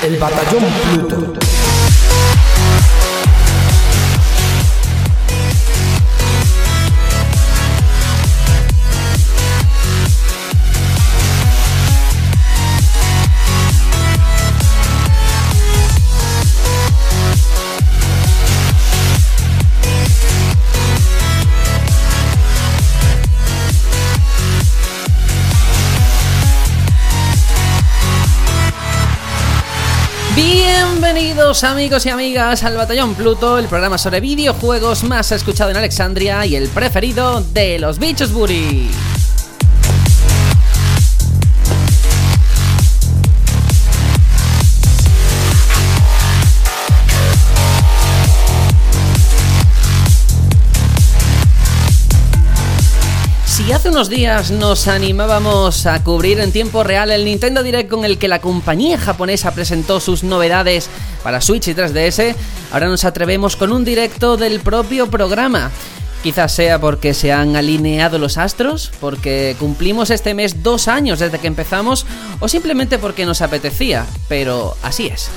El batallón Pluto. Amigos y amigas al Batallón Pluto, el programa sobre videojuegos más escuchado en Alexandria y el preferido de los bichos Buri. Si hace unos días nos animábamos a cubrir en tiempo real el Nintendo Direct con el que la compañía japonesa presentó sus novedades para Switch y 3DS, ahora nos atrevemos con un directo del propio programa. Quizás sea porque se han alineado los astros, porque cumplimos este mes dos años desde que empezamos, o simplemente porque nos apetecía, pero así es.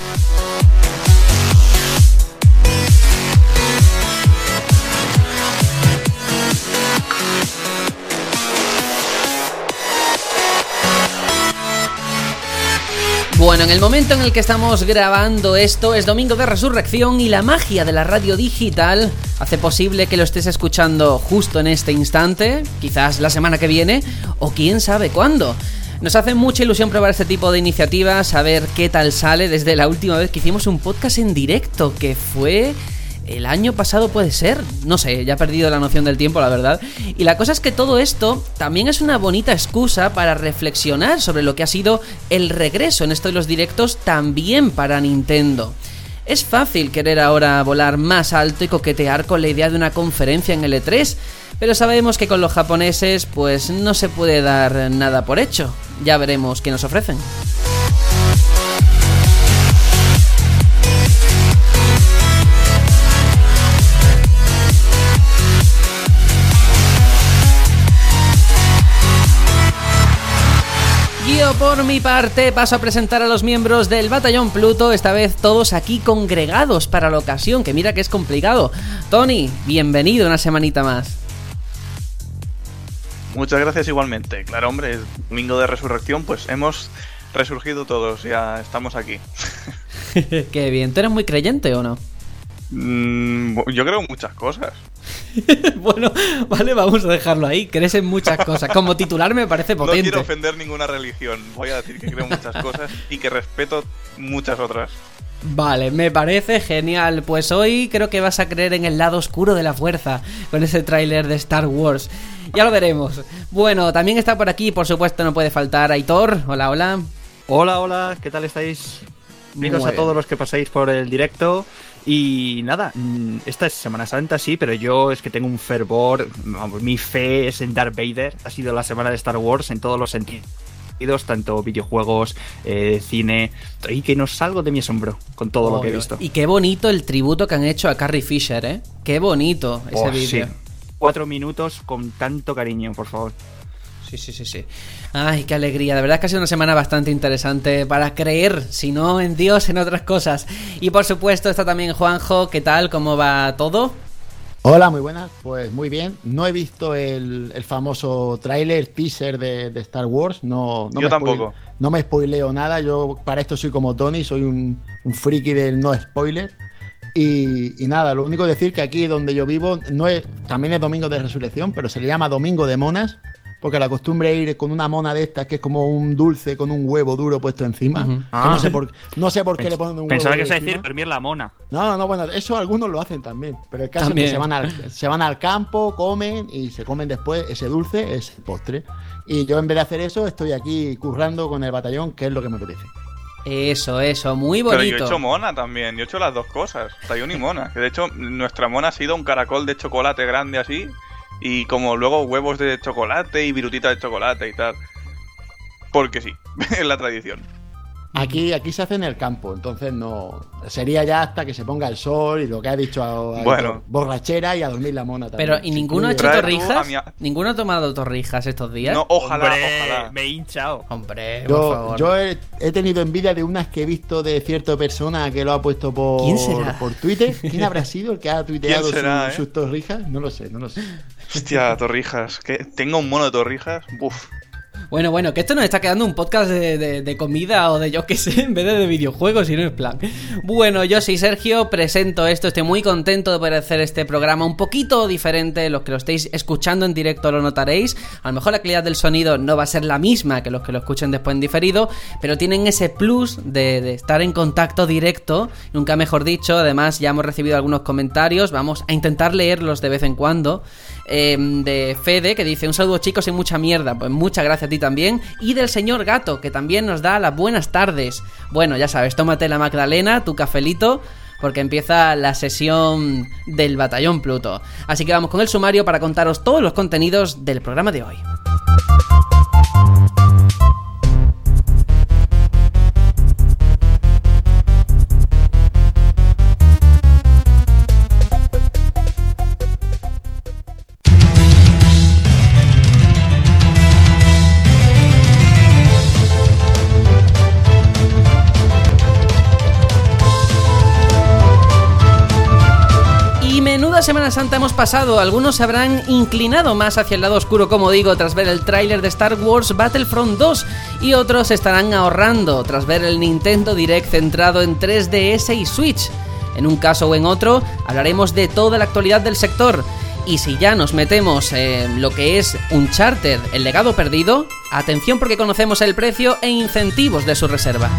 Bueno, en el momento en el que estamos grabando esto es Domingo de Resurrección y la magia de la radio digital hace posible que lo estés escuchando justo en este instante, quizás la semana que viene o quién sabe cuándo. Nos hace mucha ilusión probar este tipo de iniciativas, saber qué tal sale desde la última vez que hicimos un podcast en directo, que fue el año pasado puede ser, no sé, ya he perdido la noción del tiempo, la verdad. Y la cosa es que todo esto también es una bonita excusa para reflexionar sobre lo que ha sido el regreso en esto de los directos también para Nintendo. Es fácil querer ahora volar más alto y coquetear con la idea de una conferencia en el E3, pero sabemos que con los japoneses pues no se puede dar nada por hecho. Ya veremos qué nos ofrecen. Por mi parte paso a presentar a los miembros del Batallón Pluto, esta vez todos aquí congregados para la ocasión, que mira que es complicado. Tony, bienvenido una semanita más. Muchas gracias igualmente. Claro, hombre, es domingo de resurrección, pues hemos resurgido todos, ya estamos aquí. Qué bien, ¿tú eres muy creyente o no? Mm, yo creo muchas cosas. bueno, vale, vamos a dejarlo ahí. Crees en muchas cosas. Como titular me parece potente. No quiero ofender ninguna religión. Voy a decir que creo muchas cosas y que respeto muchas otras. Vale, me parece genial. Pues hoy creo que vas a creer en el lado oscuro de la fuerza con ese tráiler de Star Wars. Ya lo veremos. Bueno, también está por aquí, por supuesto, no puede faltar Aitor. Hola, hola. Hola, hola, ¿qué tal estáis? Bienvenidos a todos los que pasáis por el directo. Y nada, mm, esta es Semana Santa, sí, pero yo es que tengo un fervor, mi fe es en Darth Vader. Ha sido la semana de Star Wars en todos los sentidos, tanto videojuegos, eh, cine, y que no salgo de mi asombro con todo lo que he visto. Y qué bonito el tributo que han hecho a Carrie Fisher, ¿eh? Qué bonito ese Oh, vídeo. sí. Cuatro minutos con tanto cariño, por favor. Sí, sí, sí, sí. Ay, qué alegría. De verdad que ha sido una semana bastante interesante para creer, si no en Dios, en otras cosas. Y por supuesto está también Juanjo. ¿Qué tal? ¿Cómo va todo? Hola, muy buenas. Pues muy bien. No he visto el, el famoso tráiler, teaser de, de Star Wars. No, no Yo me tampoco. no me spoileo nada. Yo para esto soy como Tony, soy un, un friki del no spoiler. Y, y nada, lo único que decir que aquí donde yo vivo no es, también es domingo de resurrección, pero se le llama domingo de monas, porque la costumbre es ir con una mona de estas que es como un dulce con un huevo duro puesto encima. Ah. no sé por, no sé por qué le ponen un huevo Pensaba que a decir dormir la mona. No, no, no, bueno, eso algunos lo hacen también. Pero el caso También. es que se van, al, se van al campo, comen y se comen después ese dulce, ese postre. Y yo en vez de hacer eso, estoy aquí currando con el batallón, que es lo que me apetece. Eso, eso, muy Pero bonito. yo he hecho mona también, yo he hecho las dos cosas, tallón y mona. Que de hecho, nuestra mona ha sido un caracol de chocolate grande así, y como luego huevos de chocolate y virutita de chocolate y tal. Porque sí, es la tradición. Aquí, aquí se hace en el campo, entonces no. Sería ya hasta que se ponga el sol y lo que ha dicho a, Bueno. borrachera y a dormir la mona también. Pero, ¿y ninguno ha hecho torrijas? mi- ¿Ninguno ha tomado torrijas estos días? No, ojalá, Hombre, ojalá. Me he hinchado. Hombre, por Yo, favor. yo he, he tenido envidia de unas que he visto de cierta persona que lo ha puesto por, ¿Quién será? por Twitter. ¿Quién habrá sido el que ha tuiteado ¿Quién será, su- eh? sus torrijas? No lo sé, no lo sé. Hostia, torrijas. Que tengo un mono de torrijas. Buf. Bueno, bueno, que esto nos está quedando un podcast de, comida o de yo qué sé, en vez de de videojuegos y no es plan. Bueno, yo soy Sergio, presento esto, estoy muy contento de poder hacer este programa un poquito diferente, los que lo estéis escuchando en directo lo notaréis, a lo mejor la calidad del sonido no va a ser la misma que los que lo escuchen después en diferido, pero tienen ese plus de, de estar en contacto directo, nunca mejor dicho, además ya hemos recibido algunos comentarios, vamos a intentar leerlos de vez en cuando eh, de Fede, que dice un saludo chicos y mucha mierda. Pues muchas gracias a ti también. Y del señor Gato, que también nos da las buenas tardes. Bueno, ya sabes, tómate la Magdalena, tu cafelito. Porque empieza la sesión del Batallón Pluto. Así que vamos con el sumario para contaros todos los contenidos del programa de hoy. Semana Santa hemos pasado. Algunos se habrán inclinado más hacia el lado oscuro, como digo, tras ver el tráiler de Star Wars Battlefront 2. Y otros estarán ahorrando tras ver el Nintendo Direct centrado en 3DS y Switch. En un caso o en otro, hablaremos de toda la actualidad del sector. Y si ya nos metemos en lo que es Uncharted, el legado perdido, atención porque conocemos el precio e incentivos de su reserva.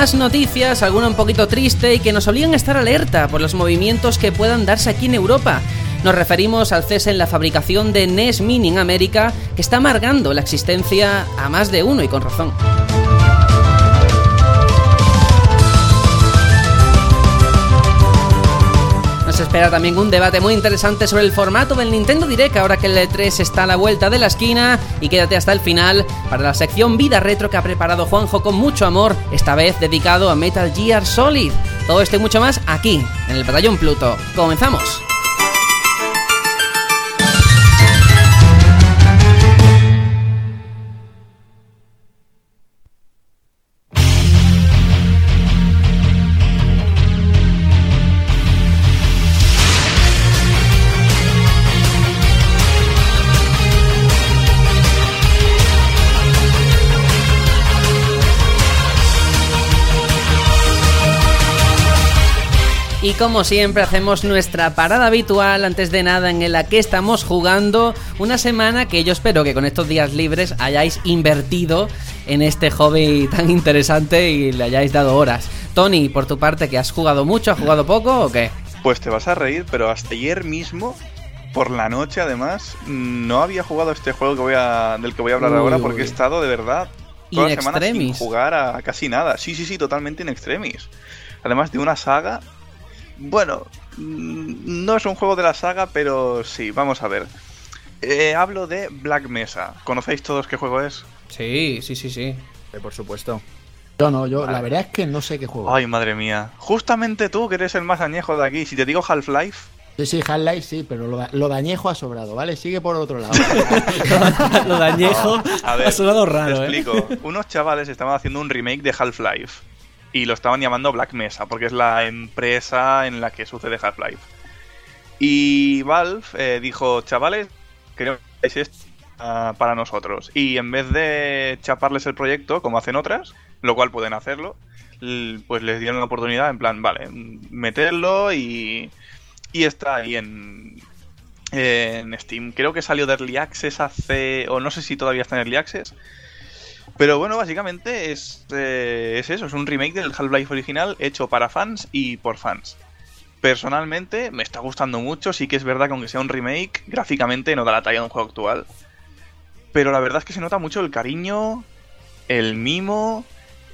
Más noticias, alguna un poquito triste y que nos obligan a estar alerta por los movimientos que puedan darse aquí en Europa. Nos referimos al cese en la fabricación de NES Mini en América, que está amargando la existencia a más de uno y con razón. Espera también un debate muy interesante sobre el formato del Nintendo Direct ahora que el E3 está a la vuelta de la esquina y quédate hasta el final para la sección Vida Retro que ha preparado Juanjo con mucho amor, esta vez dedicado a Metal Gear Solid. Todo esto y mucho más aquí, en el Batallón Pluto. ¡Comenzamos! Y como siempre hacemos nuestra parada habitual antes de nada en la que estamos jugando una semana que yo espero que con estos días libres hayáis invertido en este hobby tan interesante y le hayáis dado horas. Tony, por tu parte, que has jugado mucho, has jugado poco o qué? Pues te vas a reír, pero hasta ayer mismo, por la noche además, no había jugado este juego que voy a, del que voy a hablar Uy, ahora uy, porque he estado de verdad toda In la semana sin jugar a casi nada. Sí, sí, sí, totalmente in extremis. Además de una saga. Bueno, mm, no es un juego de la saga, pero sí, vamos a ver. Eh, hablo de Black Mesa. ¿Conocéis todos qué juego es? Sí, sí, sí, sí. Eh, por supuesto. Yo no, yo la verdad es que no sé qué juego. Ay, madre mía. Justamente tú, que eres el más añejo de aquí, si te digo Half-Life, Sí, sí, Half-Life sí, pero lo, lo dañejo ha sobrado, ¿vale? Sigue por otro lado. Lo de añejo A ver, ha sonado te raro, ¿eh? explico. Unos chavales estaban haciendo un remake de Half-Life y lo estaban llamando Black Mesa porque es la empresa en la que sucede Half-Life. Y Valve eh, dijo, chavales, queremos que hagáis esto para nosotros. Y en vez de chaparles el proyecto, como hacen otras, lo cual pueden hacerlo, pues les dieron la oportunidad en plan, vale, meterlo y, y está ahí en, en Steam. Creo que salió de Early Access hace. O no sé si todavía está en Early Access. Pero bueno, básicamente es, eh, es eso: es un remake del Half-Life original hecho para fans y por fans. Personalmente me está gustando mucho. Sí que es verdad que aunque sea un remake, gráficamente no da la talla de un juego actual. Pero la verdad es que se nota mucho el cariño, el mimo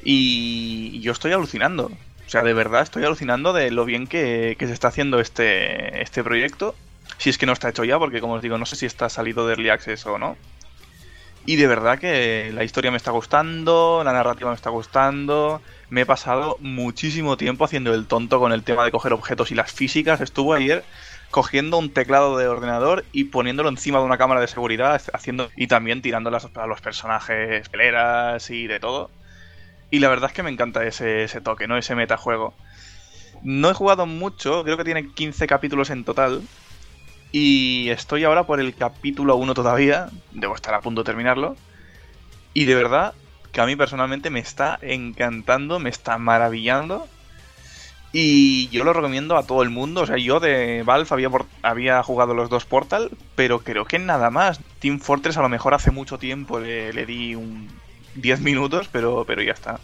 y yo estoy alucinando. O sea, de verdad estoy alucinando de lo bien que, que se está haciendo este, este proyecto. Si es que no está hecho ya, porque como os digo, no sé si está salido de Early Access o no. Y de verdad que la historia me está gustando, la narrativa me está gustando. Me he pasado muchísimo tiempo haciendo el tonto con el tema de coger objetos y las físicas. Estuve ayer cogiendo un teclado de ordenador y poniéndolo encima de una cámara de seguridad, haciendo y también tirando a los personajes peleras y de todo. Y la verdad es que me encanta ese, ese toque, ¿no? Ese metajuego. No he jugado mucho, creo que tiene 15 capítulos en total. Y estoy ahora por el capítulo 1 todavía. Debo estar a punto de terminarlo. Y de verdad que a mí personalmente me está encantando, me está maravillando. Y yo lo recomiendo a todo el mundo. O sea, yo de Valve había, había jugado los dos Portal, pero creo que nada más. Team Fortress a lo mejor hace mucho tiempo le, le di un 10 minutos, pero, pero ya está.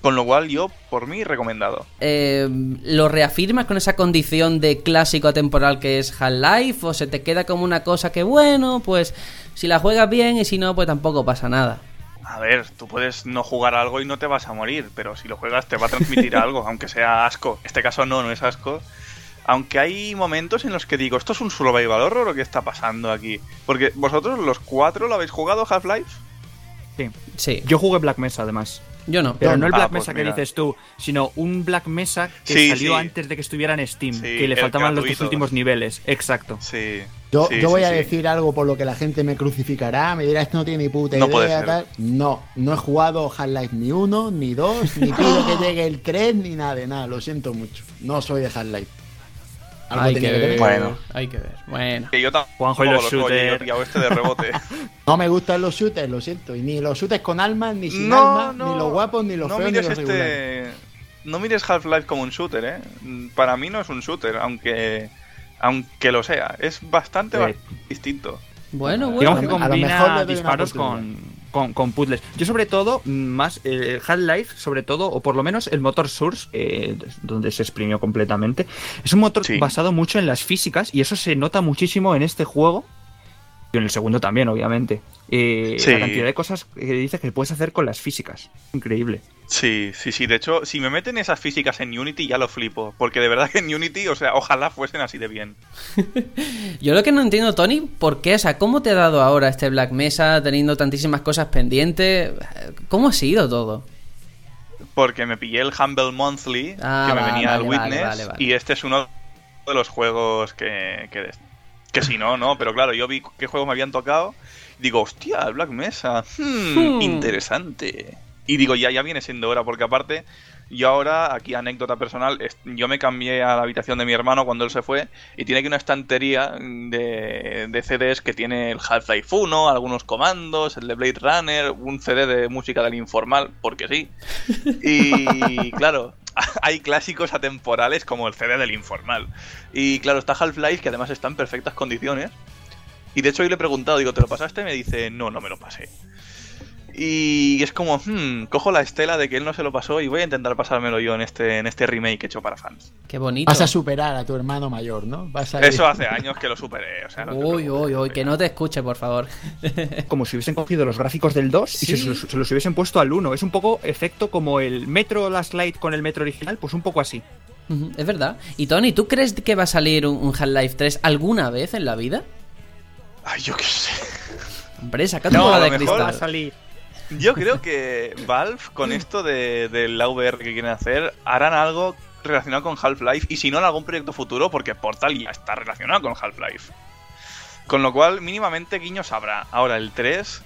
Con lo cual yo, por mí, recomendado. Eh, ¿Lo reafirmas con esa condición de clásico atemporal que es Half-Life? ¿O se te queda como una cosa que, bueno, pues si la juegas bien y si no, pues tampoco pasa nada? A ver, tú puedes no jugar algo y no te vas a morir, pero si lo juegas te va a transmitir algo, aunque sea asco. En este caso no, no es asco. Aunque hay momentos en los que digo, ¿esto es un survival horror o qué está pasando aquí? Porque vosotros los cuatro lo habéis jugado Half-Life. Sí. Sí. Yo jugué Black Mesa además. Yo no. Pero no el Ah, Black pues Mesa que mira. dices tú, sino un Black Mesa que Sí, salió sí. antes de que estuviera en Steam, Sí, que le faltaban los dos últimos niveles. Exacto. Sí. Yo, sí, yo voy sí, a sí. decir algo por lo que la gente me crucificará, me dirá, esto no tiene ni puta No idea. tal". No, no he jugado Half-Life ni uno, ni dos, ni pido que llegue el 3, ni nada de nada, lo siento mucho. No soy de Half-Life. Algo Hay tenía que que ver. tener. Bueno. Hay que ver. Bueno. Que yo Juanjo y los lo soy, shooter. he pillado este de rebote. No me gustan los shooters, lo siento. Y ni los shooters con almas, ni sin no, almas, no. ni los guapos, ni los no feos, ni mires los regulares. este... No mires Half-Life como un shooter, ¿eh? Para mí no es un shooter, aunque aunque lo sea. Es bastante Sí. distinto. Bueno, bueno. Digamos que a lo mejor combina disparos con, con, con puzzles. Yo sobre todo, mm, más eh, Half-Life, sobre todo, o por lo menos el motor Source, eh, donde se exprimió completamente, es un motor Sí. basado mucho en las físicas y eso se nota muchísimo en este juego. Y en el segundo también, obviamente. Eh, Sí. La cantidad de cosas que dices que puedes hacer con las físicas. Increíble. Sí, sí, sí. De hecho, si me meten esas físicas en Unity ya lo flipo. Porque de verdad que en Unity, o sea, ojalá fuesen así de bien. Yo lo que no entiendo, Tony, ¿por qué? O sea, ¿cómo te ha dado ahora este Black Mesa teniendo tantísimas cosas pendientes? ¿Cómo ha sido todo? Porque me pillé el Humble Monthly Ah, que me vale, venía al vale, Witness. vale, vale. Y este es uno de los juegos que. que, sí, no, no. Pero claro, yo vi qué juegos me habían tocado. Digo, hostia, el Black Mesa. hmm, Hmm. Interesante. Y digo, ya, ya viene siendo hora, porque aparte. Yo ahora, aquí anécdota personal, yo me cambié a la habitación de mi hermano cuando él se fue y tiene aquí una estantería de, de CDs que tiene el Half-Life 1, algunos comandos, el de Blade Runner, un CD de música del informal, porque sí. Y claro, hay clásicos atemporales como el CD del informal. Y claro, está Half-Life, que además está en perfectas condiciones. Y de hecho hoy le he preguntado, digo, ¿te lo pasaste? Me dice, no, no me lo pasé. Y es como, hmm, cojo la estela de que él no se lo pasó y voy a intentar pasármelo yo en este, en este remake hecho para fans. Qué bonito. Vas a superar a tu hermano mayor, ¿no? Vas a Eso hace años que lo superé. O sea, no Uy, uy, uy, que no te escuche, por favor. Como si hubiesen cogido los gráficos del 2 y se, los- se los hubiesen puesto al 1. Es un poco efecto como el Metro Last Light con el Metro original, pues un poco así. Es verdad. Y Tony, ¿tú crees que va a salir un, un Half-Life 3 alguna vez en la vida? Ay, yo qué sé. Hombre, saca tu No, bola a lo de mejor cristal. Va a salir. Yo creo que Valve, con esto de, del VR que quieren hacer, harán algo relacionado con Half-Life y si no en algún proyecto futuro, porque Portal ya está relacionado con Half-Life. Con lo cual, mínimamente guiños habrá. Ahora, el 3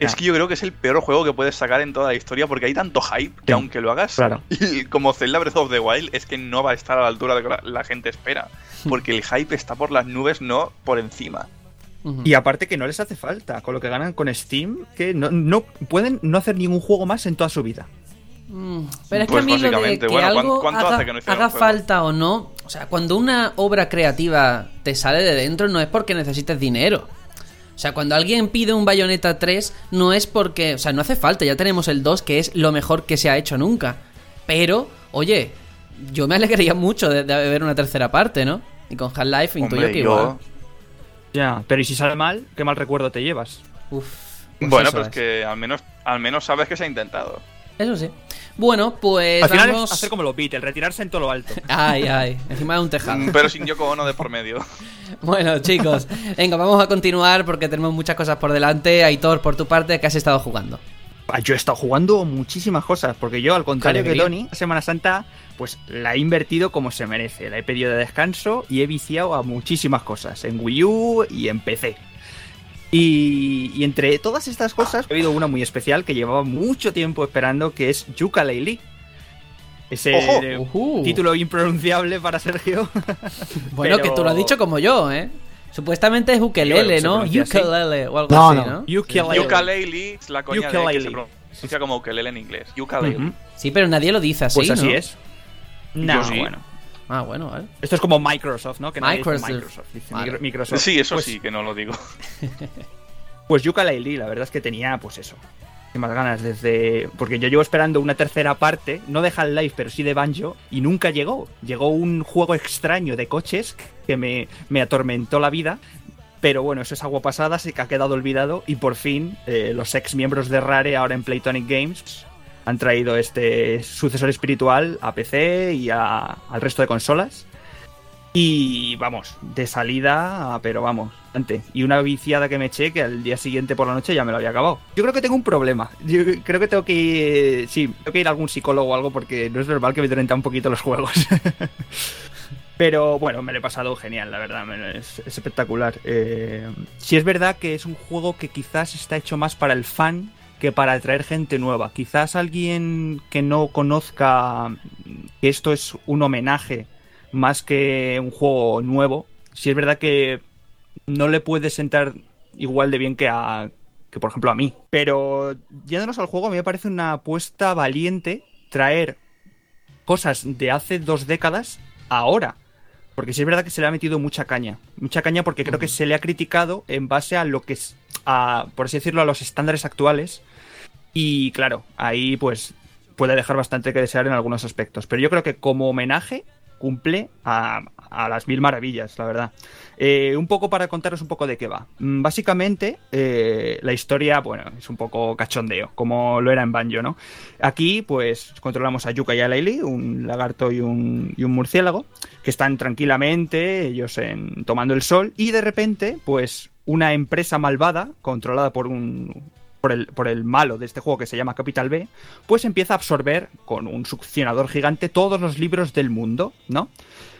es que yo creo que es el peor juego que puedes sacar en toda la historia porque hay tanto hype que Sí, aunque lo hagas claro. y como Zelda Breath of the Wild, es que no va a estar a la altura de lo que la, la gente espera. Porque el hype está por las nubes, no por encima. Y aparte que no les hace falta, con lo que ganan con Steam, que no, no pueden no hacer ningún juego más en toda su vida. Mm, Pero es Pues que a mí lo de que bueno, ¿cuán- algo haga, hace que no haga falta o no, o sea, cuando una obra creativa te sale de dentro no es porque necesites dinero. O sea, cuando alguien pide un Bayonetta 3 no es porque, o sea, no hace falta, ya tenemos el 2 que es lo mejor que se ha hecho nunca. Pero, oye, yo me alegraría mucho de, de ver una tercera parte, ¿no? Y con Half-Life intuyo que yo- igual. Ya, pero ¿y si sale mal? ¿Qué mal recuerdo te llevas? Uf, pues bueno, pero es que al menos, al menos sabes que se ha intentado. Eso sí. Bueno, pues Al final vamos... es hacer como los Beatles, retirarse en todo lo alto. Ay, ay, encima de un tejado. Mm, Pero sin Yoko Ono de por medio. Bueno, chicos, venga, vamos a continuar porque tenemos muchas cosas por delante. Aitor, por tu parte, ¿qué has estado jugando? Ah, Yo he estado jugando muchísimas cosas, porque yo, al contrario que. Tony, Semana Santa, pues la he invertido como se merece. La he pedido de descanso y he viciado a muchísimas cosas, en Wii U y en PC. Y, y entre todas estas cosas, he habido una muy especial que llevaba mucho tiempo esperando, que es. Ese Ojo. eh, Ujú. título impronunciable para Sergio. Bueno, Pero- que tú lo has dicho como yo, ¿eh? Supuestamente es ukelele, ¿no? Ukelele o algo No, así, no. ¿no? Yooka-Laylee. Ukulele es la coña de que se pronuncia como ukelele en inglés. Ukulele. Ujú. Sí, pero nadie lo dice así, Pues así ¿no? es. No, sí. bueno. Ah, bueno, vale. Esto es como Microsoft, ¿no? Que nadie dice Microsoft. Microsoft, dice Vale. Microsoft. Sí, eso Pues- sí que no lo digo. Pues Yooka-Laylee, la verdad es que tenía, pues eso, más ganas desde... Porque yo llevo esperando una tercera parte, no de Half-Life, pero sí de Banjo, y nunca llegó. Llegó un juego extraño de coches que me, me atormentó la vida, pero bueno, eso es agua pasada, se que ha quedado olvidado, y por fin eh, los ex miembros de Rare, ahora en Playtonic Games, han traído este sucesor espiritual a PC y a- al resto de consolas. Y vamos, de salida, pero vamos, ante. Y una viciada que me eché que al día siguiente por la noche ya me lo había acabado. Yo creo que tengo un problema. Yo creo que tengo que ir. Sí, tengo que ir a algún psicólogo o algo porque no es normal que me durenten un poquito los juegos. Pero bueno, me lo he pasado genial, la verdad. Es, es espectacular. Eh, sí es verdad que es un juego que quizás está hecho más para el fan que para atraer gente nueva. Quizás alguien que no conozca que esto es un homenaje más que un juego nuevo. Sí es verdad que no le puede sentar igual de bien que a que por ejemplo a mí. Pero yéndonos al juego, a mí me parece una apuesta valiente traer cosas de hace dos décadas ahora. Porque sí es verdad que se le ha metido mucha caña. Mucha caña porque creo que se le ha criticado en base a lo que es, a, por así decirlo, a los estándares actuales. Y claro, ahí pues puede dejar bastante que desear en algunos aspectos. Pero yo creo que como homenaje cumple a, las mil maravillas, la verdad. Eh, un poco para contaros un poco de qué va. Mm, Básicamente, eh, la historia, bueno, es un poco cachondeo, como lo era en Banjo, ¿no? Aquí, pues, controlamos a Yuka y a Laylee, un lagarto y un, y un murciélago, que están tranquilamente, ellos en, tomando el sol, y de repente, pues, una empresa malvada, controlada por un, por el, por el malo de este juego que se llama Capital B, pues empieza a absorber con un succionador gigante todos los libros del mundo, ¿no?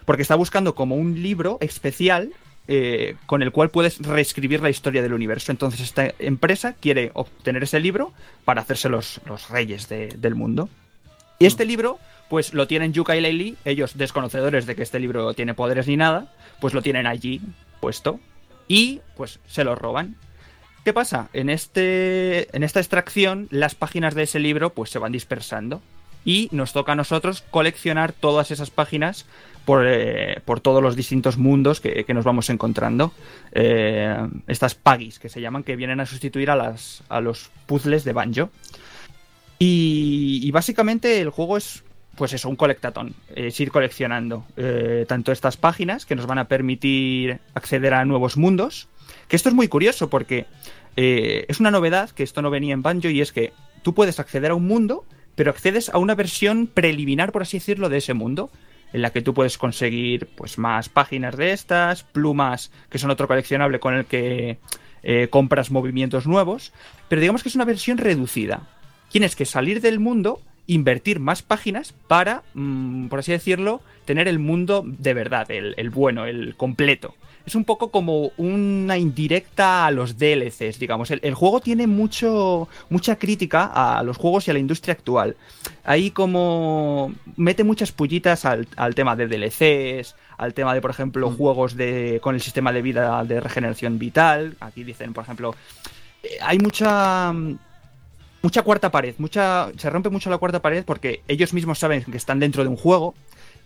Porque está buscando como un libro especial eh, con el cual puedes reescribir la historia del universo. Entonces esta empresa quiere obtener ese libro para hacerse los, los reyes de- del mundo. Y este libro, pues lo tienen Yuka y Laylee, ellos desconocedores de que este libro tiene poderes ni nada, pues lo tienen allí puesto y pues se lo roban. ¿Qué pasa? En, este, en esta extracción, las páginas de ese libro pues se van dispersando. Y nos toca a nosotros coleccionar todas esas páginas por, eh, por todos los distintos mundos que, que nos vamos encontrando. Eh, estas pagis que se llaman, que vienen a sustituir a, las, a los puzzles de Banjo. Y, básicamente el juego es, pues eso, un colectatón. Es ir coleccionando eh, tanto estas páginas que nos van a permitir acceder a nuevos mundos. Que esto es muy curioso porque eh, es una novedad que esto no venía en Banjo y es que tú puedes acceder a un mundo, pero accedes a una versión preliminar, por así decirlo, de ese mundo. En la que tú puedes conseguir pues más páginas de estas, plumas, que son otro coleccionable con el que eh, compras movimientos nuevos. Pero digamos que es una versión reducida tienes que salir del mundo, invertir más páginas para, mm, por así decirlo, tener el mundo de verdad, el, el bueno, el completo. Es un poco como una indirecta a los DLCs, digamos. El, el juego tiene mucho, mucha crítica a los juegos y a la industria actual. Ahí como mete muchas pullitas al, al tema de DLCs, al tema de, por ejemplo, juegos de, con el sistema de vida de regeneración vital. Aquí dicen, por ejemplo, eh, hay mucha mucha cuarta pared, mucha se rompe mucho la cuarta pared porque ellos mismos saben que están dentro de un juego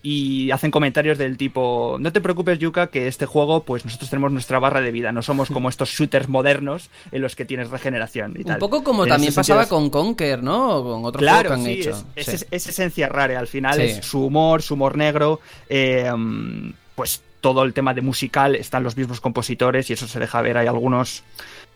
y hacen comentarios del tipo, no te preocupes Yuka que este juego pues nosotros tenemos nuestra barra de vida, no somos como estos shooters modernos en los que tienes regeneración y Un tal. poco como En también pasaba es- con Conker, ¿no? O con otros Claro, juegos que han sí, hecho. es, Sí. es- es esencia rara. Al final Sí. es su humor, su humor negro. eh, pues todo el tema de musical están los mismos compositores y eso se deja ver. Hay algunos,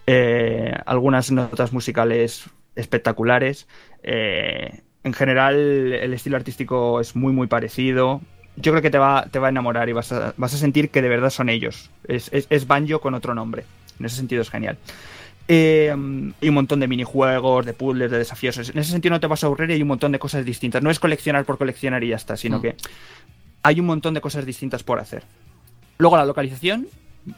eh, algunas notas musicales espectaculares. Eh, en general, el estilo artístico es muy, muy parecido. yo creo que te va, te va a enamorar y vas a, vas a sentir que de verdad son ellos. Es, es, es Banjo con otro nombre. En ese sentido es genial. Eh, y un montón de minijuegos, de puzzles, de desafíos. En ese sentido no te vas a aburrir y hay un montón de cosas distintas. No es coleccionar por coleccionar y ya está, sino Mm. que hay un montón de cosas distintas por hacer. Luego la localización,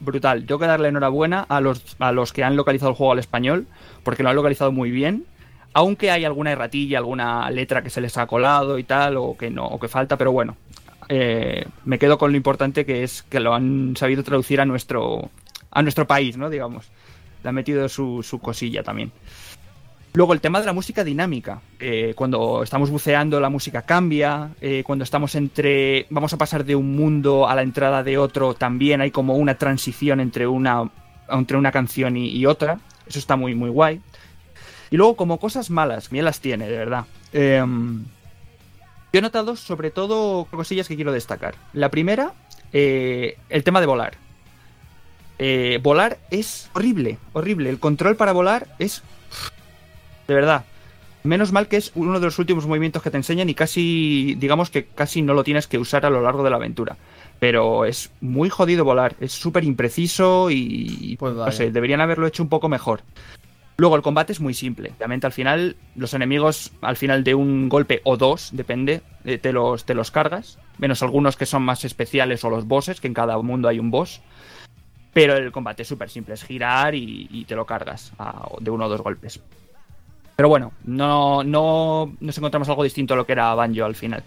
brutal. Tengo que darle enhorabuena a los, a los que han localizado el juego al español, porque lo han localizado muy bien. Aunque hay alguna erratilla, alguna letra que se les ha colado y tal, o que no, o que falta, pero bueno. eh, me quedo con lo importante que es que lo han sabido traducir a nuestro, a nuestro país, ¿no? Digamos. Le han metido su, su cosilla también. Luego el tema de la música dinámica. Eh, cuando estamos buceando la música cambia. eh, cuando estamos entre... Vamos a pasar de un mundo a la entrada de otro. También hay como una transición entre una, entre una canción y, y otra. Eso está muy, muy guay. Y luego como cosas malas, bien las tiene, de verdad. Em, yo he notado sobre todo cosillas que quiero destacar. La primera, eh, el tema de volar. Eh, volar es horrible, horrible. El control para volar es... De verdad. Menos mal que es uno de los últimos movimientos que te enseñan y casi, digamos que casi no lo tienes que usar a lo largo de la aventura. Pero es muy jodido volar, es súper impreciso y Pues no sé, deberían haberlo hecho un poco mejor. Luego el combate es muy simple. Obviamente al final los enemigos al final de un golpe o dos, depende, eh, te los, te los cargas. Menos algunos que son más especiales o los bosses, que en cada mundo hay un boss. Pero el combate es súper simple, es girar y, te lo cargas de uno o dos golpes. Pero bueno, no, no nos encontramos algo distinto a lo que era Banjo al final.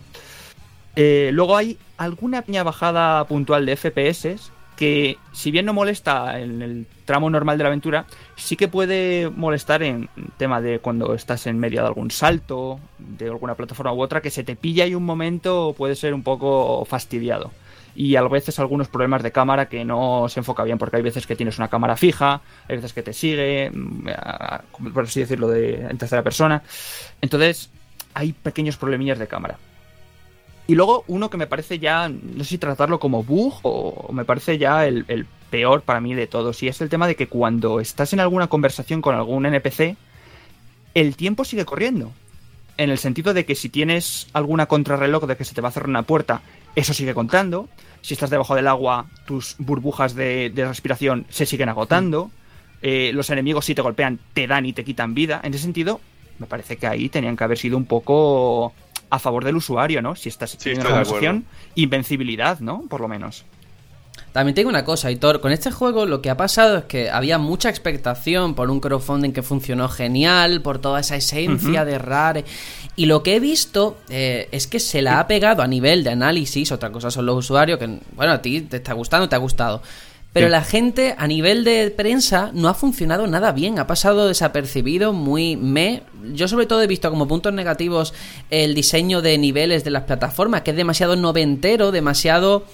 Eh, luego hay alguna pequeña bajada puntual de FPS que, si bien no molesta en el tramo normal de la aventura, sí que puede molestar en tema de cuando estás en medio de algún salto, de alguna plataforma u otra, que se te pilla y un momento puede ser un poco fastidiado. Y a veces algunos problemas de cámara que no se enfoca bien, porque hay veces que tienes una cámara fija, hay veces que te sigue, mm, por así decirlo, de, en tercera persona. Entonces, hay pequeños problemillas de cámara. Y luego uno que me parece ya, no sé si tratarlo como bug o me parece ya el, peor para mí de todos. Y es el tema de que cuando estás en alguna conversación con algún NPC, el tiempo sigue corriendo. En el sentido de que si tienes alguna contrarreloj de que se te va a cerrar una puerta, eso sigue contando. Si estás debajo del agua, tus burbujas de, de respiración se siguen agotando. Eh, los enemigos si te golpean te dan y te quitan vida. En ese sentido, me parece que ahí tenían que haber sido un poco a favor del usuario, ¿no? Si estás teniendo estoy una conversación, invencibilidad, ¿no? Por lo menos. También tengo una cosa, Hitor. Con este juego lo que ha pasado es que había mucha expectación por un crowdfunding que funcionó genial, por toda esa esencia de Rare. Y lo que he visto eh, es que se la ha pegado a nivel de análisis. Otra cosa son los usuarios, que, bueno, a ti te está gustando, te ha gustado. Pero Sí. la gente a nivel de prensa no ha funcionado nada bien, ha pasado desapercibido, muy me. Yo sobre todo he visto como puntos negativos el diseño de niveles de las plataformas, que es demasiado noventero, demasiado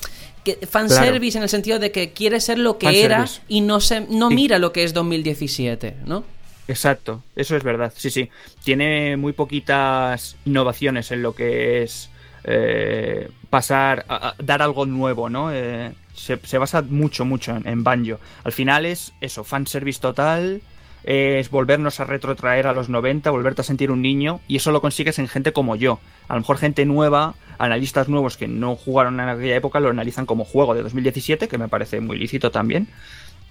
que, fanservice en el sentido de que quiere ser lo que era y no se no Sí. mira lo que es 2017, ¿no? Exacto, eso es verdad, sí, sí. Tiene muy poquitas innovaciones en lo que es eh, pasar, a, a dar algo nuevo, ¿no? Eh, se, se basa mucho, mucho en, en Banjo. Al final es eso, fanservice total, es volvernos a retrotraer a los 90, volverte a sentir un niño, y eso lo consigues en gente como yo. A lo mejor gente nueva, analistas nuevos que no jugaron en aquella época, lo analizan como juego de 2017, que me parece muy lícito también.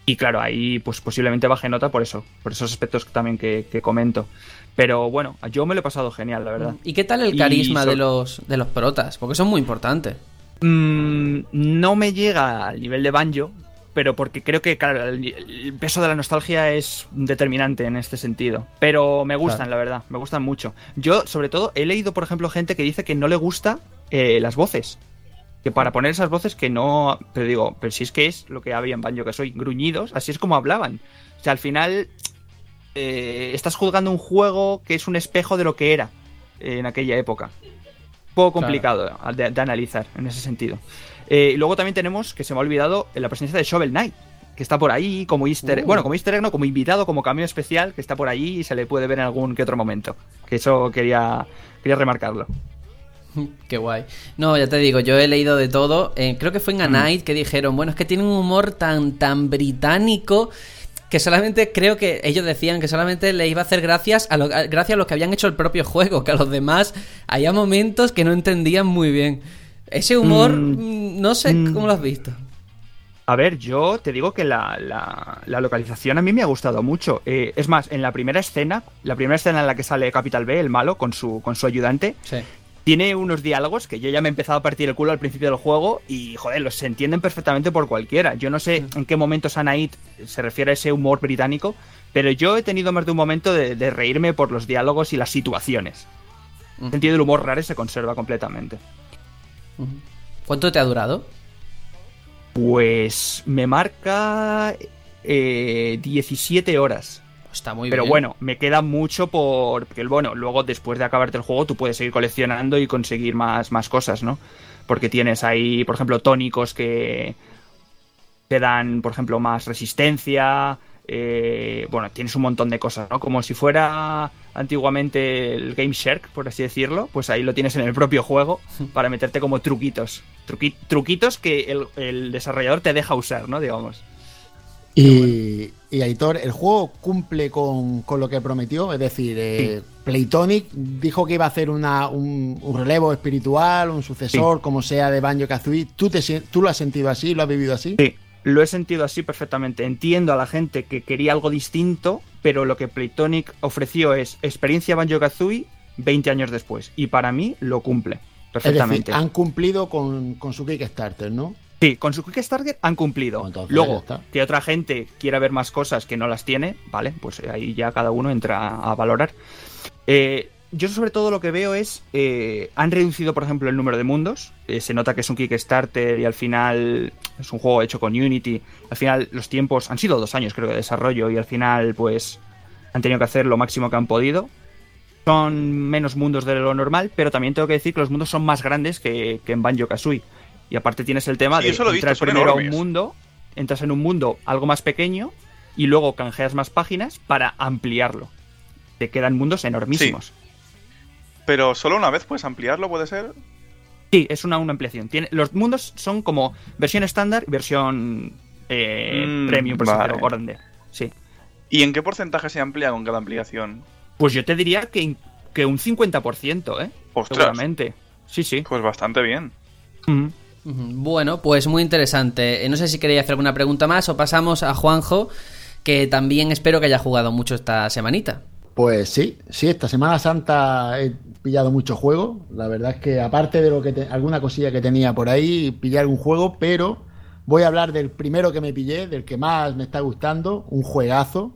Y claro, ahí pues posiblemente baje nota por eso, por esos aspectos que también que, que comento. Pero bueno, yo me lo he pasado genial, la verdad. ¿Y qué tal el carisma so- de los de los protas? Porque son muy importantes. Mm, no me llega al nivel de Banjo, pero porque creo que claro, el, peso de la nostalgia es determinante en este sentido. Pero me gustan, Claro. la verdad, me gustan mucho. Yo, sobre todo, he leído, por ejemplo, gente que dice que no le gusta eh, las voces. Que para poner esas voces que no. Pero digo, pero si es que es lo que había en Banjo, que soy gruñidos, así es como hablaban. O sea, al final. eh, estás juzgando un juego que es un espejo de lo que era en aquella época. Poco complicado de, de analizar en ese sentido. Eh, y luego también tenemos, que se me ha olvidado, la presencia de Shovel Knight, que está por ahí como easter. Uh. Bueno, como easter egg, no, como invitado, como cameo especial, que está por ahí y se le puede ver en algún que otro momento. Que eso quería, quería remarcarlo. Qué guay. No, ya te digo, yo he leído de todo. Eh, creo que fue en A Mm. Night que dijeron, bueno, es que tiene un humor tan, tan británico que solamente creo que ellos decían que solamente le iba a hacer gracias a, lo, gracias a los que habían hecho el propio juego, que a los demás había momentos que no entendían muy bien. Ese humor, mm, no sé mm. cómo lo has visto. A ver, yo te digo que la, la, localización a mí me ha gustado mucho. Eh, es más, en la primera escena, la primera escena en la que sale Capital B, el malo, con su, con su ayudante, tiene unos diálogos que yo ya me he empezado a partir el culo al principio del juego y, joder, los se entienden perfectamente por cualquiera. Yo no sé en qué momento Sanaid se refiere a ese humor británico, pero yo he tenido más de un momento de, reírme por los diálogos y las situaciones. El sentido del humor raro se conserva completamente. ¿Cuánto te ha durado? Pues me marca 17 eh, horas. Está muy Pero bien. bueno, me queda mucho por. Porque bueno, luego después de acabarte el juego, tú puedes seguir coleccionando y conseguir más, más cosas, ¿no? Porque tienes ahí, por ejemplo, tónicos que te dan, por ejemplo, más resistencia. Eh, bueno, tienes un montón de cosas, ¿no? Como si fuera antiguamente el Game Shark, por así decirlo, pues ahí lo tienes en el propio juego para meterte como truquitos. truquitos que el, desarrollador te deja usar, ¿no? Digamos. Y, y Aitor, ¿el juego cumple con, lo que prometió? Es decir, eh, Playtonic dijo que iba a hacer una, un, relevo espiritual, un sucesor, como sea, de Banjo Kazooie. ¿Tú, te, ¿Tú lo has sentido así? ¿Lo has vivido así? Sí, lo he sentido así perfectamente. Entiendo a la gente que quería algo distinto, pero lo que Playtonic ofreció es experiencia Banjo Kazooie 20 años después. Y para mí lo cumple perfectamente. han cumplido con, su Kickstarter, ¿no? Sí, con su Kickstarter han cumplido. Luego, que otra gente quiera ver más cosas que no las tiene, vale, pues ahí ya cada uno entra a valorar. Eh, yo sobre todo lo que veo es, eh, han reducido por ejemplo el número de mundos, eh, se nota que es un Kickstarter y al final es un juego hecho con Unity, al final los tiempos han sido dos años creo de desarrollo y al final pues han tenido que hacer lo máximo que han podido. Son menos mundos de lo normal, pero también tengo que decir que los mundos son más grandes que, en Banjo Kazooie. Y aparte tienes el tema de entrar primero a un mundo, entras en un mundo algo más pequeño y luego canjeas más páginas para ampliarlo. Te quedan mundos enormísimos. Pero solo una vez puedes ampliarlo, ¿puede ser? Sí, es una, una ampliación. Tiene, los mundos son como versión estándar y versión eh, mm, premium, por vale. grande. Sí. ¿Y en qué porcentaje se amplía con cada ampliación? Pues yo te diría que, que un 50%, ¿eh? Ostras. Seguramente. Sí, sí. Pues bastante bien. Bueno, pues muy interesante. Eh, no sé si queréis hacer alguna pregunta más o pasamos a Juanjo, que también espero que haya jugado mucho esta semanita. Pues sí, sí, esta Semana Santa he pillado mucho juego. La verdad es que aparte de lo que alguna cosilla que tenía por ahí, pillé algún juego, pero voy a hablar del primero que me pillé, del que más me está gustando, un juegazo,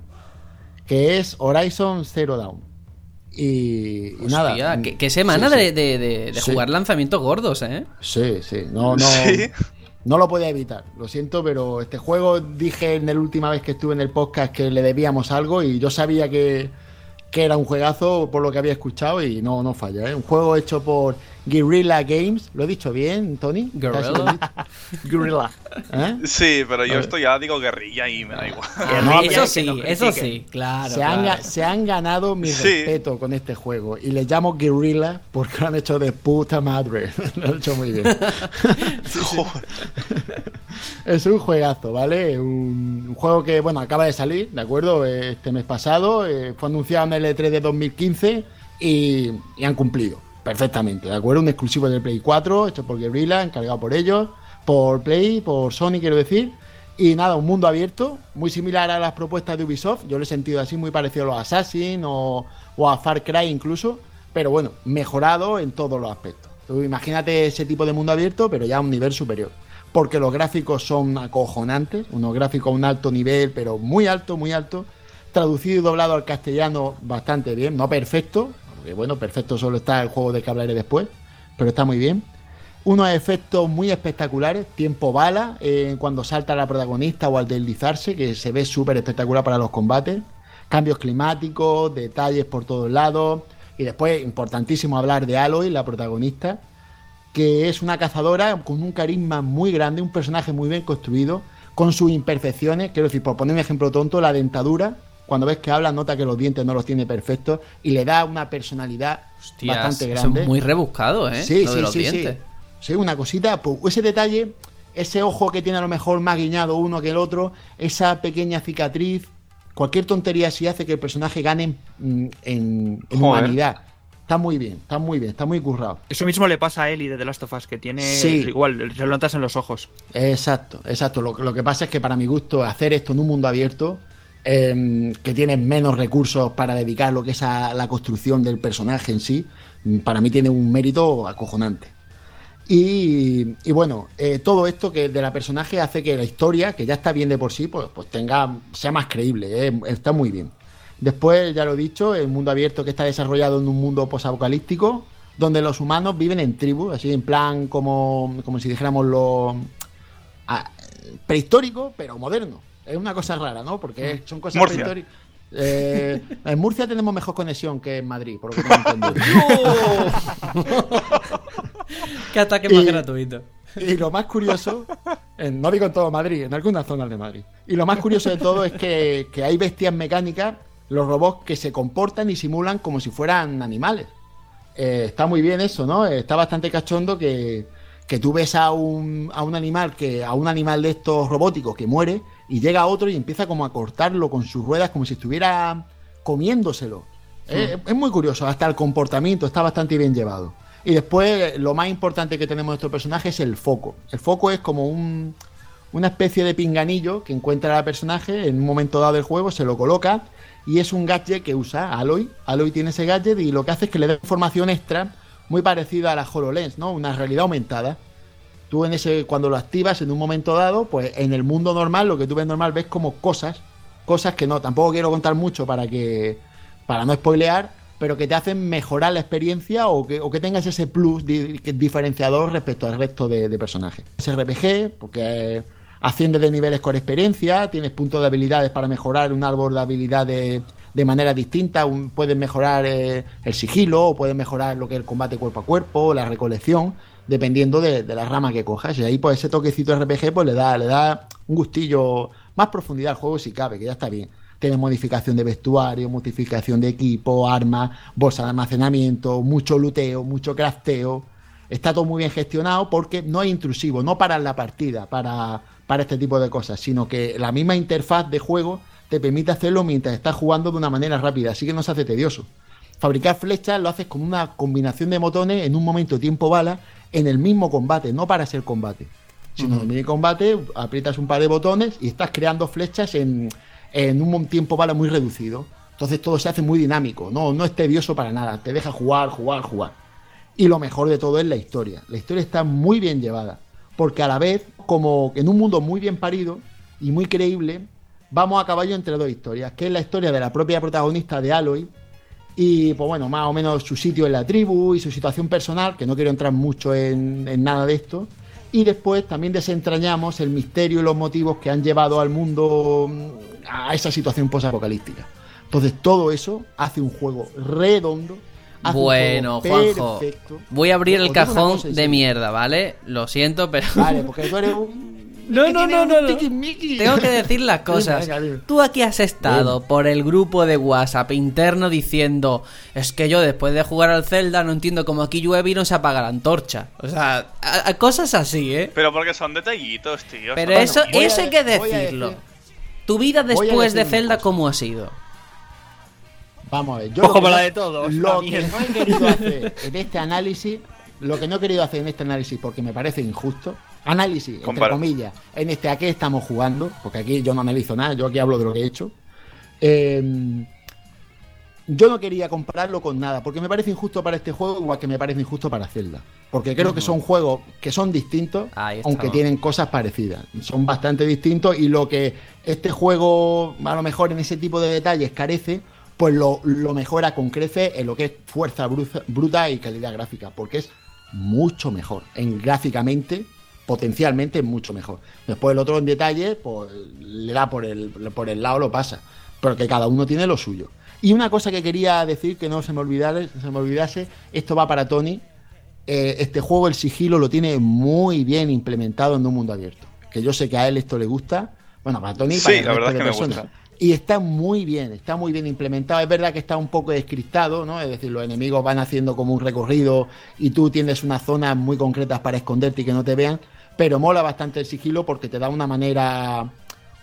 que es Horizon Zero Dawn. Y, nada. ¿qué, semana de, jugar lanzamientos gordos, ¿eh? Sí, sí. No, no. No lo podía evitar, lo siento, pero este juego dije en la última vez que estuve en el podcast que le debíamos algo y yo sabía que, que era un juegazo por lo que había escuchado y no, no falla. ¿eh? Un juego hecho por Guerrilla Games. ¿Lo he dicho bien, Tony? Guerrilla. Guerrilla. ¿Eh? Sí, pero yo esto ya digo guerrilla y me da igual. eso sí, eso sí, claro. Se, Han, se han ganado mi respeto con este juego y le llamo Guerrilla porque lo han hecho de puta madre. lo han hecho muy bien. es un juegazo, ¿vale? Un, juego que, bueno, acaba de salir, ¿de acuerdo? Este mes pasado, eh, fue anunciado en el E3 de 2015 y, han cumplido perfectamente, ¿de acuerdo? Un exclusivo del Play 4, hecho por Guerrilla, encargado por ellos, por Play, por Sony, quiero decir. Y nada, un mundo abierto, muy similar a las propuestas de Ubisoft. Yo lo he sentido así, muy parecido a los Assassin o, a Far Cry incluso. Pero bueno, mejorado en todos los aspectos. imagínate ese tipo de mundo abierto, pero ya a un nivel superior porque los gráficos son acojonantes, unos gráficos a un alto nivel, pero muy alto, muy alto, traducido y doblado al castellano bastante bien, no perfecto, porque bueno, perfecto solo está el juego de que hablaré después, pero está muy bien. Unos efectos muy espectaculares, tiempo bala, eh, cuando salta la protagonista o al deslizarse, que se ve súper espectacular para los combates, cambios climáticos, detalles por todos lados, y después, importantísimo hablar de Aloy, la protagonista, que es una cazadora con un carisma muy grande, un personaje muy bien construido, con sus imperfecciones. Quiero decir, por poner un ejemplo tonto, la dentadura, cuando ves que habla, nota que los dientes no los tiene perfectos y le da una personalidad bastante grande. Es muy rebuscado, ¿eh? Sí, sí, sí, sí. Sí, una cosita, pues, ese detalle, ese ojo que tiene a lo mejor más guiñado uno que el otro, esa pequeña cicatriz, cualquier tontería así hace que el personaje gane en, humanidad. Está muy bien, está muy bien, está muy currado. Eso mismo le pasa a Ellie de The Last of Us, que tiene Sí. igual, se lo notas en los ojos. Exacto, exacto. Lo, lo que pasa es que para mi gusto hacer esto en un mundo abierto, eh, que tienes menos recursos para dedicar lo que es a la construcción del personaje en sí, mm, para mí tiene un mérito acojonante. Y, y bueno, eh, todo esto que de la personaje hace que la historia, que ya está bien de por sí, pues, pues tenga, sea más creíble, eh, está muy bien. Después, ya lo he dicho, el mundo abierto que está desarrollado en un mundo posapocalíptico, donde los humanos viven en tribus, así en plan como, como si dijéramos lo ah, prehistórico, pero moderno. Es una cosa rara, ¿no? Porque son cosas Murcia. prehistóricas. Eh, en Murcia tenemos mejor conexión que en Madrid, por lo que tengo entendido. Qué ataque más Y- gratuito. Y lo más curioso, en- no digo en todo Madrid, en algunas zonas de Madrid. Y lo más curioso de todo es que, que hay bestias mecánicas, los robots que se comportan y simulan como si fueran animales. Eh, está muy bien eso, ¿no? Eh, Está bastante cachondo que, que tú ves a un, a un animal que a un animal de estos robóticos que muere y llega otro y empieza como a cortarlo con sus ruedas como si estuviera comiéndoselo. Eh, es muy curioso, hasta el comportamiento está bastante bien llevado. Y después lo más importante que tenemos en nuestro personaje es el foco. El foco es como un, una especie de pinganillo que encuentra el personaje en un momento dado del juego, se lo coloca y es un gadget que usa Aloy. Aloy tiene ese gadget y lo que hace es que le da información extra muy parecida a la HoloLens, ¿no? Una realidad aumentada. Tú en ese, cuando lo activas en un momento dado, pues en el mundo normal, lo que tú ves normal, ves como cosas, cosas que no, tampoco quiero contar mucho para que, para no spoilear, pero que te hacen mejorar la experiencia o que, o que tengas ese plus diferenciador respecto al resto de, personajes. Es RPG, porque asciendes de niveles con experiencia, tienes puntos de habilidades para mejorar un árbol de habilidades de manera distinta, puedes mejorar eh, el sigilo, o puedes mejorar lo que es el combate cuerpo a cuerpo, la recolección, dependiendo de, de la rama que cojas. Y ahí pues ese toquecito RPG pues le da, le da un gustillo, más profundidad al juego si cabe, que ya está bien. Tiene modificación de vestuario, modificación de equipo, armas, bolsa de almacenamiento, mucho luteo, mucho crafteo. Está todo muy bien gestionado porque no es intrusivo, no para la partida, para, para este tipo de cosas, sino que la misma interfaz de juego te permite hacerlo mientras estás jugando de una manera rápida, así que no se hace tedioso. Fabricar flechas lo haces con una combinación de botones en un momento tiempo bala en el mismo combate, no para ser combate. Sino en el combate aprietas un par de botones y estás creando flechas en, en un tiempo bala muy reducido. Entonces todo se hace muy dinámico, no, no es tedioso para nada, te deja jugar, jugar, jugar. Y lo mejor de todo es la historia. La historia está muy bien llevada, porque a la vez, como en un mundo muy bien parido y muy creíble, vamos a caballo entre dos historias, que es la historia de la propia protagonista de Aloy y, pues bueno, más o menos su sitio en la tribu y su situación personal, que no quiero entrar mucho en, en nada de esto. Y después también desentrañamos el misterio y los motivos que han llevado al mundo mm, a esa situación posapocalíptica. Entonces todo eso hace un juego redondo. hace un Bueno, juego Juanjo, perfecto. voy a abrir Os el cajón cosa, de mierda, ¿vale? Lo siento, pero... Vale, porque tú eres un... No, no, no, no, no. Tengo que decir las cosas. Tú aquí has estado por el grupo de WhatsApp interno diciendo es que yo después de jugar al Zelda no entiendo cómo aquí llueve y no se apaga la antorcha. O sea, a- a cosas así, ¿eh? Pero porque son detallitos, tío. Pero eso, eso hay que decirlo. decir- Tu vida después de Zelda. ¿cómo ha sido? Vamos a ver, yo lo que como no- la de todos, Lo que no he querido hacer en este análisis, lo que no he querido hacer en este análisis porque me parece injusto, análisis, entre comillas, en este a qué estamos jugando, porque aquí yo no analizo nada, yo aquí hablo de lo que he hecho. eh, yo no quería compararlo con nada, porque me parece injusto para este juego, igual que me parece injusto para Zelda. Porque creo que son juegos que son distintos, aunque tienen cosas parecidas. Son bastante distintos y lo que este juego, a lo mejor en ese tipo de detalles, carece, pues lo, lo mejora con crece en lo que es fuerza bruta, bruta y calidad gráfica, porque es mucho mejor. En gráficamente, potencialmente mucho mejor. Después el otro en detalle, pues le da por el, por el lado, lo pasa. Pero que cada uno tiene lo suyo. Y una cosa que quería decir, que no se me olvidase, se me olvidase esto va para Tony. Eh, este juego, el sigilo, lo tiene muy bien implementado en un mundo abierto. Que yo sé que a él esto le gusta. Bueno, para Tony, Sí, para el la verdad es que me gusta. Y está muy bien, está muy bien implementado. Es verdad que está un poco descristado, ¿no? Es decir, los enemigos van haciendo como un recorrido y tú tienes unas zonas muy concretas para esconderte y que no te vean. Pero mola bastante el sigilo porque te da una manera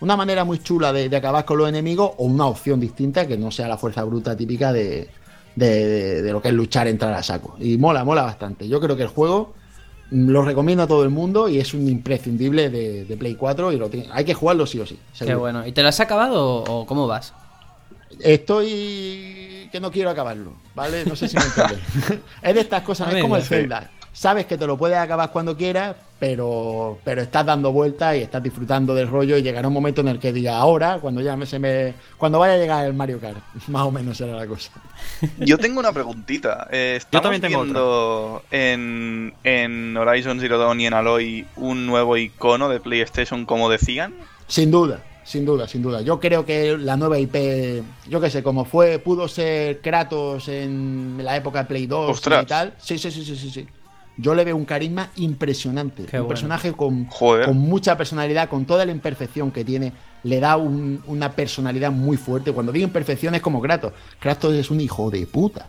una manera muy chula de, de acabar con los enemigos o una opción distinta que no sea la fuerza bruta típica de, de, de lo que es luchar, entrar a saco. Y mola, mola bastante. Yo creo que el juego mm, lo recomiendo a todo el mundo y es un imprescindible de, Play 4 y lo tiene- hay que jugarlo sí o sí. Qué bueno. ¿Y te lo has acabado o, o cómo vas? Estoy que no quiero acabarlo, ¿vale? No sé si me entiendes. es de estas cosas, es como el. Zelda. Sabes que te lo puedes acabar cuando quieras, pero, pero estás dando vueltas y estás disfrutando del rollo y llegará un momento en el que diga ahora, cuando ya me, se me, cuando vaya a llegar el Mario Kart, más o menos será la cosa. Yo tengo una preguntita. Eh, ¿Estamos también tengo viendo en, en Horizon Zero Dawn y en Aloy un nuevo icono de PlayStation como decían? Sin duda, sin duda, sin duda. Yo creo que la nueva IP, yo qué sé, como fue, pudo ser Kratos en la época de Play 2 Ostras. y tal. Sí, sí, sí, sí, sí, sí. Yo le veo un carisma impresionante. Qué un bueno. personaje con mucha personalidad, con toda la imperfección que tiene, le da un- una personalidad muy fuerte. Cuando digo imperfección es como Kratos. Kratos es un hijo de puta.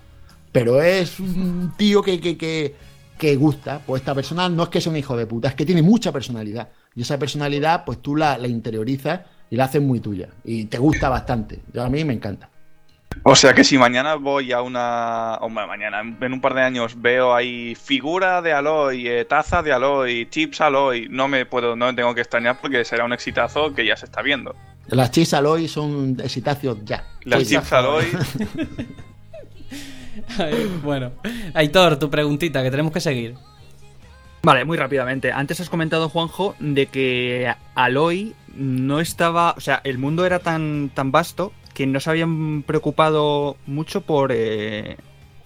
Pero es un tío que, que, que, que gusta. Pues esta persona no es que sea un hijo de puta, es que tiene mucha personalidad. Y esa personalidad, pues tú la, la interiorizas y la haces muy tuya. Y te gusta bastante. Yo, a mí me encanta. O sea que si mañana voy a una... O ma- mañana, en un par de años, veo ahí figura de Aloy, eh, taza de Aloy, chips Aloy, no me puedo, no me tengo que extrañar porque será un exitazo que ya se está viendo. Las chis Aloy son exitacios ya. Las ya. chips Aloy... Ay, bueno. Aitor, tu preguntita, que tenemos que seguir. Vale, muy rápidamente. Antes has comentado, Juanjo, de que Aloy no estaba. O sea, el mundo era tan, tan vasto que no se habían preocupado mucho por eh,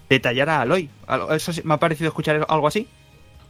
detallar a Aloy. Al- Eso sí- me ha parecido escuchar algo así.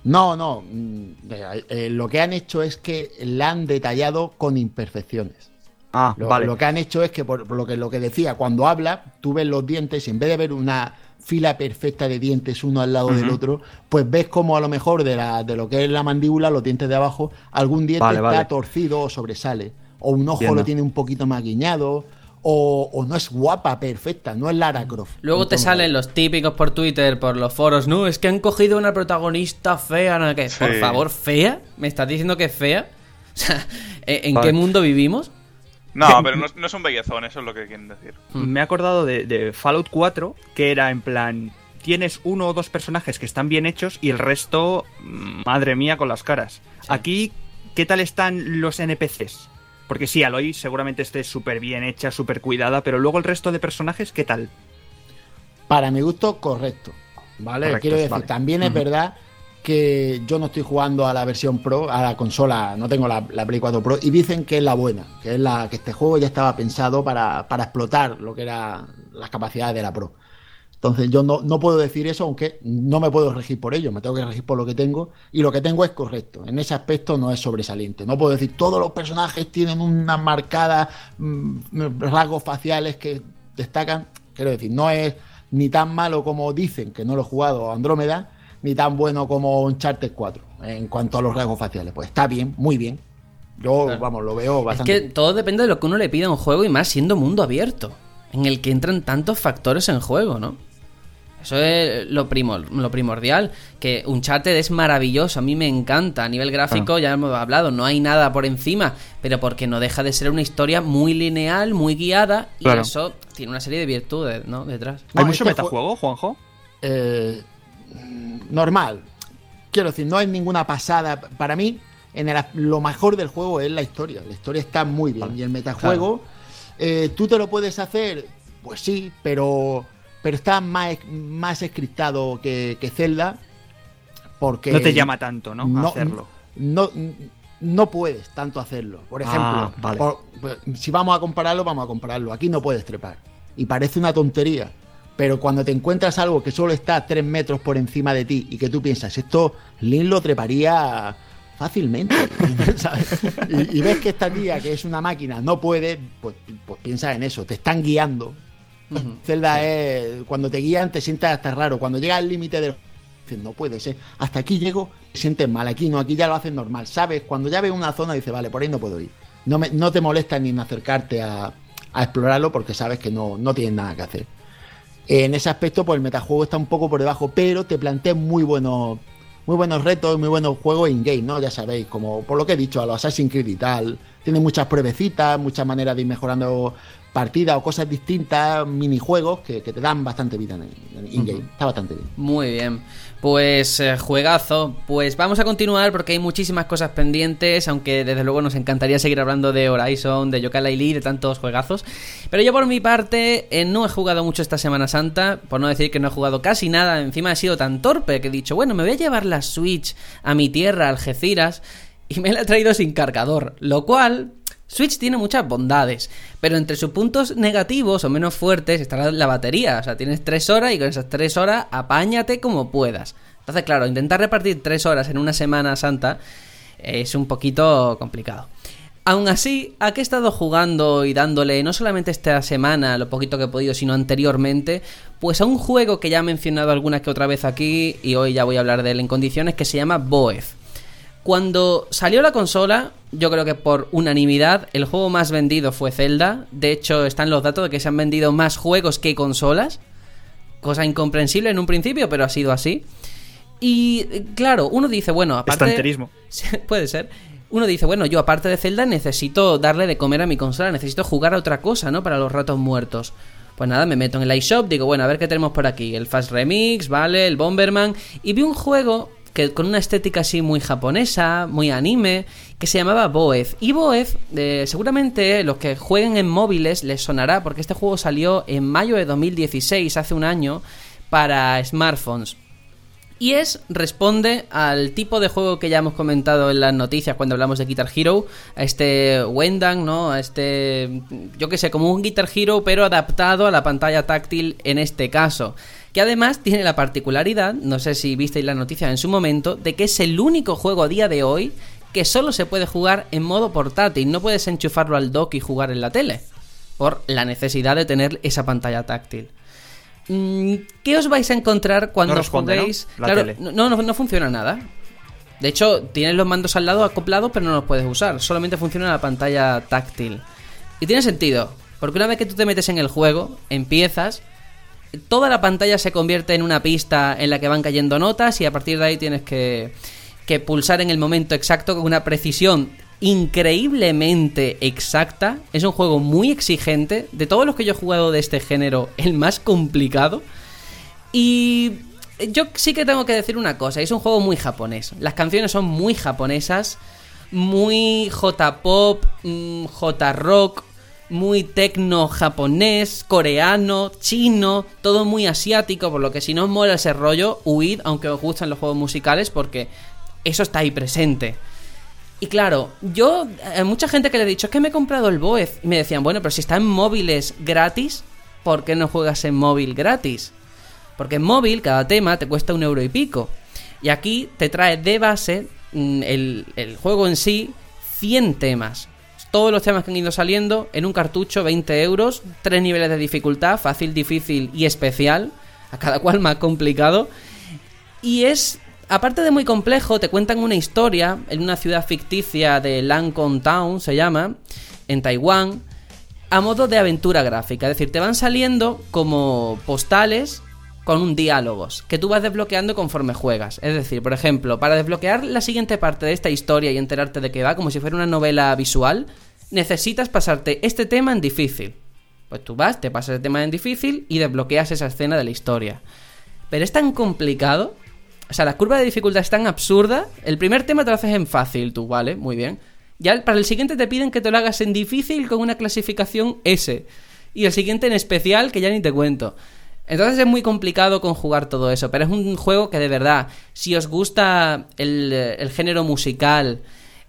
No, no. mm, eh, eh, lo que han hecho es que la han detallado con imperfecciones. Ah, Lo, vale. lo que han hecho es que, por, por lo que lo que decía, cuando habla, tú ves los dientes y en vez de ver una fila perfecta de dientes uno al lado del otro, pues ves como a lo mejor de, la, de lo que es la mandíbula, los dientes de abajo, algún diente Vale, está vale. torcido o sobresale. O un ojo Entiendo. lo tiene un poquito más guiñado. O, o no es guapa, perfecta, no es Lara Croft. Luego te salen los típicos por Twitter, por los foros. No, es que han cogido una protagonista fea. ¿no? ¿Qué? Por Sí. favor, ¿fea? ¿Me estás diciendo que es fea? O sea, ¿en Vale. qué mundo vivimos? No, pero no, es- no es un bellezón, eso es lo que quieren decir. Me he acordado de, de Fallout 4, que era en plan. Tienes uno o dos personajes que están bien hechos y el resto, mm, madre mía, con las caras. Aquí, ¿qué tal están los NPCs? Porque sí, Aloy seguramente esté súper bien hecha, súper cuidada, pero luego el resto de personajes, ¿qué tal? Para mi gusto, correcto. ¿Vale? Correctos, Quiero decir, vale. también es verdad que yo no estoy jugando a la versión Pro, a la consola, no tengo la, la Play 4 Pro, y dicen que es la buena, que es la que este juego ya estaba pensado para, para explotar lo que eran las capacidades de la Pro. Entonces yo no, no puedo decir eso, aunque no me puedo regir por ello, me tengo que regir por lo que tengo, y lo que tengo es correcto. En ese aspecto no es sobresaliente. No puedo decir todos los personajes tienen unas marcadas mm, rasgos faciales que destacan. Quiero decir, no es ni tan malo como dicen, que no lo he jugado Andrómeda, ni tan bueno como Uncharted 4 en cuanto a los rasgos faciales. Pues está bien, muy bien. Yo, Claro. vamos, lo veo Es bastante. que bien. todo depende de lo que uno le pida a un juego y más siendo mundo abierto, en el que entran tantos factores en juego, ¿no? Eso es lo, primor- lo primordial, que Uncharted es maravilloso, a mí me encanta, a nivel gráfico ya hemos hablado, no hay nada por encima, pero porque no deja de ser una historia muy lineal, muy guiada, y Claro. eso tiene una serie de virtudes, ¿no? Detrás. No, ¿Hay mucho este metajuego, Juanjo? eh, normal. Quiero decir, no hay ninguna pasada. Para mí, en el- lo mejor del juego es la historia. La historia está muy bien. Y el metajuego, eh, tú te lo puedes hacer, pues sí, pero, pero está más, más escriptado que, que Zelda. Porque No te llama tanto, ¿no? A hacerlo. No, no puedes tanto hacerlo. Por ejemplo, Ah, vale. por- pues, si vamos a compararlo, vamos a compararlo. Aquí no puedes trepar. Y parece una tontería. Pero cuando te encuentras algo que solo está 3 metros por encima de ti y que tú piensas, esto Lin lo treparía fácilmente. ¿sabes? Y, y ves que esta tía, que es una máquina, no puede, pues, pues piensa en eso. Te están guiando. Zelda es. Cuando te guían, te sientes hasta raro. Cuando llega al límite del. No puede ser. Hasta aquí llego, te sientes mal. Aquí no, aquí ya lo haces normal. ¿Sabes? Cuando ya ves una zona, dices, vale, por ahí no puedo ir. No, me- no te molesta ni en acercarte a, a explorarlo porque sabes que no, no tienes nada que hacer. En ese aspecto, pues el metajuego está un poco por debajo, pero te plantea muy buenos, muy buenos retos, muy buenos juegos in-game, ¿no? Ya sabéis, como por lo que he dicho, a los Assassin's Creed y tal. Tiene muchas pruebecitas, muchas maneras de ir mejorando partidas o cosas distintas, minijuegos que, que te dan bastante vida en el in-game. Está bastante bien. Muy bien. Pues eh, juegazo. Pues vamos a continuar porque hay muchísimas cosas pendientes, aunque desde luego nos encantaría seguir hablando de Horizon, de Yooka-Laylee, de tantos juegazos. Pero yo por mi parte eh, no he jugado mucho esta Semana Santa, por no decir que no he jugado casi nada. Encima he sido tan torpe que he dicho, bueno, me voy a llevar la Switch a mi tierra, Algeciras, y me la he traído sin cargador. Lo cual, Switch tiene muchas bondades, pero entre sus puntos negativos o menos fuertes está la, batería. O sea, tienes tres horas y con esas tres horas apáñate como puedas. Entonces, claro, intentar repartir tres horas en una Semana Santa es un poquito complicado. Aún así, ¿a qué he estado jugando y dándole no solamente esta semana, lo poquito que he podido, sino anteriormente? Pues a un juego que ya he mencionado alguna que otra vez aquí y hoy ya voy a hablar de él en condiciones, que se llama Boeth. Cuando salió la consola, yo creo que por unanimidad, el juego más vendido fue Zelda. De hecho, están los datos de que se han vendido más juegos que consolas. Cosa incomprensible en un principio, pero ha sido así. Y claro, uno dice, bueno, aparte. Estanterismo. Puede ser. Uno dice, bueno, yo aparte de Zelda necesito darle de comer a mi consola, necesito jugar a otra cosa, ¿no? Para los ratos muertos. Pues nada, me meto en el iShop, digo, bueno, a ver qué tenemos por aquí. El Fast Remix, ¿vale? El Bomberman. Y vi un juego que con una estética así muy japonesa, muy anime, que se llamaba Boeth. Y eh, seguramente los que jueguen en móviles les sonará, porque este juego salió en mayo de 2016, hace un año, para smartphones. Y es, responde al tipo de juego que ya hemos comentado en las noticias cuando hablamos de Guitar Hero, a este Wendang, ¿no? A este, yo que sé, como un Guitar Hero, pero adaptado a la pantalla táctil en este caso que además tiene la particularidad, no sé si visteis la noticia en su momento, de que es el único juego a día de hoy que solo se puede jugar en modo portátil, no puedes enchufarlo al dock y jugar en la tele, por la necesidad de tener esa pantalla táctil. Mm, ¿Qué os vais a encontrar cuando No os responde, ¿no? juguéis? La Claro, tele. no, no, no funciona nada. De hecho, tienes los mandos al lado acoplados, pero no los puedes usar. Solamente funciona la pantalla táctil. Y tiene sentido, porque una vez que tú te metes en el juego, empiezas, toda la pantalla se convierte en una pista en la que van cayendo notas y a partir de ahí tienes que, pulsar en el momento exacto con una precisión increíblemente exacta. Es un juego muy exigente. De todos los que yo he jugado de este género, el más complicado. Y yo sí que tengo que decir una cosa, es un juego muy japonés. Las canciones son muy japonesas, muy J-pop, mm, J-rock, muy tecno japonés, coreano, chino, todo muy asiático, por lo que si no os mola ese rollo, huid, aunque os gustan los juegos musicales, porque eso está ahí presente. Y claro, yo, a mucha gente que le he dicho, es que me he comprado el Boez, y me decían, bueno, pero si está en móviles gratis, ¿por qué no juegas en móvil gratis? Porque en móvil cada tema te cuesta un euro y pico. Y aquí te trae de base mm, el, el juego en sí 100 temas. Todos los temas que han ido saliendo en un cartucho, 20 euros, tres niveles de dificultad, fácil, difícil y especial, a cada cual más complicado. Y es, aparte de muy complejo, te cuentan una historia en una ciudad ficticia de Lancon Town, se llama, en Taiwán, a modo de aventura gráfica. Es decir, te van saliendo como postales con un diálogos que tú vas desbloqueando conforme juegas. Es decir, por ejemplo, para desbloquear la siguiente parte de esta historia y enterarte de qué va, como si fuera una novela visual, necesitas pasarte este tema en difícil. Pues tú vas, te pasas el tema en difícil y desbloqueas esa escena de la historia. Pero es tan complicado. O sea, la curva de dificultad es tan absurda. El primer tema te lo haces en fácil, tú, ¿vale? Muy bien. Ya para el siguiente te piden que te lo hagas en difícil con una clasificación S. Y el siguiente en especial, que ya ni te cuento. Entonces es muy complicado conjugar todo eso, pero es un juego que de verdad, si os gusta el, el género musical,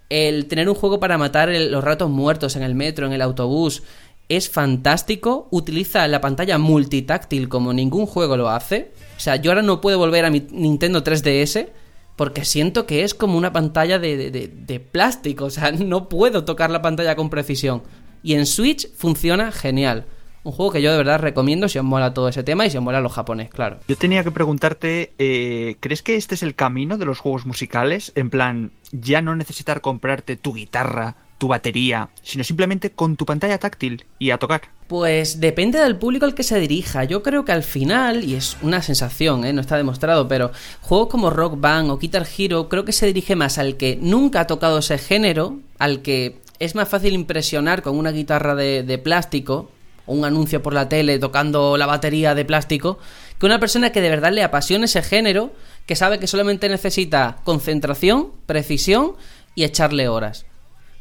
el tener un juego para matar los ratos muertos en el metro, en el autobús, es fantástico. Utiliza la pantalla multitáctil como ningún juego lo hace. O sea, yo ahora no puedo volver a mi Nintendo 3DS porque siento que es como una pantalla de, de- de- de plástico. O sea, no puedo tocar la pantalla con precisión. Y en Switch funciona genial. Un juego que yo de verdad recomiendo si os mola todo ese tema y si os mola lo japonés, claro. Yo tenía que preguntarte, eh, ¿crees que este es el camino de los juegos musicales? En plan, ya no necesitar comprarte tu guitarra, tu batería, sino simplemente con tu pantalla táctil y a tocar. Pues depende del público al que se dirija. Yo creo que al final, y es una sensación, ¿eh? no está demostrado, pero juegos como Rock Band o Guitar Hero creo que se dirige más al que nunca ha tocado ese género, al que es más fácil impresionar con una guitarra de, de plástico un anuncio por la tele tocando la batería de plástico, que una persona que de verdad le apasiona ese género, que sabe que solamente necesita concentración, precisión y echarle horas.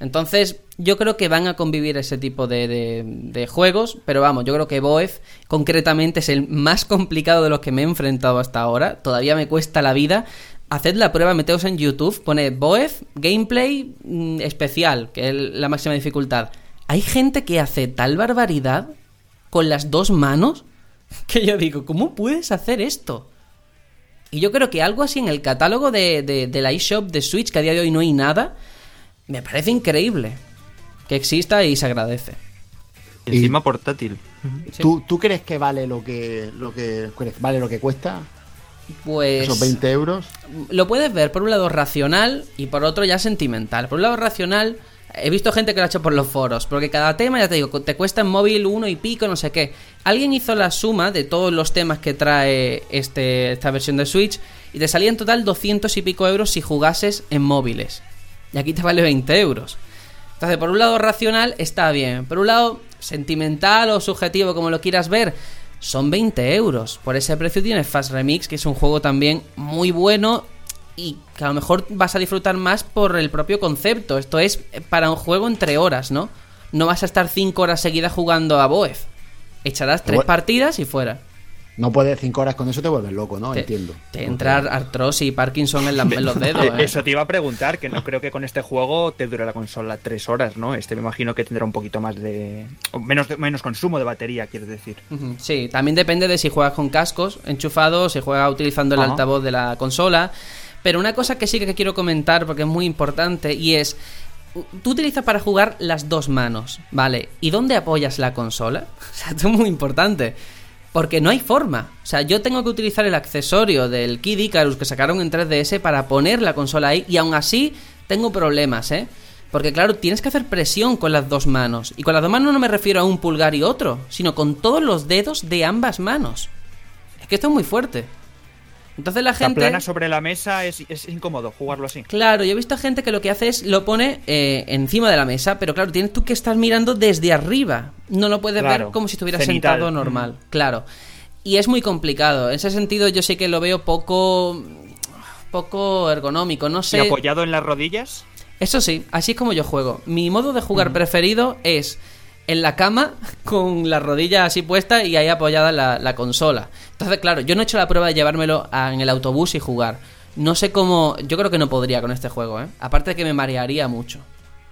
Entonces, yo creo que van a convivir ese tipo de, de, juegos, pero vamos, yo creo que Boef concretamente es el más complicado de los que me he enfrentado hasta ahora. Todavía me cuesta la vida. Haced la prueba, meteos en YouTube, pone Boef Gameplay mm, especial, que es la máxima dificultad. Hay gente que hace tal barbaridad con las dos manos que yo digo, ¿cómo puedes hacer esto? Y yo creo que algo así en el catálogo de, de, de la eShop de Switch, que a día de hoy no hay nada, me parece increíble que exista y se agradece. Encima portátil. ¿Tú, ¿Tú, crees que vale lo que, lo que vale lo que cuesta? Pues. Esos 20 euros. Lo puedes ver por un lado racional y por otro ya sentimental. Por un lado racional, he visto gente que lo ha hecho por los foros. Porque cada tema, ya te digo, te cuesta en móvil uno y pico, no sé qué. Alguien hizo la suma de todos los temas que trae este, esta versión de Switch y te salía en total 200 y pico euros si jugases en móviles y aquí te vale 20 euros. Entonces, por un lado racional está bien, por un lado sentimental o subjetivo, como lo quieras ver, son 20 euros. Por ese precio tienes Fast Remix, que es un juego también muy bueno y que a lo mejor vas a disfrutar más por el propio concepto. Esto es para un juego entre horas, ¿no? No vas a estar 5 horas seguidas jugando a Boef. Echarás 3 partidas y fuera. No puedes cinco horas con eso, te vuelves loco, ¿no? Entiendo. Te entra artrosis y Parkinson en, los dedos. ¿eh? Eso te iba a preguntar, que no creo que con este juego te dure la consola tres horas, ¿no? Este me imagino que tendrá un poquito más de. menos, menos consumo de batería, quieres decir. Sí, también depende de si juegas con cascos enchufados, si juegas utilizando el altavoz de la consola. Pero una cosa que sí que quiero comentar, porque es muy importante, y es. Tú utilizas para jugar las dos manos, ¿vale? ¿Y dónde apoyas la consola? O sea, esto es muy importante. Porque no hay forma. O sea, yo tengo que utilizar el accesorio del Kid Icarus que sacaron en 3DS para poner la consola ahí y aún así tengo problemas, ¿eh? Porque claro, tienes que hacer presión con las dos manos. Y con las dos manos no me refiero a un pulgar y otro, sino con todos los dedos de ambas manos. Es que esto es muy fuerte. Entonces la gente. plana sobre la mesa es, incómodo jugarlo así. Claro, yo he visto gente que lo que hace es lo pone eh, encima de la mesa, pero claro, tienes tú que estar mirando desde arriba. No lo puedes ver como si estuvieras sentado normal. Claro. Y es muy complicado. En ese sentido, yo sé que lo veo poco. poco ergonómico. No sé. ¿Y apoyado en las rodillas? Eso sí, así es como yo juego. Mi modo de jugar preferido es en la cama con la rodilla así puesta y ahí apoyada la, consola. Entonces, claro, yo no he hecho la prueba de llevármelo en el autobús y jugar. No sé cómo. Yo creo que no podría con este juego, ¿eh? Aparte de que me marearía mucho.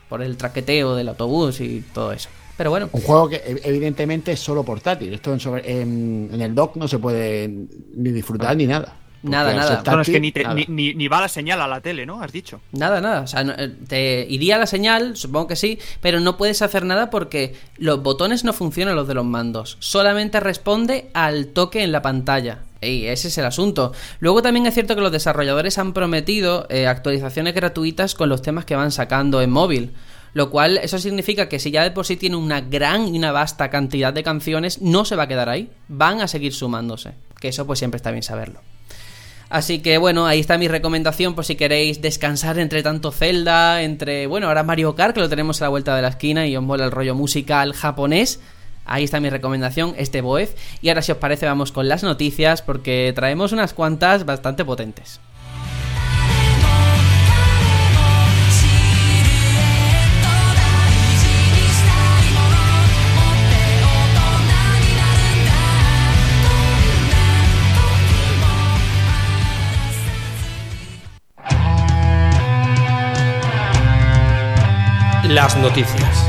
Por el traqueteo del autobús y todo eso. Pero bueno. Un juego que evidentemente es solo portátil. Esto en, en el dock no se puede ni disfrutar ni nada. Nada, nada. Bueno, es que ni, Ni, va la señal a la tele, ¿no? Has dicho. Nada, nada. O sea, eh, te iría la señal, supongo que sí, pero no puedes hacer nada porque los botones no funcionan los de los mandos. Solamente responde al toque en la pantalla. Y ese es el asunto. Luego también es cierto que los desarrolladores han prometido eh, actualizaciones gratuitas con los temas que van sacando en móvil. Lo cual, eso significa que si ya de por sí tiene una gran y una vasta cantidad de canciones, no se va a quedar ahí. Van a seguir sumándose. Que eso pues siempre está bien saberlo. Así que bueno, ahí está mi recomendación por si queréis descansar entre tanto Zelda, entre, bueno, ahora Mario Kart, que lo tenemos a la vuelta de la esquina y os mola el rollo musical japonés. Ahí está mi recomendación, este Boez. Y ahora si os parece vamos con las noticias porque traemos unas cuantas bastante potentes. Las noticias.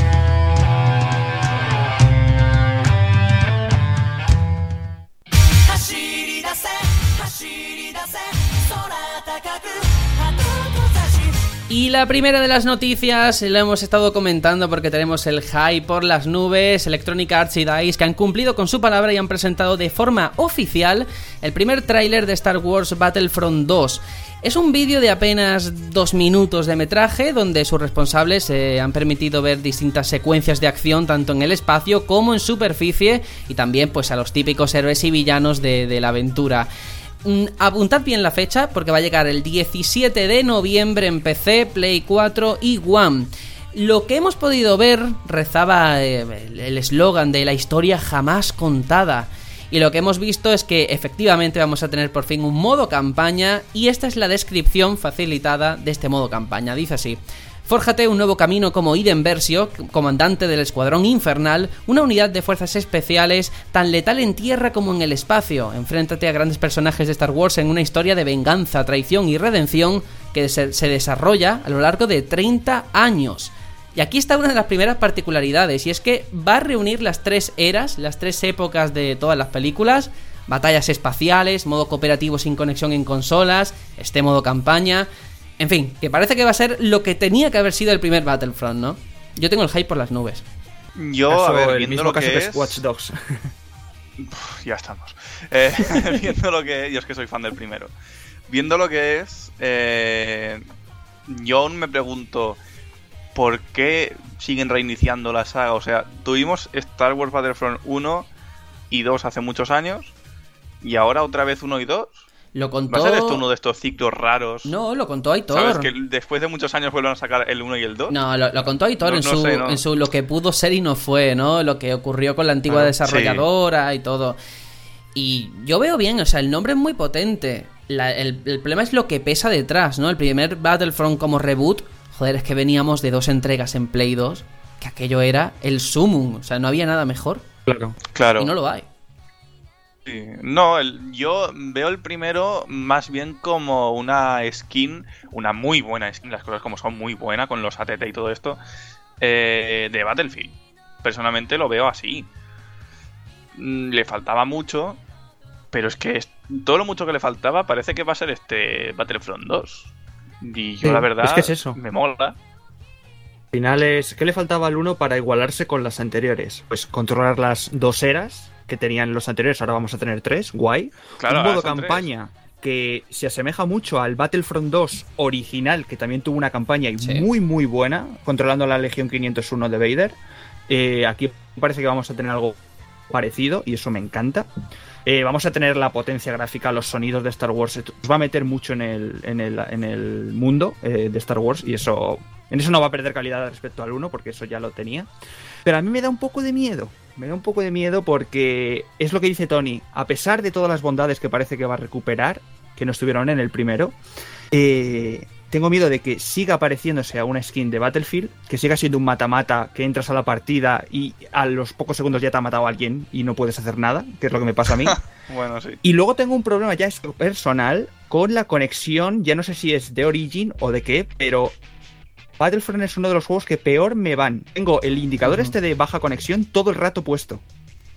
Y la primera de las noticias la hemos estado comentando porque tenemos el hype por las nubes, Electronic Arts y DICE que han cumplido con su palabra y han presentado de forma oficial el primer tráiler de Star Wars Battlefront 2. Es un vídeo de apenas dos minutos de metraje donde sus responsables se han permitido ver distintas secuencias de acción tanto en el espacio como en superficie y también pues a los típicos héroes y villanos de, la aventura. Apuntad bien la fecha porque va a llegar el 17 de noviembre en PC, Play 4 y One. Lo que hemos podido ver rezaba eh, el eslogan de la historia jamás contada. Y lo que hemos visto es que efectivamente vamos a tener por fin un modo campaña y esta es la descripción facilitada de este modo campaña. Dice así. Fórjate un nuevo camino como Iden Versio, comandante del Escuadrón Infernal, una unidad de fuerzas especiales tan letal en tierra como en el espacio. Enfréntate a grandes personajes de Star Wars en una historia de venganza, traición y redención que se, se desarrolla a lo largo de 30 años. Y aquí está una de las primeras particularidades, y es que va a reunir las tres eras, las tres épocas de todas las películas, batallas espaciales, modo cooperativo sin conexión en consolas, este modo campaña, en fin, que parece que va a ser lo que tenía que haber sido el primer Battlefront, ¿no? Yo tengo el hype por las nubes. Yo, Eso, a ver, el viendo mismo lo caso que que es... es Watch Dogs. Uf, ya estamos. Eh, viendo lo que yo es que soy fan del primero. Viendo lo que es, eh, yo aún me pregunto por qué siguen reiniciando la saga. O sea, tuvimos Star Wars Battlefront 1 y 2 hace muchos años y ahora otra vez 1 y 2. Lo ¿Va contó... a ser esto uno de estos ciclos raros? No, lo contó Aitor. ¿Sabes? Que después de muchos años vuelven a sacar el 1 y el 2. No, lo, lo contó Aitor No- en, no su, sé, no. en su lo que pudo ser y no fue, ¿no? Lo que ocurrió con la antigua Ah, desarrolladora y todo. Y yo veo bien, o sea, el nombre es muy potente. La- el, el problema es lo que pesa detrás, ¿no? El primer Battlefront como reboot, joder, es que veníamos de dos entregas en Play 2, que aquello era el sumum, o sea, no había nada mejor. Claro. Claro. Y no lo hay. Sí. No, el- yo veo el primero más bien como una skin, una muy buena skin, las cosas como son muy buena con los ATT y todo esto, eh, de Battlefield. Personalmente lo veo así. Mm, Le faltaba mucho, pero es que todo lo mucho que le faltaba parece que va a ser este Battlefront 2. Y yo Sí, la verdad es que es eso. me mola. Al final es. ¿Qué le faltaba al 1 para igualarse con las anteriores? Pues controlar las dos eras que tenían los anteriores, ahora vamos a tener tres, guay. Claro, un modo campaña que se asemeja mucho al Battlefront 2 original, que también tuvo una campaña y Sí. muy muy buena, controlando la Legión 501 de Vader. Eh, aquí parece que vamos a tener algo parecido y eso me encanta. Eh, vamos a tener la potencia gráfica, los sonidos de Star Wars. Esto Nos va a meter mucho en el, en el, en el mundo eh, de Star Wars y eso. En eso no va a perder calidad respecto al 1, porque eso ya lo tenía. Pero a mí me da un poco de miedo. Me da un poco de miedo porque es lo que dice Tony. A pesar de todas las bondades que parece que va a recuperar, que no estuvieron en el primero, eh, tengo miedo de que siga apareciéndose a una skin de Battlefield, que siga siendo un mata-mata, que entras a la partida y a los pocos segundos ya te ha matado alguien y no puedes hacer nada, que es lo que me pasa a mí. Bueno, sí. Y luego tengo un problema ya personal con la conexión, ya no sé si es de Origin o de qué, pero Battlefront es uno de los juegos que peor me van. Tengo el indicador este de baja conexión todo el rato puesto.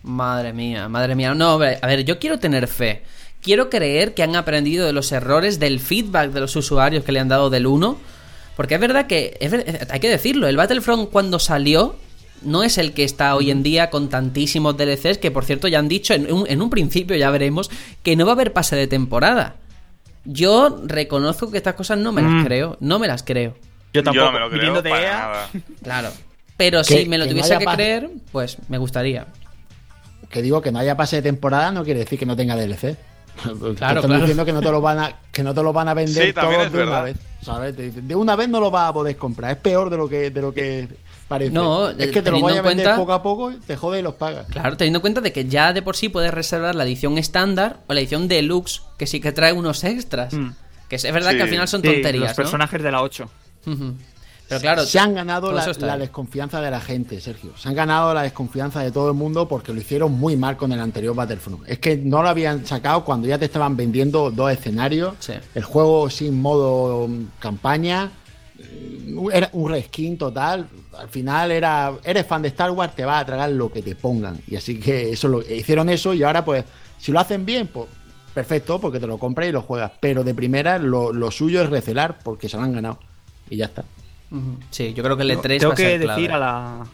Madre mía, madre mía. No, hombre, a ver, yo quiero tener fe. Quiero creer que han aprendido de los errores del feedback de los usuarios que le han dado del 1. Porque es verdad que, es ver- hay que decirlo, el Battlefront cuando salió no es el que está hoy en día con tantísimos DLCs que por cierto ya han dicho en un, en un principio, ya veremos, que no va a haber pase de temporada. Yo reconozco que estas cosas no me las Mm. creo, no me las creo. Yo tampoco, Yo no me lo creo viniendo de EA, nada. Claro. Pero Que- si me lo que no tuviese haya que pase- creer, pues me gustaría. Que digo que no haya pase de temporada no quiere decir que no tenga DLC. Claro, están claro. diciendo que no te lo van a que no te lo van a vender Sí, todo de una vez, de una vez no lo vas a poder comprar, es peor de lo que de lo que parece. No, es que te lo voy a en vender cuenta- poco a poco, te jode y los pagas. Claro, teniendo en cuenta de que ya de por sí puedes reservar la edición estándar o la edición deluxe, que sí que trae unos extras. Mm. Que es, es verdad Sí. que al final son sí, tonterías, los ¿no? personajes de la 8. Pero claro, se han ganado la, desconfianza de la gente, Sergio. Se han ganado la desconfianza de todo el mundo porque lo hicieron muy mal con el anterior Battlefront. Es que no lo habían sacado cuando ya te estaban vendiendo dos escenarios, Sí. el juego sin modo mm, campaña, eh, era un reskin total. Al final era, eres fan de Star Wars, te vas a tragar lo que te pongan. Y así que eso lo hicieron eso y ahora pues si lo hacen bien, pues perfecto, porque te lo compras y lo juegas. Pero de primera lo, lo suyo es recelar porque se lo han ganado. Y ya está. Sí, yo creo que el E3 Tengo va a ser que clave. decir a la,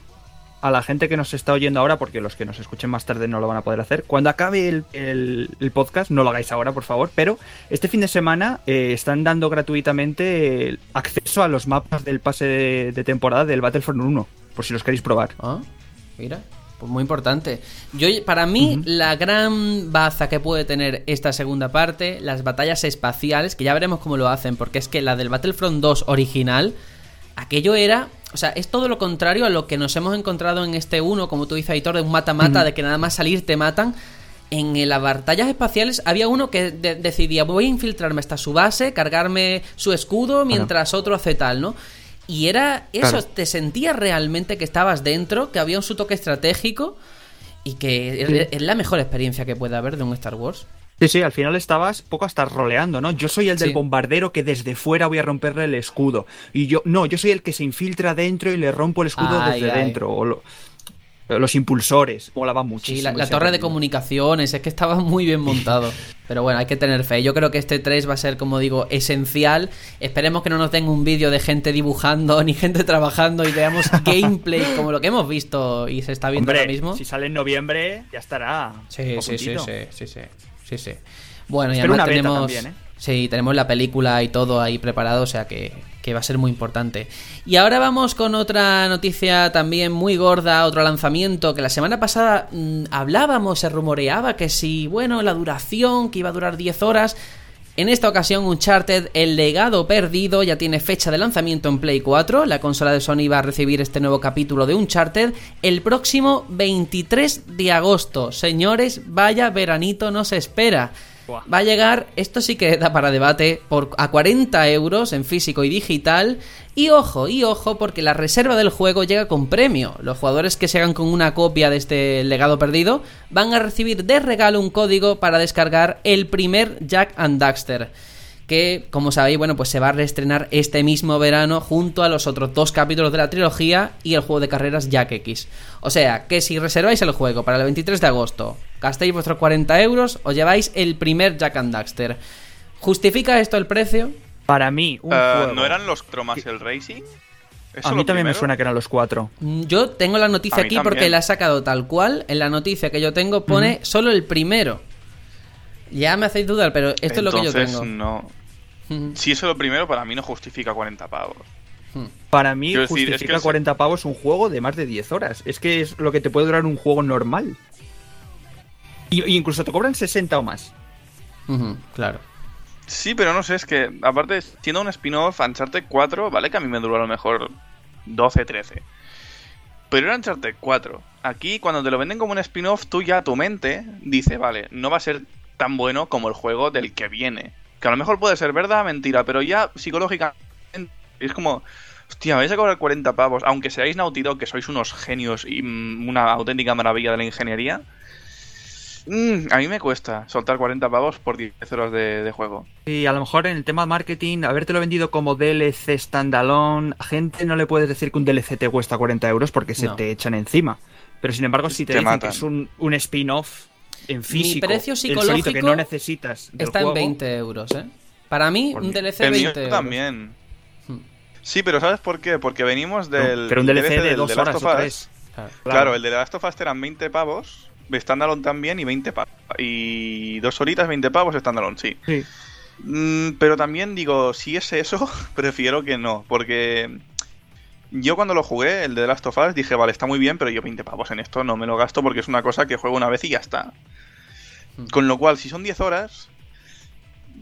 a la gente que nos está oyendo ahora, porque los que nos escuchen más tarde no lo van a poder hacer, cuando acabe el, el- el podcast, no lo hagáis ahora, por favor, pero este fin de semana eh, están dando gratuitamente el acceso a los mapas del pase de, de temporada del Battlefront 1, por si los queréis probar. Ah, mira, pues muy importante. Yo, para mí, la gran baza que puede tener esta segunda parte, las batallas espaciales, que ya veremos cómo lo hacen, porque es que la del Battlefront 2 original, aquello era O sea, es todo lo contrario a lo que nos hemos encontrado en este 1, como tú dices, Aitor, de un mata-mata, de que nada más salir te matan. En las batallas espaciales había uno que de- decidía, voy a infiltrarme hasta su base, cargarme su escudo, mientras otro hace tal, ¿no? Y era eso, Claro. te sentías realmente que estabas dentro, que había un su toque estratégico y que es, es la mejor experiencia que puede haber de un Star Wars. Sí, sí, al final estabas poco hasta roleando, ¿no? Yo soy el del Sí. bombardero que desde fuera voy a romperle el escudo. Y yo, no, yo soy el que se infiltra dentro y le rompo el escudo Ay, desde ay. dentro. O lo- los impulsores, molaba Sí, muchísimo. la, la torre de comunicaciones, es que estaba muy bien montado. Pero bueno, hay que tener fe. Yo creo que este 3 va a ser, como digo, esencial. Esperemos que no nos den un vídeo de gente dibujando ni gente trabajando y veamos gameplay como lo que hemos visto y se está viendo Hombre, ahora mismo. si sale en noviembre, ya estará. Sí, sí, sí, sí, sí, sí, sí, sí. Bueno, y Espero además tenemos, también, ¿eh? sí, tenemos la película y todo ahí preparado, o sea que, que va a ser muy importante. Y ahora vamos con otra noticia también muy gorda, otro lanzamiento que la semana pasada mm, hablábamos, se rumoreaba que si, bueno, la duración, que iba a durar 10 horas. En esta ocasión, Uncharted, el legado perdido, ya tiene fecha de lanzamiento en Play 4. La consola de Sony va a recibir este nuevo capítulo de Uncharted el próximo 23 de agosto. Señores, vaya veranito nos espera. Va a llegar, esto sí que da para debate, por, a 40 euros en físico y digital. Y ojo, y ojo, porque la reserva del juego llega con premio. Los jugadores que se hagan con una copia de este legado perdido van a recibir de regalo un código para descargar el primer Jack and Daxter. Que, como sabéis, bueno, pues se va a reestrenar este mismo verano junto a los otros dos capítulos de la trilogía y el juego de carreras Jack X. O sea, que si reserváis el juego para el 23 de agosto, gastéis vuestros 40 euros, os lleváis el primer Jack and Daxter. ¿Justifica esto el precio? Para mí, un Eh, juego. ¿No eran los cuatro más el Racing? ¿Eso A mí también me suena que eran los cuatro. Mm, Yo tengo la noticia aquí porque la he sacado tal cual. En la noticia que yo tengo pone solo el primero. Ya me hacéis dudar, pero esto es lo que yo tengo. no. Si eso es lo primero, para mí no justifica 40 pavos. Para mí, Quiero decir, es justifica que es- 40 pavos un juego de más de 10 horas. Es que es lo que te puede durar un juego normal. Y, y incluso te cobran 60 o más. Claro. Sí, pero no sé, es que, aparte, siendo un spin-off, Uncharted 4, vale que a mí me duró a lo mejor 12, 13. Pero era Uncharted 4. Aquí, cuando te lo venden como un spin-off, tú ya tu mente dice, vale, no va a ser tan bueno como el juego del que viene. Que a lo mejor puede ser verdad, mentira, pero ya psicológicamente es como, hostia, vais a cobrar 40 pavos, aunque seáis Naughty Dog, que sois unos genios y mm, una auténtica maravilla de la ingeniería. mm, a mí me cuesta soltar 40 pavos por 10 horas de, de juego. Y a lo mejor en el tema marketing, habértelo vendido como DLC standalone, a gente no le puedes decir que un DLC te cuesta 40 euros porque se No. te echan encima. Pero sin embargo, si te, Te dicen matan. que es un, un spin-off en físico, precio el solito que psicológico no necesitas del Está juego, en 20 euros, ¿eh? Para mí, Por un. DLC El 20 mío euros. también. Hmm. Sí, pero ¿sabes por qué? Porque venimos del. pero un DLC de del dos The Last horas of o Us. tres. Claro. Claro. el de The Last of Us eran 20 pavos, standalone también y 20 pavos. Y dos horitas, 20 pavos, standalone, sí. Sí. Mm, pero también digo, si es eso, prefiero que no, porque yo cuando lo jugué, el de The Last of Us, dije, vale, está muy bien, pero yo 20 pavos en esto no me lo gasto porque es una cosa que juego una vez y ya está. Hmm. Con lo cual, si son 10 horas,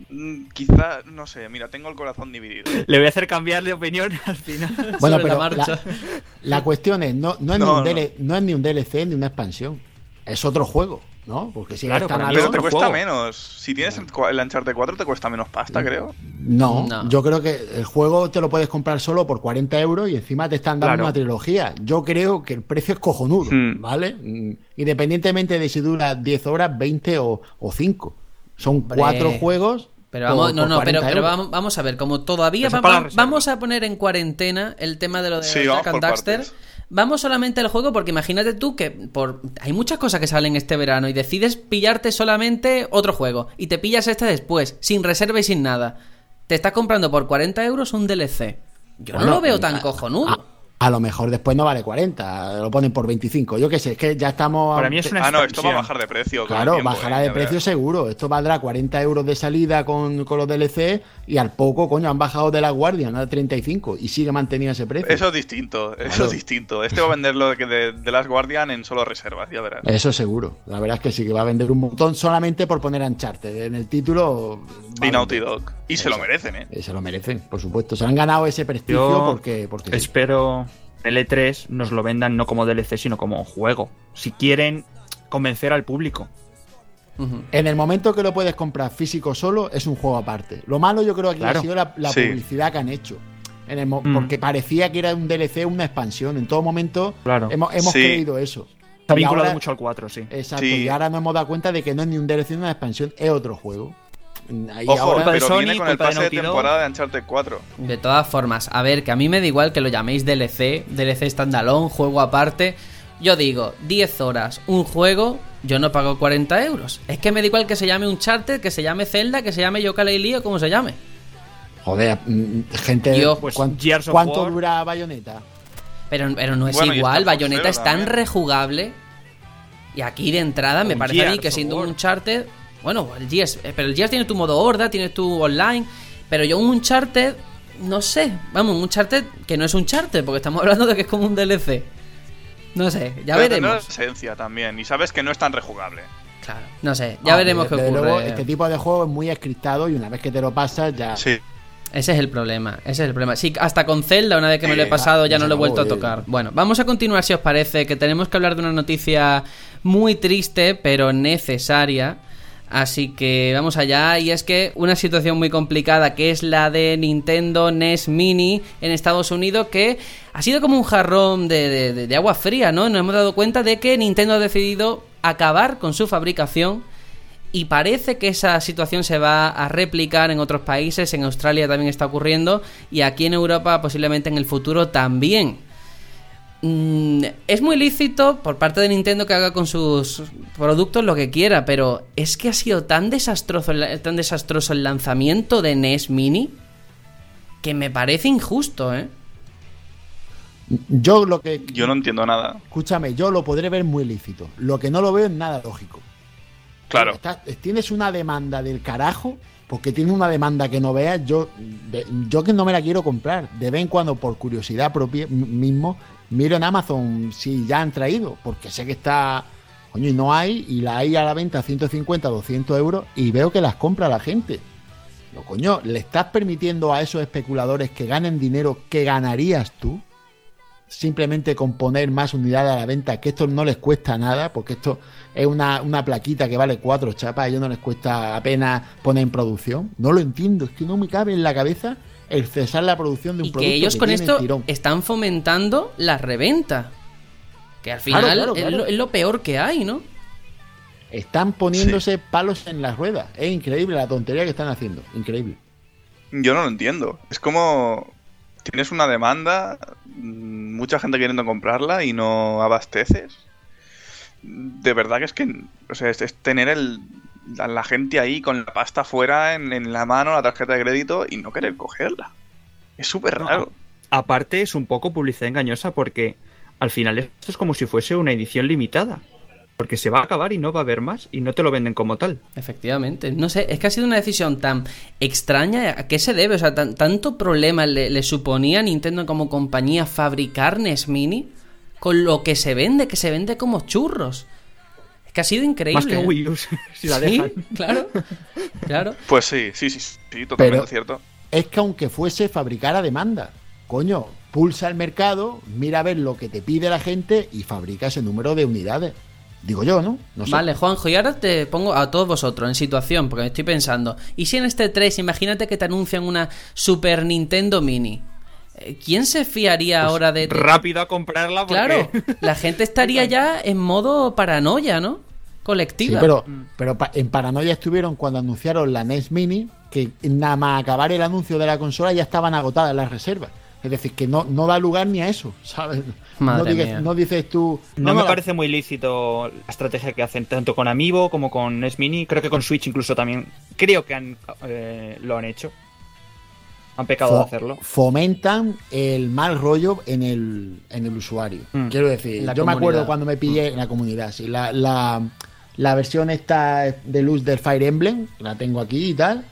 mm, quizá, no sé, mira, tengo el corazón dividido. Le voy a hacer cambiar de opinión al final. Bueno, Sobre la pero marcha. la, la cuestión es, no, no, es No, ni un no. DL no es ni un DLC ni una expansión. Es otro juego, ¿no? Porque si Claro, Pero te cuesta juego. menos. Si tienes el, Uncharted 4, te cuesta menos pasta, creo. No, No. yo creo que el juego te lo puedes comprar solo por 40 euros y encima te están dando Claro. una trilogía. Yo creo que el precio es cojonudo, Hmm. ¿vale? Mm, Independientemente de si dura 10 horas, 20 o, o 5. Son Hombre. cuatro juegos. Pero vamos, no, por no, pero, 40 pero euros. vamos, vamos a ver, como todavía va- va- vamos a poner en cuarentena el tema de lo de Sí, Jack and Daxter. partes. Vamos solamente al juego porque imagínate tú que por hay muchas cosas que salen este verano y decides pillarte solamente otro juego y te pillas este después, sin reserva y sin nada. Te estás comprando por 40 euros un DLC. Yo no lo veo tan a- cojonudo. A, lo mejor después no vale 40, lo ponen por 25. Yo qué sé, es que ya estamos. Para mí es una Ah, no, esto va a bajar de precio. Claro, tiempo, bajará eh, de precio seguro. Esto valdrá 40 euros de salida con, con los DLC y al poco, coño, han bajado de la guardia, ¿no? A 35 y sigue mantenido ese precio. Eso es distinto, eso Claro. es distinto. Este va a venderlo de, de, de Last Guardian en solo reservas, ya verás. Eso seguro. La verdad es que sí que va a vender un montón solamente por poner Uncharted en el título. Y Naughty vender. Dog. Y se lo merecen, ¿eh? Eh, Se lo merecen, por supuesto. Se han ganado ese prestigio Yo porque, porque sí. espero, L3 nos lo vendan no como DLC, sino como juego. Si quieren convencer al público. En el momento que lo puedes comprar físico solo, es un juego aparte. Lo malo yo creo que Claro. ha sido la, la Sí. publicidad que han hecho. En el mo- Mm. Porque parecía que era un DLC, una expansión. En todo momento Claro. hemos, hemos Sí. creído eso. Está vinculado ahora- mucho al 4, sí. Exacto. Sí. Y ahora nos hemos dado cuenta de que no es ni un DLC ni una expansión, es otro juego. Ojo, ahora- pero Sony, viene con el de pase de temporada de Uncharted 4. De todas formas, a ver, que a mí me da igual que lo llaméis DLC, DLC standalone, juego aparte. Yo digo, 10 horas, un juego, yo no pago 40 euros. Es que me da igual que se llame Uncharted, que se llame Zelda, que se llame Yooka-Laylee o como se llame. Joder, mm, gente. Dios, pues, ¿cuán- Gears of ¿Cuánto War. dura Bayonetta? Pero, pero no es Bueno, igual, Bayonetta es tan rejugable. Y aquí de entrada me Un parece a mí que siendo un. Uncharted. Bueno, el Gears, eh, pero el Gears tiene tu modo horda, tiene tu online. Pero yo un Uncharted, no sé. Vamos, un Uncharted que no es un Uncharted, porque estamos hablando de que es como un DLC. No sé, ya Pero veremos. esencia también. Y sabes que no es tan rejugable. Claro, no sé, ya Ah, veremos desde- qué desde ocurre. luego, este tipo de juego es muy escriptado y una vez que te lo pasas ya. Sí. Ese es el problema, ese es el problema. Sí, hasta con Zelda, una vez que me lo he pasado, ya no lo he vuelto a tocar. Bueno, vamos a continuar si os parece, que tenemos que hablar de una noticia muy triste, pero necesaria. Así que vamos allá, y es que una situación muy complicada, que es la de Nintendo NES Mini en Estados Unidos, que ha sido como un jarrón de, de- agua fría, ¿no? Nos hemos dado cuenta de que Nintendo ha decidido acabar con su fabricación y parece que esa situación se va a replicar en otros países, en Australia también está ocurriendo y aquí en Europa posiblemente en el futuro también. Mm, es muy lícito por parte de Nintendo que haga con sus productos lo que quiera, pero es que ha sido tan desastroso, el- tan desastroso el lanzamiento de NES Mini que me parece injusto, ¿eh? Yo lo que. Yo no entiendo nada. Escúchame, yo lo podré ver muy lícito. Lo que no lo veo es nada lógico. Claro. Estás- tienes una demanda del carajo, porque tienes una demanda que no veas, yo, de- yo que no me la quiero comprar. De vez en cuando, por curiosidad propia mismo, miro en Amazon si ya han traído, porque sé que está, coño, y no hay, y la hay a la venta a 150, 200 euros, y veo que las compra la gente. Lo coño, ¿le estás permitiendo a esos especuladores que ganen dinero que ganarías tú? simplemente con poner más unidades a la venta, que esto no les cuesta nada, porque esto es una, una plaquita que vale cuatro chapas, a ellos no les cuesta apenas poner en producción. No lo entiendo, es que no me cabe en la cabeza el cesar la producción de un Y producto que ellos con tiene esto tirón. están fomentando la reventa. Que al Claro, final claro, es lo- es lo peor que hay, ¿no? Están poniéndose palos en las ruedas. Es increíble la tontería que están haciendo. Increíble. Yo no lo entiendo. Es como tienes una demanda, mucha gente queriendo comprarla y no abasteces. De verdad que es que o sea, es, es tener el, la gente ahí con la pasta fuera en, en la mano, la tarjeta de crédito y no querer cogerla. Es súper No, raro. Aparte es un poco publicidad engañosa porque al final esto es como si fuese una edición limitada. Porque se va a acabar y no va a haber más y no te lo venden como tal. Efectivamente. No sé, es que ha sido una decisión tan extraña. ¿A qué se debe? O sea, tan- tanto problema le, le suponía a Nintendo como compañía fabricar NES Mini con lo que se vende, que se vende como churros. Que ha sido increíble. Más que. Wii U, si la Sí, dejan. claro. Claro. Pues sí, sí, sí, sí, totalmente Pero- cierto. Es que aunque fuese fabricar a demanda, coño, pulsa el mercado, mira a ver lo que te pide la gente y fabrica ese número de unidades. Digo yo, ¿no? No sé. Vale, Juanjo, y ahora te pongo a todos vosotros en situación, porque me estoy pensando. ¿Y si en este 3, imagínate que te anuncian una Super Nintendo Mini? Eh, ¿Quién se fiaría ahora de, de- Rápido a comprarla porque... Claro, la gente estaría ya en modo paranoia, ¿no? Sí, Colectiva. pero, pero pa- en paranoia estuvieron cuando anunciaron la NES Mini, que nada más acabar el anuncio de la consola ya estaban agotadas las reservas. Es decir, que no, no da lugar ni a eso, ¿sabes? Madre no, digas- mía. no dices tú... No, me la- parece muy lícito la estrategia que hacen tanto con Amiibo como con NES Mini. Creo que con Switch incluso también. Creo que han, eh, lo han hecho. Han pecado fo- de hacerlo. Fomentan el mal rollo en el, en el usuario. Mm. Quiero decir, La yo me acuerdo cuando me pillé en la comunidad, sí, la, la, la versión esta de luz del Fire Emblem, la tengo aquí y tal.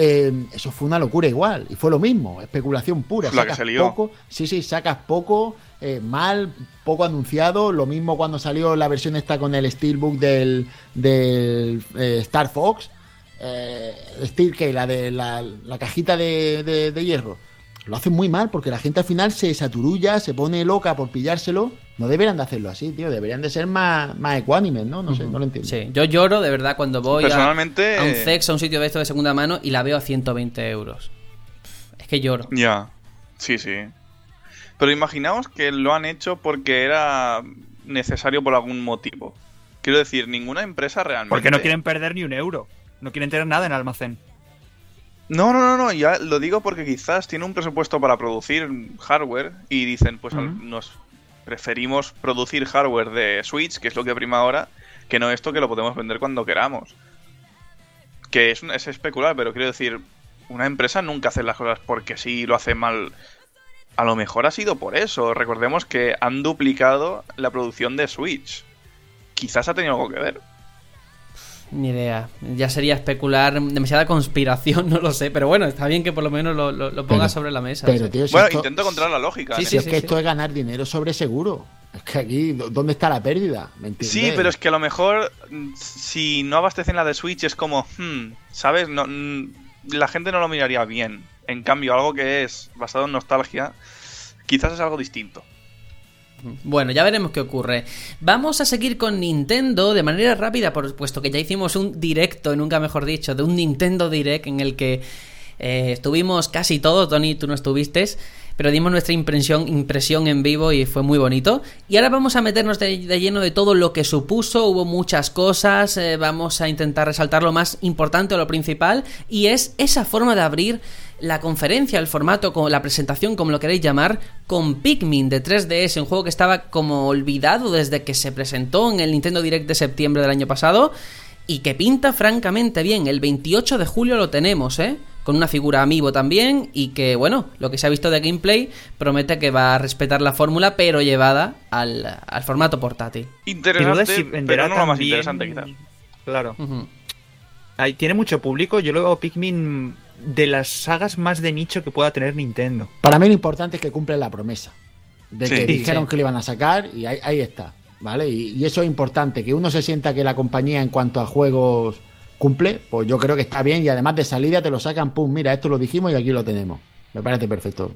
eh, eso fue una locura igual, y fue lo mismo, especulación pura. La que sacas se lió. poco, sí, sí, sacas poco, eh, mal, poco anunciado. Lo mismo cuando salió la versión esta con el Steelbook del, del eh, Star Fox. Eh, Steel, que la de la, la cajita de, de- de hierro. lo hacen muy mal porque la gente al final se saturulla, se pone loca por pillárselo. No deberían de hacerlo así, tío. Deberían de ser más, más ecuánimes, ¿no? No sé, no lo entiendo. Sí, yo lloro de verdad cuando voy a- Personalmente- a, un sex, a un sitio de esto de segunda mano y la veo a 120 euros. Es que lloro. Ya, sí, sí. Pero imaginaos que lo han hecho porque era necesario por algún motivo. Quiero decir, ninguna empresa realmente. Porque no quieren perder ni un euro. No quieren tener nada en almacén. No, no, no, no, ya lo digo porque quizás tiene un presupuesto para producir hardware y dicen, pues Ujú. nos preferimos producir hardware de Switch, que es lo que prima ahora, que no esto que lo podemos vender cuando queramos. Que es, es especular, pero quiero decir, una empresa nunca hace las cosas porque sí lo hace mal. A lo mejor ha sido por eso. Recordemos que han duplicado la producción de Switch. Quizás ha tenido algo que ver. Ni idea. Ya sería especular demasiada conspiración, no lo sé. Pero bueno, está bien que por lo menos lo, lo, Pero- sobre la mesa. Pero, sí. tío, si Bueno, esto, intento encontrar la lógica. Sí, si es que esto es ganar dinero sobre seguro. Es que aquí, ¿dó- ¿dónde está la pérdida? ¿Me? Sí, pero es que a lo mejor mm, si no abastecen la de Switch es como, hmm, ¿sabes? No, mm, la gente no lo miraría bien. En cambio, algo que es basado en nostalgia, quizás es algo distinto. Bueno, ya veremos qué ocurre. Vamos a seguir con Nintendo de manera rápida, por puesto que ya hicimos un directo, nunca mejor dicho, de un Nintendo Direct en el que eh, estuvimos casi todos, Tony, tú no estuviste, pero dimos nuestra impresión, impresión en vivo y fue muy bonito. Y ahora vamos a meternos de, de lleno de todo lo que supuso, hubo muchas cosas, eh, vamos a intentar resaltar lo más importante o lo principal, y es esa forma de abrir la conferencia, el formato, la presentación, como lo queréis llamar, con Pikmin de 3DS, un juego que estaba como olvidado desde que se presentó en el Nintendo Direct de septiembre del año pasado y que pinta francamente bien. El 28 de julio lo tenemos, ¿eh? Con una figura amiibo también y que, bueno, lo que se ha visto de gameplay promete que va a respetar la fórmula, pero llevada al, al formato portátil. Interesante, si pero no lo más también- interesante quizás. Claro. Ahí tiene mucho público. Yo luego Pikmin de las sagas más de nicho que pueda tener Nintendo. Para mí lo importante es que cumplen la promesa. De Sí. que dijeron sí. que lo iban a sacar y ahí, ahí está. ¿Vale? Y, y eso es importante, que uno se sienta que la compañía en cuanto a juegos cumple, pues yo creo que está bien y además de salida te lo sacan, pum, mira, esto lo dijimos y aquí lo tenemos. Me parece perfecto.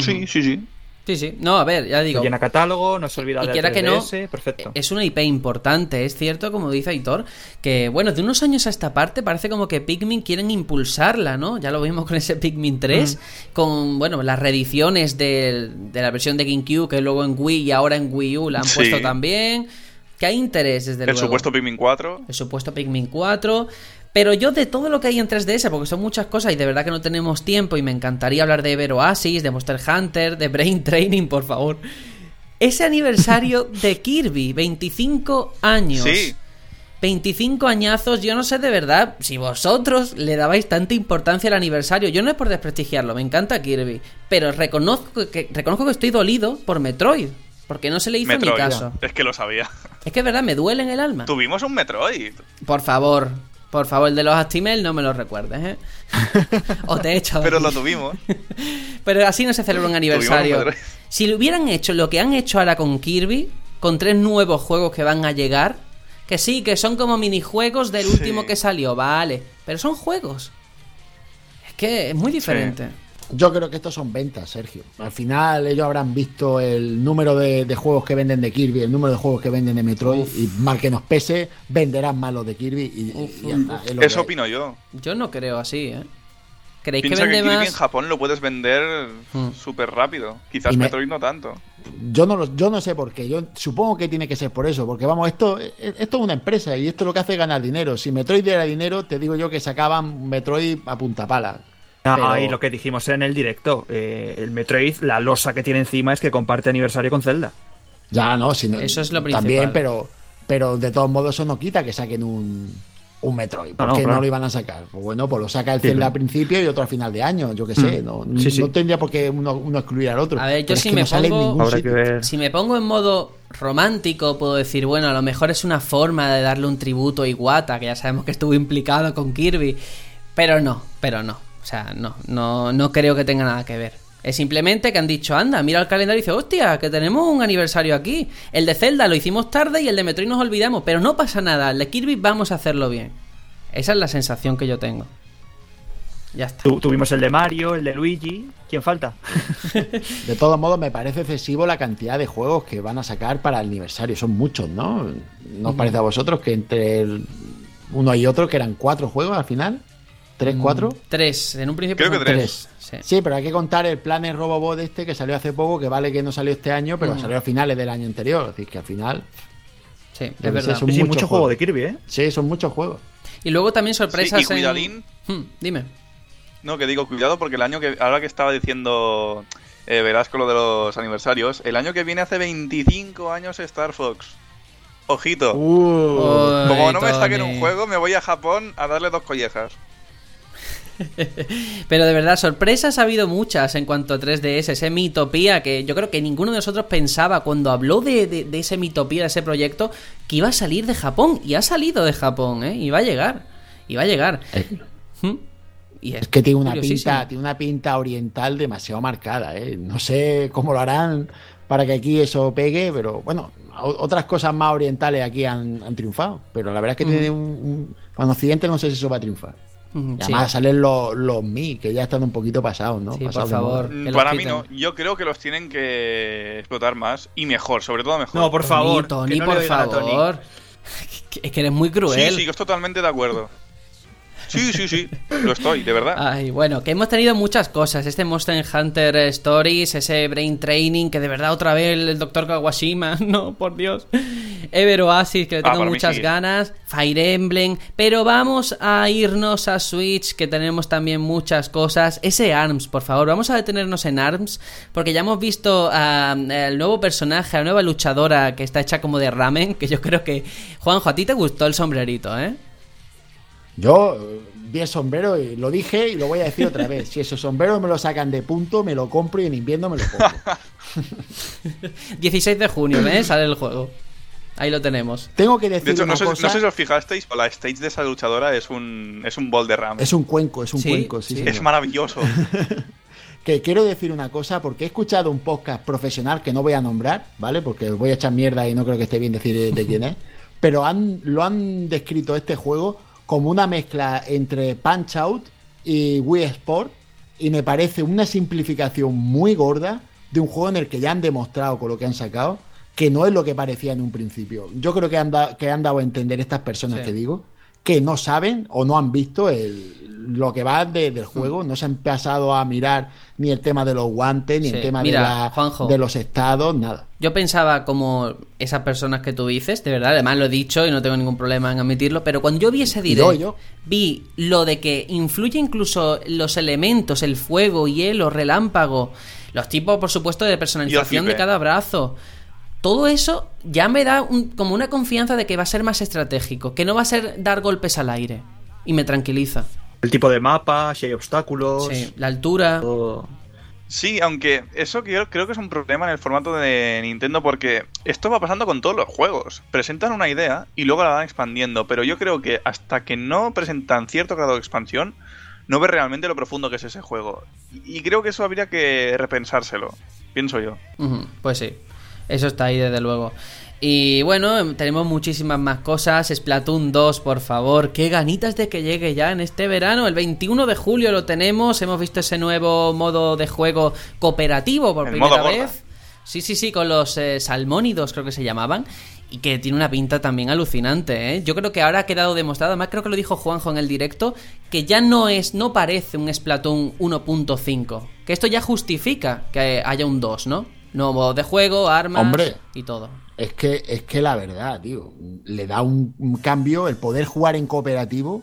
Sí, sí, sí. Sí, sí. No, a ver, ya digo. Llena catálogo, no se olvida Y de quiera que no, 3DS, perfecto. Es una IP importante, es cierto, como dice Aitor, que bueno, de unos años a esta parte parece como que Pikmin quieren impulsarla, ¿no? Ya lo vimos con ese Pikmin 3, con, bueno, las reediciones del- de, la versión de GameCube, que luego en Wii y ahora en Wii U la han Sí. puesto también. Que hay interés, desde El luego. supuesto Pikmin 4. El supuesto Pikmin 4. Pero yo de todo lo que hay en 3DS, porque son muchas cosas y de verdad que no tenemos tiempo y me encantaría hablar de Ever Oasis, de Monster Hunter, de Brain Training, por favor. Ese aniversario de Kirby, 25 años. Sí. 25 añazos, yo no sé de verdad si vosotros le dabais tanta importancia al aniversario. Yo no es por desprestigiarlo, me encanta Kirby. Pero reconozco que, reconozco que estoy dolido por Metroid. Porque no se le hizo Metroid. ni caso. Es que lo sabía. Es que es verdad, me duele en el alma. Tuvimos un Metroid. Por favor, por favor, el de los Actimel no me lo recuerdes, ¿eh? o te de Pero lo tuvimos. Pero así no se celebra un aniversario. Si lo hubieran hecho lo que han hecho ahora con Kirby, con tres nuevos juegos que van a llegar, que sí, que son como minijuegos del Sí. último que salió, vale, pero son juegos. Es que es muy diferente. Yo creo que estos son ventas, Sergio. Al final ellos habrán visto el número de, de juegos que venden de Kirby, el número de juegos que venden de Metroid y mal que nos pese, venderán más los de Kirby y, y ya está. es lo que Eso opino yo. Yo no creo así, ¿eh? ¿Creéis que Piensa que, vende Kirby en? Japón lo puedes vender Hmm. súper rápido. Quizás me- Metroid no tanto. Yo no, lo- yo no sé por qué. Yo supongo que tiene que ser por eso. Porque vamos, esto, esto es una empresa y esto lo que hace es ganar dinero. Si Metroid diera dinero, te digo yo que sacaban Metroid a punta pala. Ah, Pero- y lo que dijimos en el directo, eh, el Metroid, la losa que tiene encima es que comparte aniversario con Zelda. Ya, no, si no- Eso es lo También, principal. pero, pero de todos modos eso no quita que saquen un, un Metroid. ¿Por No, no, qué no, claro. lo iban a sacar? Pues bueno, pues lo saca el Sí, Zelda claro. al principio y otro al final de año, yo qué sé. Mm. No, Sí, sí. no tendría por qué uno, uno excluir al otro. A ver, yo si me no sale en pongo-. Si me pongo en modo romántico, puedo decir, bueno, a lo mejor es una forma de darle un tributo a Iwata, que ya sabemos que estuvo implicado con Kirby. Pero no, pero no. O sea, no, no, no creo que tenga nada que ver. Es simplemente que han dicho, anda, mira el calendario y dice, hostia, que tenemos un aniversario aquí. El de Zelda lo hicimos tarde y el de Metroid nos olvidamos, pero no pasa nada, el de Kirby vamos a hacerlo bien. Esa es la sensación que yo tengo. Ya está. Tu- tuvimos el de Mario, el de Luigi. ¿Quién falta? De todos modos, me parece excesivo la cantidad de juegos que van a sacar para el aniversario. Son muchos, ¿no? ¿No os parece a vosotros que entre el uno y otro, que eran cuatro juegos al final? ¿Tres, cuatro? Tres, en un principio Creo que tres. Sí. Sí, pero hay que contar el Planet Robobot este que salió hace poco, que vale que no salió este año, pero salió a finales del año anterior. Es decir, que al final, Sí, es verdad. son Sí, muchos mucho juego juegos. de Kirby, ¿eh? sí, son muchos juegos. Y luego también sorpresas Sí, y cuidadín. en... Hmm, dime. No, que digo, cuidado, porque el año que. Ahora que estaba diciendo eh, Velasco lo de los aniversarios, el año que viene hace 25 años Star Fox. Ojito. Uh, Como no me saquen un juego, me voy a Japón a darle dos collejas. Pero de verdad, sorpresas ha habido muchas en cuanto a 3DS, ese Mitopía, que yo creo que ninguno de nosotros pensaba cuando habló de, de- de ese Mitopía, de ese proyecto, que iba a salir de Japón. Y ha salido de Japón, ¿eh? Y va a llegar. Y va a llegar. es, Hmm. Y es que tiene una pinta, tiene una pinta oriental demasiado marcada, ¿eh? No sé cómo lo harán para que aquí eso pegue, pero bueno, otras cosas más orientales aquí han, han triunfado. Pero la verdad es que tiene un, un- Con Occidente no sé si eso va a triunfar. Sí. además salen los, los Mi, que ya están un poquito pasados, ¿no? Sí, por favor. Que Mm, Para mí no, yo creo que los tienen que explotar más y mejor, sobre todo mejor. No, por Tony, favor. Tony, no por favor. Es que eres muy Sí, cruel. sí, yo estoy totalmente de acuerdo. Sí, sí, sí, lo estoy, de verdad. Ay, bueno, que hemos tenido muchas cosas. Este Monster Hunter Stories, ese Brain Training, que de verdad otra vez el Dr. Kawashima, no, por Dios. Ever Oasis, que le Ah, tengo muchas sí. ganas. Fire Emblem. Pero vamos a irnos a Switch, que tenemos también muchas cosas. Ese ARMS, por favor, vamos a detenernos en ARMS, porque ya hemos visto al nuevo personaje, a la nueva luchadora que está hecha como de ramen, que yo creo que... Juanjo, a ti te gustó el sombrerito, ¿eh? Yo eh, vi el sombrero y lo dije y lo voy a decir otra vez. Si ese sombrero me lo sacan de punto, me lo compro y en invierno me lo pongo. 16 de junio, ¿ves? Sale el juego. Ahí lo tenemos. Tengo que decir De hecho, una no sé, cosa. no sé si os fijasteis, pero la stage de esa luchadora es un, es un bol de RAM. Es un cuenco, es un Sí, cuenco, sí. Es maravilloso. Que quiero decir una cosa, porque he escuchado un podcast profesional que no voy a nombrar, ¿vale? Porque os voy a echar mierda y no creo que esté bien decir de, de quién es. Pero han, lo han descrito este juego como una mezcla entre Punch Out y Wii Sport. Y me parece una simplificación muy gorda de un juego en el que ya han demostrado con lo que han sacado que no es lo que parecía en un principio. Yo creo que han, da- que han dado a entender estas personas Sí. que digo que no saben o no han visto el- lo que va de- del juego, no se han pasado a mirar ni el tema de los guantes, ni Sí. el tema Mira, de, la- Juanjo. de los estados, nada. Yo pensaba como esas personas que tú dices, de verdad, además lo he dicho y no tengo ningún problema en admitirlo, pero cuando yo vi ese Y yo, direct, yo. vi lo de que influye incluso los elementos, el fuego, hielo, relámpago, los tipos, por supuesto, de personalización de cada brazo. Todo eso ya me da un- como una confianza de que va a ser más estratégico, que no va a ser dar golpes al aire. Y me tranquiliza. El tipo de mapa, si hay obstáculos. Sí, la altura. todo. Sí, aunque eso creo, creo que es un problema en el formato de Nintendo porque esto va pasando con todos los juegos. Presentan una idea y luego la van expandiendo, pero yo creo que hasta que no presentan cierto grado de expansión, no ves realmente lo profundo que es ese juego. Y creo que eso habría que repensárselo, pienso yo. Pues sí, eso está ahí desde luego. Y bueno, tenemos muchísimas más cosas. Splatoon 2, por favor. Qué ganitas de que llegue ya en este verano. El 21 de julio lo tenemos. Hemos visto ese nuevo modo de juego cooperativo por El primera modo vez. Sí, sí, sí, con los eh, salmónidos creo que se llamaban. Y que tiene una pinta también alucinante, ¿eh? Yo creo que ahora ha quedado demostrado, además creo que lo dijo Juanjo en el directo, que ya no es, no parece un Splatoon 1.5. Que esto ya justifica que haya un 2, ¿no? Nuevo modo de juego, armas Hombre. y todo. Es que, es que la verdad, tío, le da un, un cambio el poder jugar en cooperativo,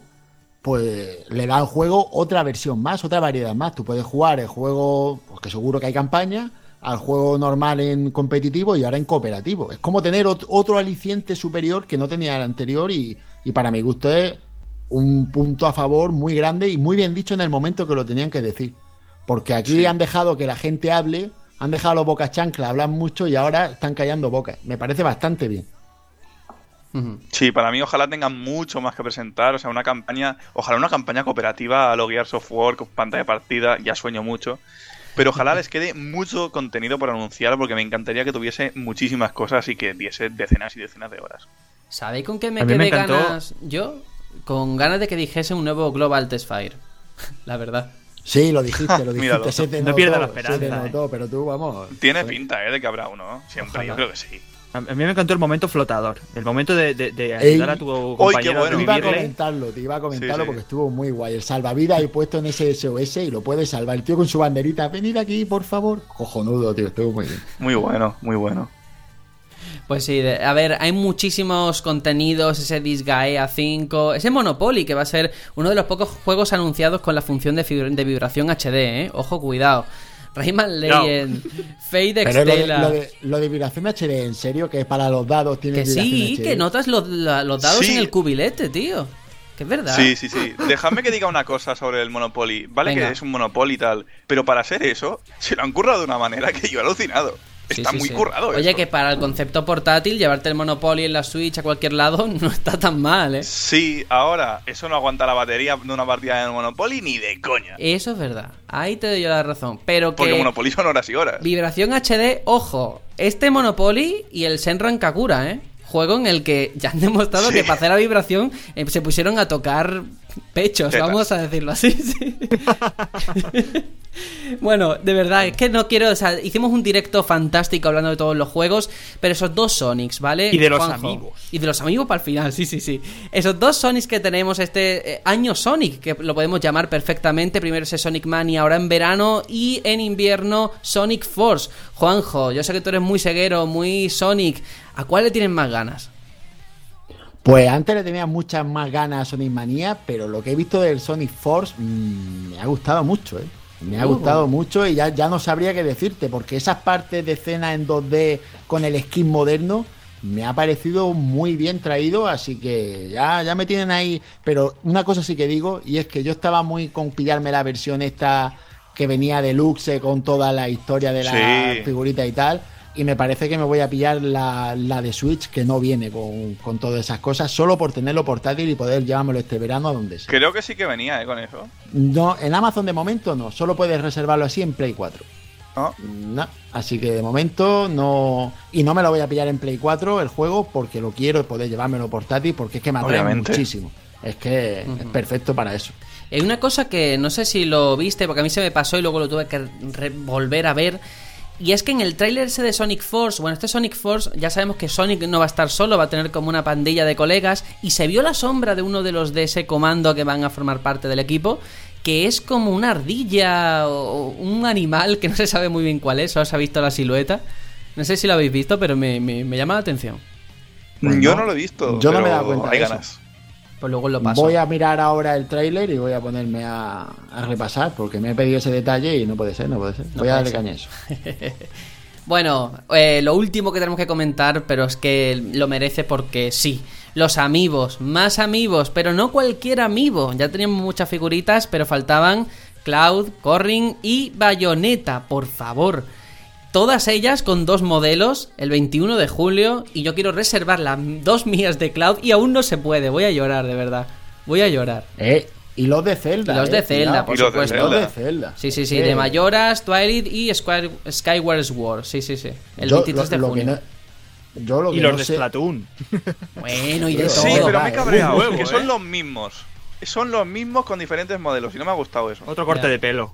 pues le da al juego otra versión más, otra variedad más. Tú puedes jugar el juego, pues que seguro que hay campaña, al juego normal en competitivo y ahora en cooperativo. Es como tener ot- otro aliciente superior que no tenía el anterior y, y para mi gusto es un punto a favor muy grande y muy bien dicho en el momento que lo tenían que decir. Porque aquí han dejado que la gente hable, han dejado los bocas chanclas, hablan mucho y ahora están callando bocas. Me parece bastante bien. Sí, para mí ojalá tengan mucho más que presentar, o sea, una campaña, ojalá una campaña cooperativa a lo Gears of War con pantalla de partida, ya sueño mucho. Pero ojalá les quede mucho contenido por anunciar porque me encantaría que tuviese muchísimas cosas y que diese decenas y decenas de horas. ¿Sabéis con qué me quedé ganas yo? Con ganas de que dijese un nuevo Global Test Fire. la verdad. Sí, lo dijiste, lo Míralo. dijiste. se te No notó, pierdas la se te esperanza, notó, pero tú, vamos. Tiene pinta, ¿eh? De que habrá uno. Siempre, Ojalá. yo creo que sí. A mí me encantó el momento flotador. El momento de, de- de Ey. ayudar a tu compañero qué bueno. Te iba a comentarlo, te iba a comentarlo Sí, sí. porque estuvo muy guay. El salvavidas ahí puesto en ese SOS y lo puede salvar. El tío con su banderita, venid aquí, por favor. Cojonudo, tío, estuvo muy bien. Muy bueno, muy bueno. Pues sí, de- a ver, hay muchísimos contenidos, ese Disgaea 5, ese Monopoly, que va a ser uno de los pocos juegos anunciados con la función de, vibración HD, ¿eh? Ojo, cuidado. Rayman Legend, Fade Pero lo de, lo, de, lo de vibración HD, ¿en serio? Que para los dados tiene Que sí, HD? que notas los, los dados Sí. en el cubilete, tío. Que es verdad. Sí, sí, sí. Dejadme que diga una cosa sobre el Monopoly. Vale Venga. que es un Monopoly y tal, pero para hacer eso, se lo han currado de una manera que yo he alucinado. Sí, Está sí, muy sí. currado Oye, que para el concepto portátil, llevarte el Monopoly en la Switch a cualquier lado no está tan mal, ¿eh? Sí, ahora, eso no aguanta la batería de una partida de Monopoly ni de coña. Eso es verdad. Ahí te doy yo la razón. Pero que. Porque Monopoly son horas y horas. Vibración HD, ojo, este Monopoly y el Senran Kakura, ¿eh? Juego en el que ya han demostrado Sí. que para hacer la vibración eh, se pusieron a tocar pechos, vamos a decirlo así. sí. bueno, de verdad, es que no quiero. O sea, hicimos un directo fantástico hablando de todos los juegos, pero esos dos Sonics, ¿vale? Y de los Juanjo? amigos. Y de los amigos para el final, sí, sí, sí. Esos dos Sonics que tenemos este eh, año Sonic, que lo podemos llamar perfectamente. Primero ese Sonic Mania, ahora en verano y en invierno Sonic Force. Juanjo, yo sé que tú eres muy ceguero, muy Sonic. ¿A cuál le tienen más ganas? Pues antes le tenía muchas más ganas a Sonic Manía, pero lo que he visto del Sonic Force mm, me ha gustado mucho, ¿eh? Me ha Uh. gustado mucho y ya, ya no sabría qué decirte, porque esas partes de escena en 2D con el skin moderno me ha parecido muy bien traído, así que ya, ya me tienen ahí. Pero una cosa sí que digo, y es que yo estaba muy con pillarme la versión esta que venía deluxe con toda la historia de la Sí. figurita y tal. Y me parece que me voy a pillar la, la de Switch que no viene con, con todas esas cosas, solo por tenerlo portátil y poder llevármelo este verano a donde sea. Creo que sí que venía, ¿eh? Con eso. No, en Amazon de momento no, solo puedes reservarlo así en Play 4. ¿No? No, así que de momento no. Y no me lo voy a pillar en Play 4 el juego porque lo quiero poder llevármelo portátil porque es que me atrae Obviamente. muchísimo. Es que es perfecto para eso. Hay una cosa que no sé si lo viste, porque a mí se me pasó y luego lo tuve que volver a ver. Y es que en el tráiler ese de Sonic Force, bueno, este Sonic Force, ya sabemos que Sonic no va a estar solo, va a tener como una pandilla de colegas. Y se vio la sombra de uno de los de ese comando que van a formar parte del equipo, que es como una ardilla o un animal que no se sabe muy bien cuál es, solo se ha visto la silueta. No sé si lo habéis visto, pero me, me- me llama la atención. Pues yo no. no lo he visto. Yo no me he dado cuenta Hay de eso. ganas. Pues luego lo paso. Voy a mirar ahora el tráiler y voy a ponerme a, a repasar porque me he pedido ese detalle y no puede ser, no puede ser. No voy a darle caña a eso. Bueno, eh, lo último que tenemos que comentar, pero es que lo merece porque sí. Los amigos, más amigos, pero no cualquier amigo. Ya teníamos muchas figuritas, pero faltaban Cloud, Corrin y Bayonetta, por favor. Todas ellas con dos modelos el 21 de julio y yo quiero reservar las dos mías de Cloud y aún no se puede. Voy a llorar, de verdad. Voy a llorar. Eh, y los de Zelda. Y los eh, de Zelda, cuidado. por Y supuesto. Los de Zelda. Zelda. Sí, sí, sí, Eh, de Mayoras, Twilight y Square- Skyward Sword. Sí, sí, sí. El yo 23 de lo- lo no- yo lo Y los no de sé- Splatoon. Bueno, y de Sí, todo. Sí, pero me he cabreado. eh. que son eh. los mismos. Son los mismos con diferentes modelos y no me ha gustado eso. Otro corte de pelo.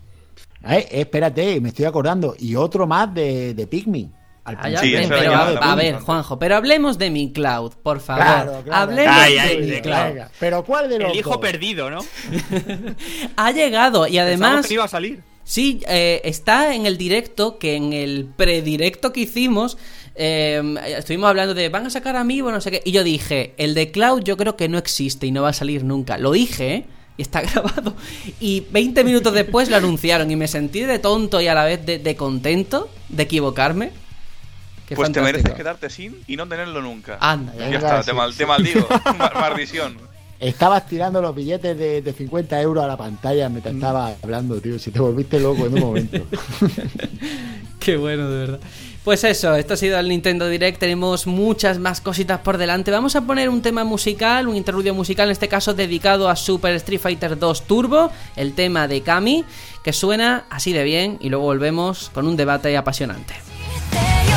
Eh, espérate, me estoy acordando. Y otro más de, de Pikmin. Al Ah, Sí, pero a, a ver. Juanjo, pero hablemos de mi cloud, por favor. Claro, claro. Hablemos Ay, ay, de mi de cloud. Pero ¿cuál de los El hijo dos? perdido, ¿no? Ha llegado y además que iba a salir. Sí, eh, está en el directo, que en el predirecto que hicimos, eh, estuvimos hablando de, van a sacar Amiibo, no sé qué, y yo dije, el de Cloud yo creo que no existe y no va a salir nunca. Lo dije, ¿eh? Y está grabado. Y 20 minutos después lo anunciaron y me sentí de tonto y a la vez de, de contento de equivocarme. Qué pues te mereces quedarte sin y no tenerlo nunca. Anda, ya. está, sí. te, mal, te maldigo. Ma- Maldición. Estabas tirando los billetes de, de 50 euros a la pantalla mientras Mm. estaba hablando, tío. Si te volviste loco en un momento. Qué bueno, de verdad. Pues eso, esto ha sido el Nintendo Direct. Tenemos muchas más cositas por delante. Vamos a poner un tema musical, un interludio musical, en este caso dedicado a Super Street Fighter 2 Turbo, el tema de Kami, que suena así de bien. Y luego volvemos con un debate apasionante.「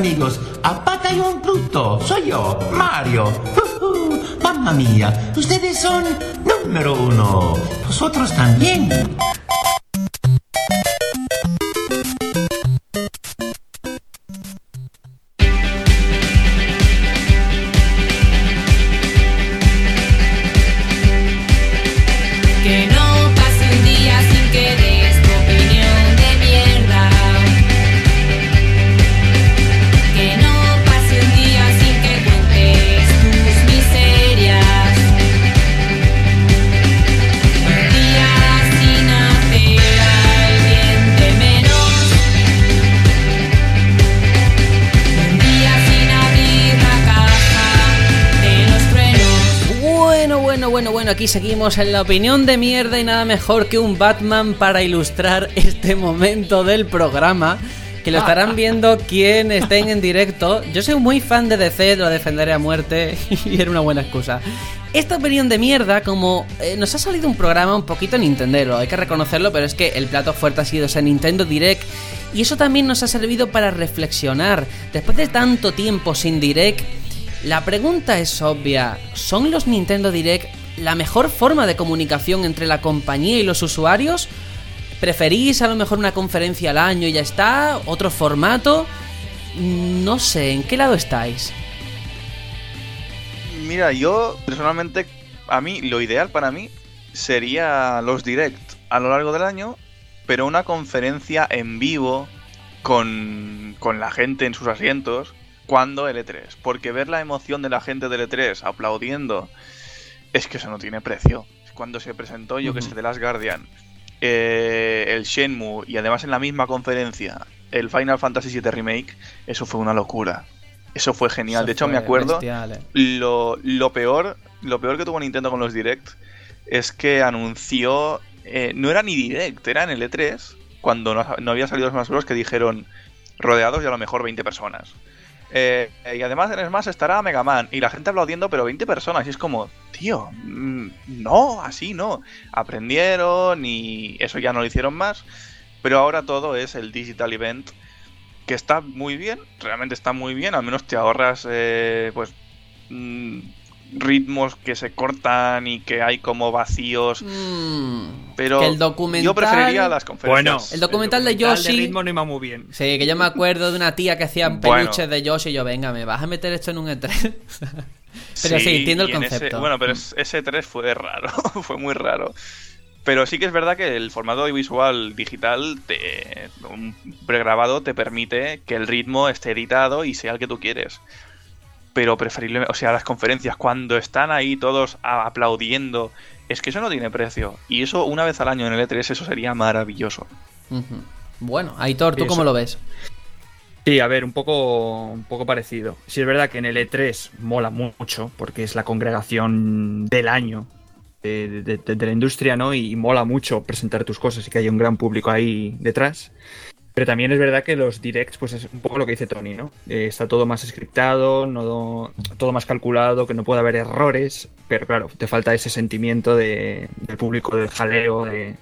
Amigos, a Batallón Pluto, soy yo, Mario. Mamma mía, ustedes son número uno. Vosotros también. Seguimos en la opinión de mierda y nada mejor que un Batman para ilustrar este momento del programa. Que lo estarán viendo quien estén en directo. Yo soy muy fan de DC, lo defenderé a muerte y era una buena excusa. Esta opinión de mierda, como eh, nos ha salido un programa un poquito Nintendero, hay que reconocerlo, pero es que el plato fuerte ha sido ese Nintendo Direct y eso también nos ha servido para reflexionar. Después de tanto tiempo sin Direct, la pregunta es obvia. ¿Son los Nintendo Direct la mejor forma de comunicación entre la compañía y los usuarios? ¿Preferís a lo mejor una conferencia al año y ya está? ¿Otro formato? No sé, ¿en qué lado estáis? Mira, yo personalmente, a mí, lo ideal para mí sería los direct a lo largo del año, pero una conferencia en vivo con, con la gente en sus asientos cuando L3. Porque ver la emoción de la gente del L3 aplaudiendo es que eso no tiene precio. Cuando se presentó, yo que sé, The Last Guardian, eh, el Shenmue y además en la misma conferencia el Final Fantasy VII Remake, eso fue una locura. Eso fue genial. Eso de hecho, me acuerdo. bestial, eh. Lo, lo peor lo peor que tuvo Nintendo con los Direct es que anunció eh, no era ni Direct era en el E3 cuando no, no había salido Smash Bros que dijeron rodeados y a lo mejor 20 personas Eh, y además en Smash estará Mega Man. Y la gente aplaudiendo pero 20 personas. Y es como tío mm, no así no. Aprendieron y eso ya no lo hicieron más. Pero ahora todo es el digital event que está muy bien, realmente está muy bien, al menos te ahorras eh, pues mm, ritmos que se cortan y que hay como vacíos, Mm, pero que el documental... yo preferiría las conferencias. Bueno, El documental de documental Yoshi- ritmo no iba muy bien. Sí, que yo me acuerdo de una tía que hacía Bueno. peluches de Yoshi y yo, venga, ¿me vas a meter esto en un E3? pero sí, entiendo el ese- concepto. bueno, pero es- ese 3 fue raro, fue muy raro. Pero sí que es verdad que el formato audiovisual digital, te, un pregrabado, te permite que el ritmo esté editado y sea el que tú quieres. Pero preferible, o sea, las conferencias, cuando están ahí todos aplaudiendo, es que eso no tiene precio. Y eso una vez al año en el E3, eso sería maravilloso. Bueno, Aitor, ¿tú Eso. cómo lo ves? Sí, a ver, un poco, un poco parecido. Sí, es verdad que en el E3 mola mucho, porque es la congregación del año de, de- de- de la industria, ¿no? Y, mola mucho presentar tus cosas y que haya un gran público ahí detrás. Pero también es verdad que los directs, pues es un poco lo que dice Tony, ¿no? Eh, está todo más scriptado, todo más calculado, que no puede haber errores, pero claro, te falta ese sentimiento de, del público, del jaleo, de,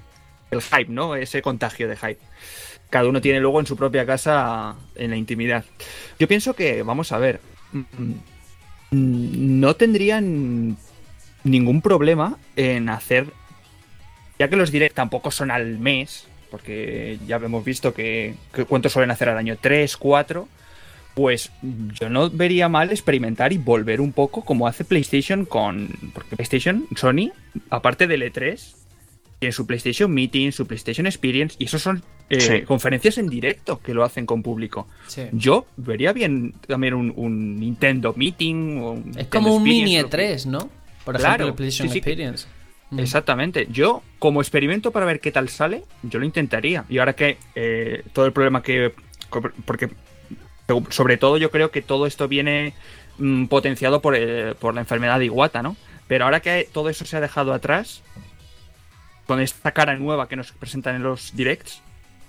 el hype, ¿no? Ese contagio de hype cada uno tiene luego en su propia casa en la intimidad. Yo pienso que, vamos a ver, mm, no tendrían ningún problema en hacer, ya que los direct tampoco son al mes, porque ya hemos visto que, que cuántos suelen hacer al año, 3, 4, pues yo no vería mal experimentar y volver un poco como hace PlayStation con... Porque PlayStation, Sony, aparte del E3, tiene su PlayStation Meeting, su PlayStation Experience, y eso son eh, Sí. conferencias en directo que lo hacen con público. Sí. Yo vería bien también un, un Nintendo Meeting o un Es Nintendo como un mini Experience, lo que- E3, ¿no? Por Claro, ejemplo, el PlayStation sí, sí que- Experience. Mm. Exactamente. Yo, como experimento para ver qué tal sale, yo lo intentaría. Y ahora que eh, todo el problema que. Porque, sobre todo, yo creo que todo esto viene mm, potenciado por, eh, por la enfermedad de Iguata, ¿no? Pero ahora que todo eso se ha dejado atrás, con esta cara nueva que nos presentan en los directs,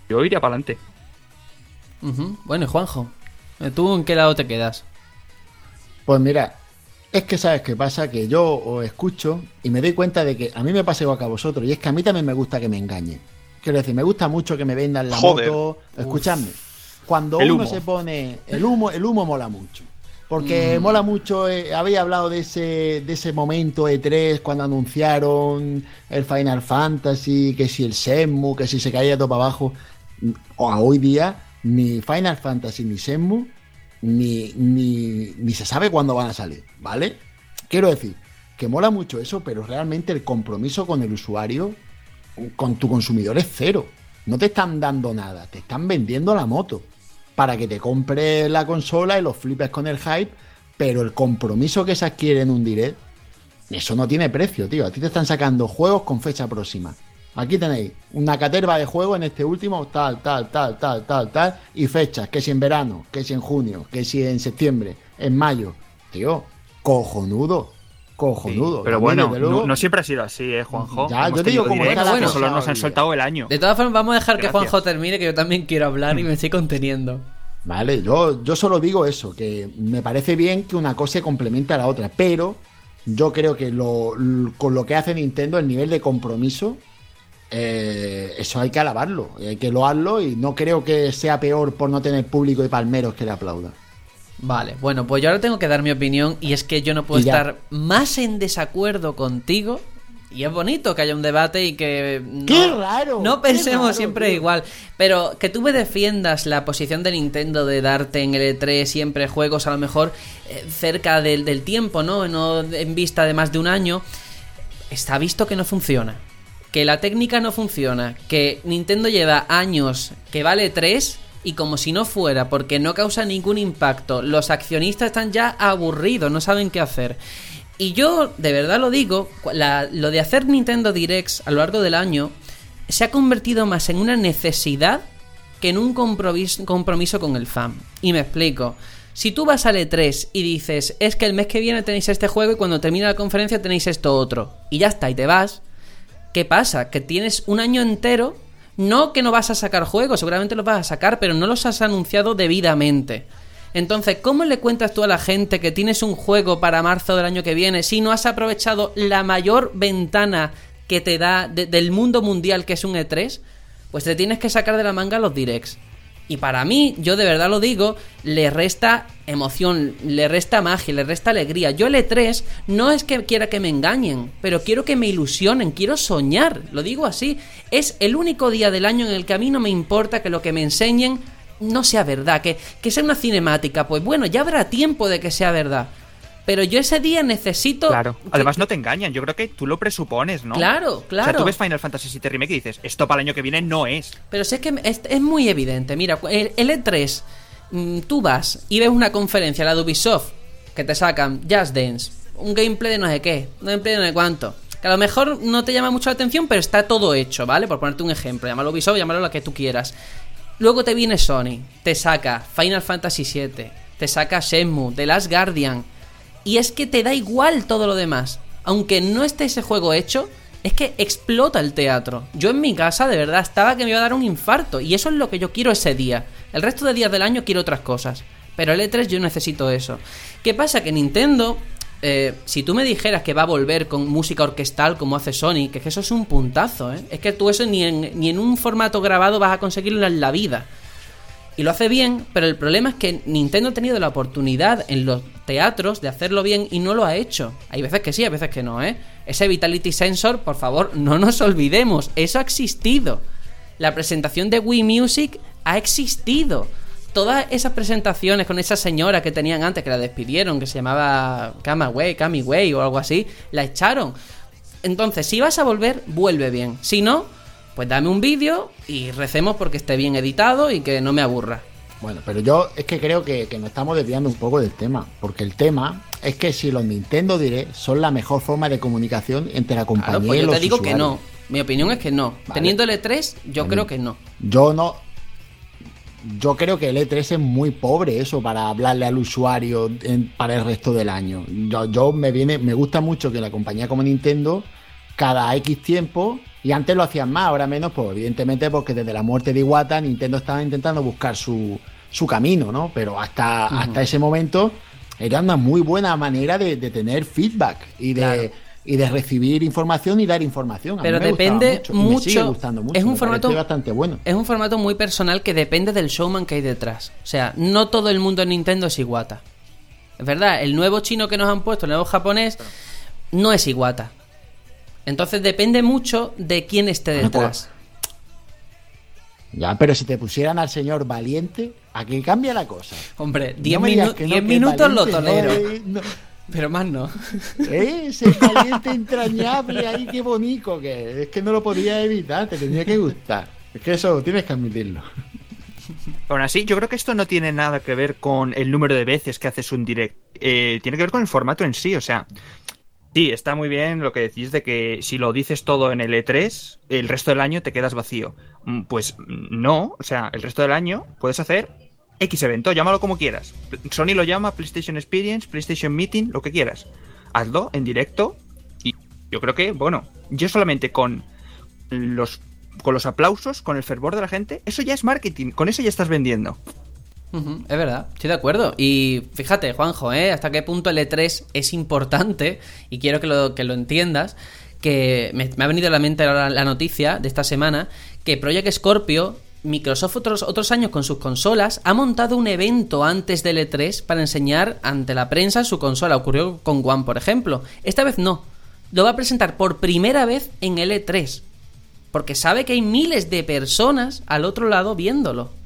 yo iría para adelante. Ujú. Bueno, y Juanjo, ¿tú en qué lado te quedas? Pues mira, es que sabes qué pasa, que yo os escucho y me doy cuenta de que a mí me pasa igual que a vosotros, y es que a mí también me gusta que me engañen. Quiero decir, me gusta mucho que me vendan la Joder. moto. Escuchadme, cuando El uno humo. se pone. El humo, el humo mola mucho. Porque Mm. mola mucho, eh, había hablado de ese, de ese momento E3 cuando anunciaron el Final Fantasy, que si el Shenmue, que si se caía todo para abajo. O a hoy día, ni Final Fantasy ni Shenmue, ni, ni, ni se sabe cuándo van a salir, ¿vale? Quiero decir, que mola mucho eso, pero realmente el compromiso con el usuario, con tu consumidor es cero. No te están dando nada, te están vendiendo la moto para que te compres la consola y los flipes con el hype, pero el compromiso que se adquiere en un direct, eso no tiene precio, tío. A ti te están sacando juegos con fecha próxima. Aquí tenéis una caterva de juegos en este último, tal, tal, tal, tal, tal, tal, y fechas, que si en verano, que si en junio, que si en septiembre, en mayo. Tío, cojonudo, cojonudo. Pero bueno, luego, no, no siempre ha sido así, ¿eh, Juanjo? Ya, Hemos yo te digo la que cosa solo nos han soltado el año. De todas formas, vamos a dejar que. Juanjo termine, que yo también quiero hablar y me estoy conteniendo. Vale, yo, yo solo digo eso, que me parece bien que una cosa se complemente a la otra, pero yo creo que lo, con lo que hace Nintendo, el nivel de compromiso, eh, eso hay que alabarlo, hay que loarlo y no creo que sea peor por no tener público y palmeros que le aplaudan. Vale, bueno, pues yo ahora tengo que dar mi opinión y es que yo no puedo estar más en desacuerdo contigo. Y es bonito que haya un debate y que no, ¡Qué raro! no ¡Qué pensemos raro, siempre tío! igual. Pero que tú me defiendas la posición de Nintendo de darte en el E3 siempre juegos a lo mejor eh, cerca del, del tiempo, ¿no? No en vista de más de un año. Está visto que no funciona. Que la técnica no funciona. Que Nintendo lleva años que vale 3 y como si no fuera, porque no causa ningún impacto. Los accionistas están ya aburridos, no saben qué hacer. Y yo, de verdad lo digo, la- lo de hacer Nintendo Directs a lo largo del año se ha convertido más en una necesidad que en un compromiso, compromiso con el fan. Y me explico. Si tú vas al E3 y dices, es que el mes que viene tenéis este juego y cuando termine la conferencia tenéis esto otro, y ya está, y te vas, ¿qué pasa? Que tienes un año entero, no que no vas a sacar juegos, seguramente los vas a sacar, pero no los has anunciado debidamente. Entonces, ¿cómo le cuentas tú a la gente que tienes un juego para marzo del año que viene si no has aprovechado la mayor ventana que te da de- del mundo mundial que es un E3? Pues te tienes que sacar de la manga los directs. Y para mí, yo de verdad lo digo, le resta emoción, le resta magia, le resta alegría. Yo el E3 no es que quiera que me engañen, pero quiero que me ilusionen, quiero soñar, lo digo así. Es el único día del año en el que a mí no me importa que lo que me enseñen no sea verdad, que, que sea una cinemática. Pues bueno, ya habrá tiempo de que sea verdad. Pero yo ese día necesito... Claro. que- Además, no te engañan. Yo creo que tú lo presupones, ¿no? Claro, O sea, claro. tú ves Final Fantasy VII Remake y dices, esto para el año que viene no es. Pero que es, es muy evidente. Mira, el, el E3, mm, tú vas y ves una conferencia, la de Ubisoft, que te sacan Just Dance, un gameplay de no sé qué, un gameplay de no sé cuánto. Que a lo mejor no te llama mucho la atención, pero está todo hecho, ¿vale? Por ponerte un ejemplo, llámalo Ubisoft, llámalo lo que tú quieras. Luego te viene Sony, te saca Final Fantasy VII, te saca Shenmue, The Last Guardian. Y es que te da igual todo lo demás. Aunque no esté ese juego hecho, es que explota el teatro. Yo en mi casa de verdad estaba que me iba a dar un infarto. Y eso es lo que yo quiero ese día. El resto de días del año quiero otras cosas. Pero el E3 yo necesito eso. ¿Qué pasa? Que Nintendo, eh, si tú me dijeras que va a volver con música orquestal como hace Sony, que, es que eso es un puntazo, ¿eh? Es que tú eso ni en, ni en un formato grabado vas a conseguirlo en la vida. Y lo hace bien, pero el problema es que Nintendo ha tenido la oportunidad en los teatros de hacerlo bien y no lo ha hecho. Hay veces que sí, hay veces que no, ¿eh? Ese Vitality Sensor, por favor, no nos olvidemos, eso ha existido. la presentación de Wii Music ha existido. Todas esas presentaciones con esa señora que tenían antes, que la despidieron, que se llamaba Camaway, Camiway o algo así, la echaron. Entonces, si vas a volver, vuelve bien. Si no, pues dame un vídeo y recemos porque esté bien editado y que no me aburra. Bueno, pero yo es que creo que, que nos estamos desviando un poco del tema, porque el tema es que si los Nintendo Direct son la mejor forma de comunicación entre la compañía Claro, pues y yo los te digo que no. Mi opinión es que no. Vale. Teniendo el E3, yo Vale. creo que no. Yo no. Yo creo que el E3 es muy pobre eso para hablarle al usuario en- para el resto del año. Yo, yo me viene, me gusta mucho que la compañía como Nintendo cada X tiempo y antes lo hacían más, ahora menos, pues evidentemente porque desde la muerte de Iwata Nintendo estaba intentando buscar su, su camino, ¿no? Pero hasta, hasta ese momento era una muy buena manera de, de tener feedback y de, Claro. y de recibir información y dar información. A mí Pero me depende mucho, y me sigue mucho- gustando mucho. es un me formato- bastante bueno. Es un formato muy personal que depende del showman que hay detrás. O sea, no todo el mundo en Nintendo es Iwata. Es verdad, el nuevo chino que nos han puesto, el nuevo japonés, no es Iwata. Entonces depende mucho de quién esté pues, detrás. Ya, pero si te pusieran al señor valiente, aquí cambia la cosa. Hombre, No 10 me digas que no, que minutos lo tolero. no no- Pero más no. Eh, ese valiente entrañable ahí, qué bonito que es. Es que no lo podía evitar, te tenía que gustar. Es que eso tienes que admitirlo. Aún así, yo creo que esto no tiene nada que ver con el número de veces que haces un direct. Eh, tiene que ver con el formato en sí. O sea, sí, está muy bien lo que decís de que si lo dices todo en el E3, el resto del año te quedas vacío. Mm, Pues mm, no. O sea, el resto del año puedes hacer X evento, llámalo como quieras. Sony lo llama PlayStation Experience, PlayStation Meeting, lo que quieras. Hazlo en directo y yo creo que, bueno, yo solamente con los con los aplausos, con el fervor de la gente, eso ya es marketing, con eso ya estás vendiendo. Es verdad, estoy de acuerdo. Y fíjate, Juanjo, ¿eh? hasta qué punto el E3 es importante, y quiero que lo, que lo entiendas, que me, ha venido a la mente ahora la noticia de esta semana, que Project Scorpio, Microsoft otros, otros años con sus consolas, ha montado un evento antes del E3 para enseñar ante la prensa su consola. Ocurrió con One, por ejemplo. Esta vez no. Lo va a presentar por primera vez en el E3. Porque sabe que hay miles de personas al otro lado viéndolo.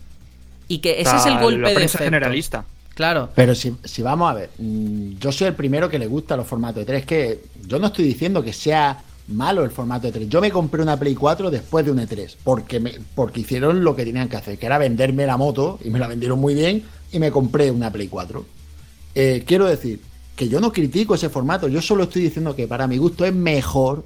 Y que ese es el golpe la de efecto. generalista. Claro. Pero si, si vamos a ver, mm, yo soy el primero que le gusta los formatos de 3, que yo no estoy diciendo que sea malo el formato de 3. Yo me compré una Play 4 después de un E3, porque, me, porque hicieron lo que tenían que hacer, que era venderme la moto, y me la vendieron muy bien, y me compré una Play 4. Eh, quiero decir que yo no critico ese formato, yo solo estoy diciendo que para mi gusto es mejor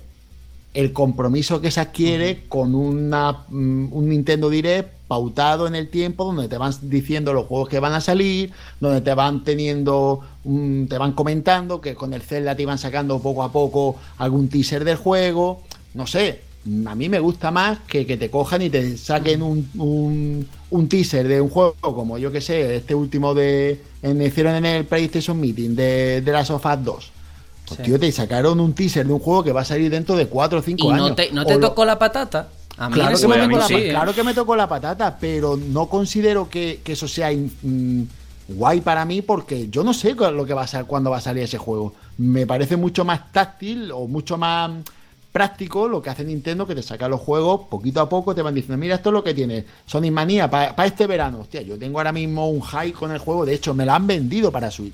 el compromiso que se adquiere con una, mm, un Nintendo Direct pautado en el tiempo, donde te van diciendo los juegos que van a salir, donde te van teniendo, un- te van comentando que con el Zelda te iban sacando poco a poco algún teaser del juego, no sé. A mí me gusta más que, que te cojan y te saquen un, un, un teaser de un juego como yo que sé, este último de en, hicieron en el PlayStation Meeting de, de las Us 2. Pues Sí. tío, te sacaron un teaser de un juego que va a salir dentro de 4 o 5 ¿Y años. no te, no O te lo- tocó la patata? A mí Claro que, me tocó la, sí, ¿eh? claro que me tocó la patata, pero no considero que, que eso sea in- mm, guay para mí porque yo no sé lo que va a ser cuándo va a salir ese juego. Me parece mucho más táctil o mucho más práctico lo que hace Nintendo que te saca los juegos poquito a poco te van diciendo mira esto es lo que tiene Sonic Manía para este verano hostia yo tengo ahora mismo un high con el juego de hecho me lo han vendido para Switch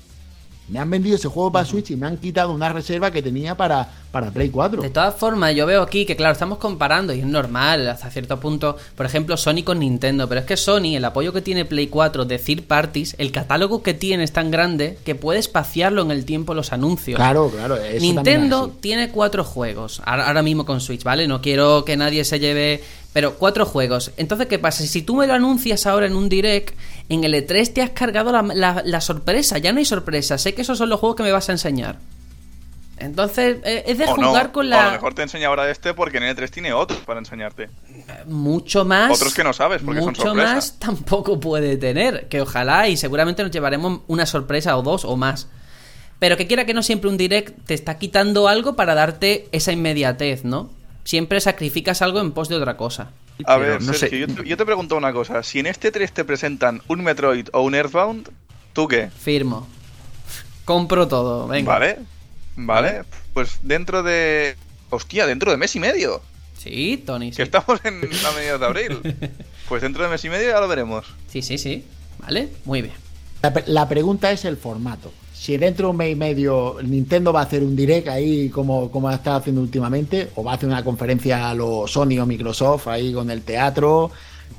me han vendido ese juego para Switch y me han quitado una reserva que tenía para, para Play 4 De todas formas, yo veo aquí que, claro, estamos comparando y es normal hasta cierto punto, por ejemplo, Sony con Nintendo, pero es que Sony, el apoyo que tiene Play 4 de third parties, el catálogo que tiene es tan grande que puede espaciarlo en el tiempo los anuncios. claro claro eso Nintendo tiene cuatro juegos, ahora mismo con Switch, ¿vale? No quiero que nadie se lleve... Pero cuatro juegos. Entonces, ¿qué pasa? Si tú me lo anuncias ahora en un direct, en el E3 te has cargado la, la- la sorpresa. Ya no hay sorpresa. Sé que esos son los juegos que me vas a enseñar. Entonces, eh, es de O no, jugar con o a lo la... mejor te enseña ahora este porque en E3 tiene otros para enseñarte. Mucho más... Otros que no sabes, porque son Mucho sorpresa. más tampoco puede tener. Que ojalá y seguramente nos llevaremos una sorpresa o dos o más. Pero que quiera que no siempre un direct te está quitando algo para darte esa inmediatez, ¿no? Siempre sacrificas algo en pos de otra cosa. A Pero ver, no Sergio, sé. yo, te, yo te pregunto una cosa. Si en este 3 te presentan un Metroid o un Earthbound, ¿tú qué? Firmo. Compro todo, venga. Vale, vale. Pues dentro de... Hostia, dentro de mes y medio. Sí, Tony, sí. Que estamos en a mediados de abril. Pues dentro de mes y medio ya lo veremos. Sí, sí, sí. Vale, muy bien. La, la pregunta es el formato. Si dentro de un mes y medio Nintendo va a hacer un direct ahí como, como ha estado haciendo últimamente, o va a hacer una conferencia a los Sony o Microsoft ahí con el teatro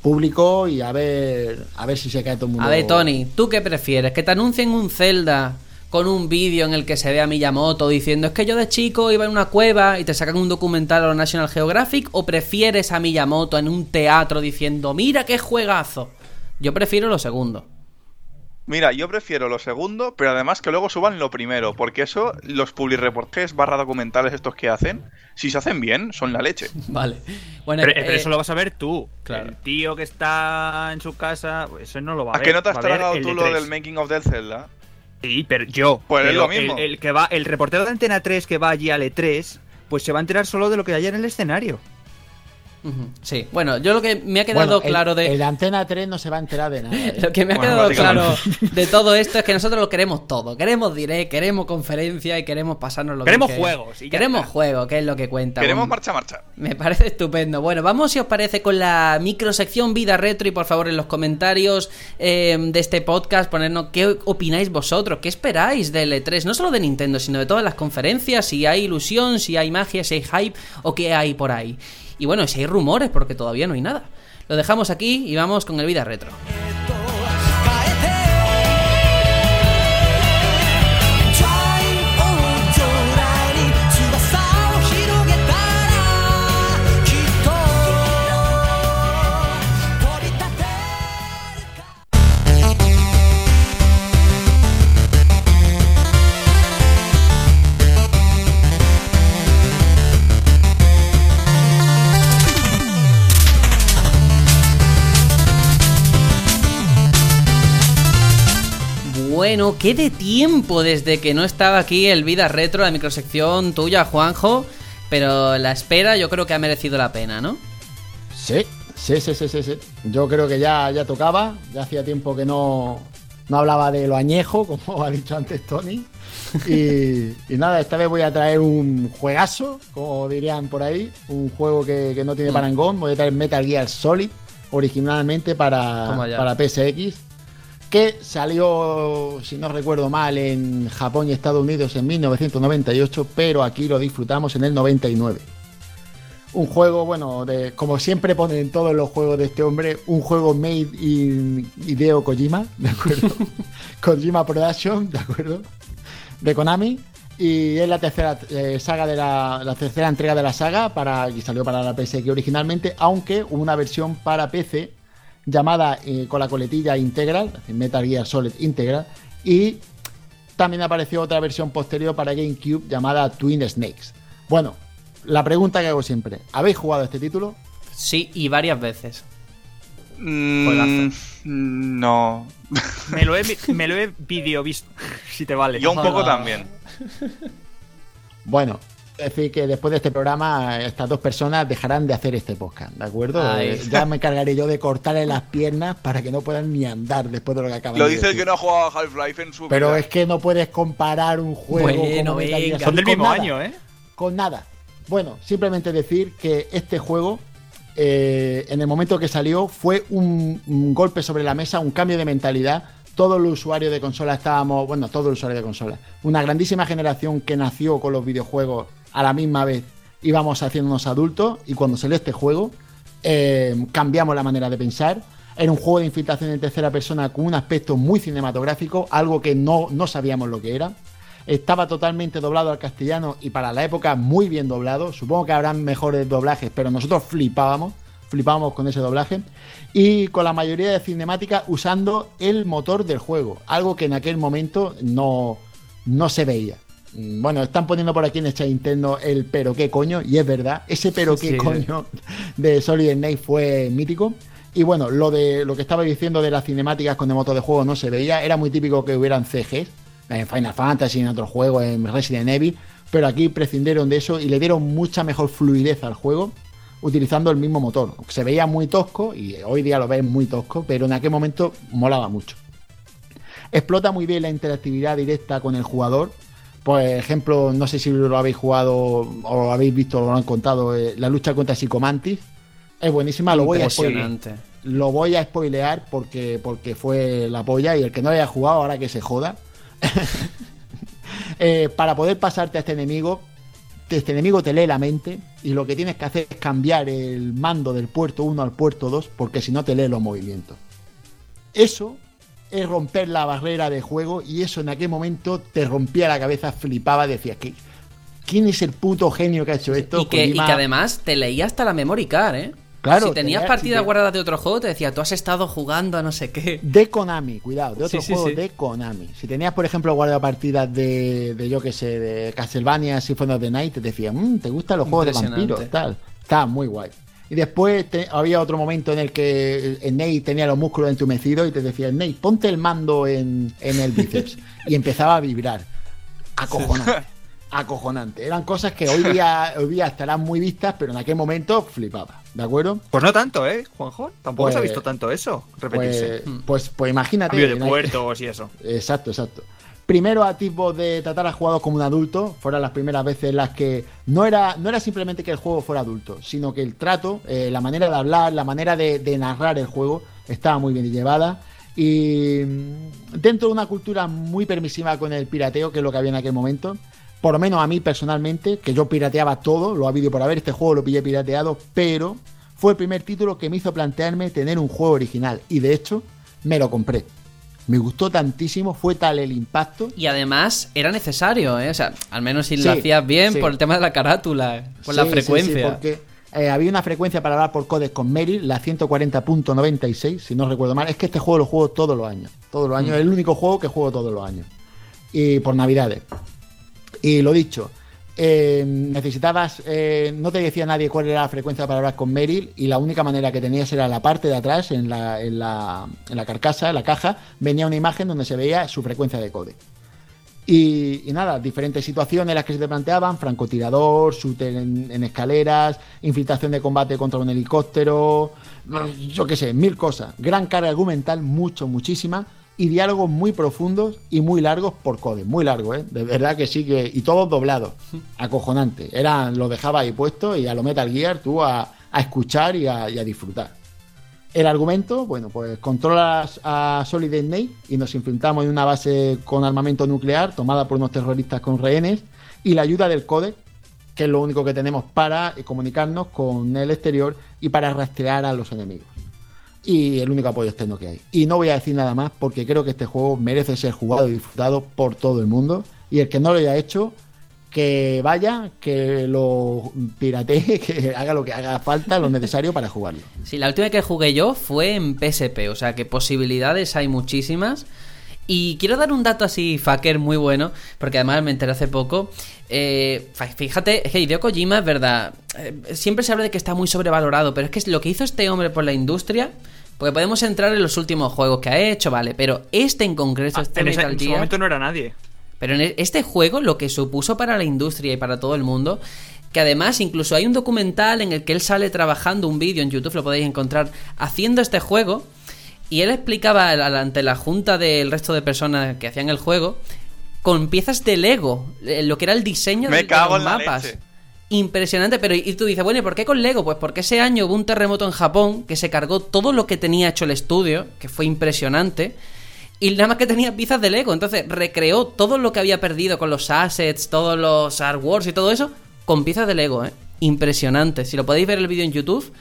público y a ver a ver si se cae todo el mundo. A ver, Tony, ¿tú qué prefieres? ¿Que te anuncien un Zelda con un vídeo en el que se ve a Miyamoto diciendo es que yo de chico iba en una cueva y te sacan un documental a la National Geographic? ¿O prefieres a Miyamoto en un teatro diciendo mira qué juegazo? Yo prefiero lo segundo. Mira, yo prefiero lo segundo, pero además que luego suban lo primero, porque eso, los publireportajes barra documentales estos que hacen, si se hacen bien, son la leche. Vale. Bueno, Pero, eh, pero eso lo vas a ver tú. claro. El tío que está en su casa, eso no lo va a ¿A ver. que no te has a tragado el tú de lo del making of del Zelda? Sí, pero yo. Pues es lo mismo. El, el que va, el reportero de Antena 3 que va allí al E3, pues se va a enterar solo de lo que hay en el escenario. Sí, bueno, yo lo que me ha quedado Bueno, el- claro de... El de Antena 3 no se va a enterar de nada. ¿eh? Lo que me ha Bueno, quedado claro de todo esto es que nosotros lo queremos todo. Queremos direct, queremos conferencia y queremos pasarnos lo Queremos que juegos, y Queremos está. juegos, que es lo que cuenta. Queremos Un- marcha, marcha. Me parece estupendo. Bueno, vamos si os parece con la microsección Vida Retro y por favor en los comentarios eh, de este podcast ponernos qué opináis vosotros, qué esperáis del E3, no solo de Nintendo, sino de todas las conferencias, si hay ilusión, si hay magia, si hay hype o qué hay por ahí. Y bueno, si hay rumores, porque todavía no hay nada. Lo dejamos aquí y vamos con el Vida Retro. Bueno, qué de tiempo desde que no estaba aquí el Vida Retro, la microsección tuya, Juanjo. Pero la espera yo creo que ha merecido la pena, ¿no? Sí, sí, sí, sí, sí, sí. Yo creo que ya, ya tocaba. Ya hacía tiempo que no, no hablaba de lo añejo, como ha dicho antes Tony. Y, y nada, esta vez voy a traer un juegazo, como dirían por ahí. Un juego que, que no tiene parangón. Voy a traer Metal Gear Solid, originalmente para, para PSX. Que salió, si no recuerdo mal, en Japón y Estados Unidos en 1998, pero aquí lo disfrutamos en el 99 un juego, bueno, de, como siempre ponen en todos los juegos de este hombre, un juego made in Hideo Kojima, ¿de acuerdo? Kojima Production, ¿de acuerdo? De Konami. Y es la tercera eh, saga de la, la tercera entrega de la saga para y salió para la PSX originalmente, aunque hubo una versión para PC llamada eh, con la coletilla Integral, Metal Gear Solid Integral, y también apareció otra versión posterior para GameCube llamada Twin Snakes. Bueno, la pregunta que hago siempre, ¿habéis jugado este título? Sí, y varias veces. Mm, Juegazo. no. Me lo he, me lo he video visto, si te vale. Yo un poco también. Bueno, decir que después de este programa estas dos personas dejarán de hacer este podcast, ¿de acuerdo? Ay. Ya me encargaré yo de cortarle las piernas para que no puedan ni andar después de lo que acaban Lo de dice el que no ha jugado Half-Life en su Pero vida. es que no puedes comparar un juego Bueno, como venga. Son del mismo nada. año, ¿eh? con nada. Bueno, simplemente decir que este juego, eh, en el momento que salió, fue un, un golpe sobre la mesa, un cambio de mentalidad. Todos los usuarios de consola estábamos, bueno, todos los usuarios de consola, una grandísima generación que nació con los videojuegos a la misma vez, íbamos haciéndonos adultos y cuando salió este juego, eh, cambiamos la manera de pensar. Era un juego de infiltración en tercera persona con un aspecto muy cinematográfico, algo que no, no sabíamos lo que era. Estaba totalmente doblado al castellano y para la época muy bien doblado. Supongo que habrán mejores doblajes, pero nosotros flipábamos, flipábamos con ese doblaje. Y con la mayoría de cinemáticas usando el motor del juego, algo que en aquel momento no, no se veía. Mm, Bueno, están poniendo por aquí en este Nintendo el pero qué coño, y es verdad, ese pero qué Sí. coño de Solid Snake fue mítico. Y bueno, lo de lo que estaba diciendo de las cinemáticas con el motor de juego no se veía, era muy típico que hubieran CGs en Final Fantasy, en otros juegos, en Resident Evil, pero aquí prescindieron de eso y le dieron mucha mejor fluidez al juego utilizando el mismo motor. Se veía muy tosco y hoy día lo ves muy tosco, pero en aquel momento molaba mucho. Explota muy bien la interactividad directa con el jugador, Por ejemplo, no sé si lo habéis jugado o lo habéis visto o lo han contado, eh, la lucha contra Psicomantis. Es buenísima, lo voy a spoilear. Lo voy a spoilear porque, porque fue la polla y el que no haya jugado ahora que se joda. Eh, para poder pasarte a este enemigo, este enemigo te lee la mente y lo que tienes que hacer es cambiar el mando del puerto 1 al puerto 2 porque si no te lee los movimientos. Eso es romper la barrera de juego y eso en aquel momento te rompía la cabeza, flipaba, decías que ¿quién es el puto genio que ha hecho esto? Y que, y Kojima- que además te leía hasta la memory card, ¿eh? Claro, si tenías tenía- partidas si te- guardadas de otro juego, te decía, tú has estado jugando a no sé qué. De Konami, cuidado, de otros Sí, sí, juegos sí. de Konami. Si tenías, por ejemplo, guardado partidas de, de yo que sé, de Castlevania Symphony of the Night, te decían, "Mm, ¿te gustan los juegos de vampiros? Tal. Está muy guay. Y después te- había otro momento en el que el Nate tenía los músculos entumecidos y te decía, Nate, ponte el mando en, en el bíceps. y empezaba a vibrar. Acojonante. Acojonante. Eran cosas que hoy día, hoy día estarán muy vistas, pero en aquel momento flipaba. ¿De acuerdo? Pues no tanto, ¿eh, Juanjo? Tampoco se ha Pues- visto tanto eso repetirse. Pues, pues, pues imagínate. Cambio de puertos y eso. Exacto, exacto. Primero a tipo de tratar a jugador como un adulto, fueron las primeras veces en las que no era, no era simplemente que el juego fuera adulto, sino que el trato, eh, la manera de hablar, la manera de, de narrar el juego estaba muy bien llevada. Y mm, dentro de una cultura muy permisiva con el pirateo, que es lo que había en aquel momento, por lo menos a mí personalmente, que yo pirateaba todo, lo ha habido por haber, este juego lo pillé pirateado, pero fue el primer título que me hizo plantearme tener un juego original. Y de hecho, me lo compré. Me gustó tantísimo, fue tal el impacto. Y además era necesario, ¿eh? O sea, al menos si Sí, lo hacías bien sí. por el tema de la carátula, por la Sí, sí, sí, frecuencia. porque eh, había una frecuencia para hablar por códex con Meryl, la 140.96, si no recuerdo mal. Es que este juego lo juego todos los años. Todos los años. Mm. Es el único juego que juego todos los años. Y por Navidades. Y lo dicho, eh, necesitabas, eh, no te decía nadie cuál era la frecuencia para hablar con Meryl y la única manera que tenías era la parte de atrás, en la, en la, en la carcasa, en la caja, venía una imagen donde se veía su frecuencia de códec. Y, y nada, diferentes situaciones las que se te planteaban, francotirador, shooter en, en escaleras, infiltración de combate contra un helicóptero, yo qué sé, mil cosas. Gran carga argumental, mucho, muchísima, y diálogos muy profundos y muy largos por code, muy largo, ¿eh? De verdad que sí que... Y todos doblados, acojonante. Era, lo dejaba ahí puesto y a lo Metal Gear tú a, a escuchar y a, disfrutar. El argumento, bueno, pues controlas a Solid Snake y nos enfrentamos en una base con armamento nuclear tomada por unos terroristas con rehenes y la ayuda del codec, que es lo único que tenemos para comunicarnos con el exterior y para rastrear a los enemigos. Y el único apoyo externo que hay. Y no voy a decir nada más porque creo que este juego merece ser jugado y disfrutado por todo el mundo. Y el que no lo haya hecho, que vaya, que lo piratee, que haga lo que haga falta, lo necesario para jugarlo. Sí, la última que jugué yo fue en PSP, o sea que posibilidades hay muchísimas. Y quiero dar un dato así, fucker, muy bueno, porque además me enteré hace poco. Eh, fíjate, es que Hideo Kojima es verdad. eh, siempre se habla de que está muy sobrevalorado, pero es que lo que hizo este hombre por la industria. Porque podemos entrar en los últimos juegos que ha hecho, vale, pero este en concreto, este Ah, en, ese, Metal en su Gear- momento no era nadie. pero en e- este juego lo que supuso para la industria y para todo el mundo, que además incluso hay un documental en el que él sale trabajando un vídeo en YouTube, lo podéis encontrar, haciendo este juego, y él explicaba ante la junta del resto de personas que hacían el juego, con piezas de Lego, eh, lo que era el diseño Me de, los en la mapas. leche. Impresionante, pero y tú dices, bueno, ¿y por qué con Lego? Pues porque ese año hubo un terremoto en Japón que se cargó todo lo que tenía hecho el estudio, que fue impresionante, y nada más que tenía piezas de Lego. Entonces recreó todo lo que había perdido con los assets, todos los artworks y todo eso, con piezas de Lego, ¿eh? Impresionante. Si lo podéis ver el vídeo en YouTube,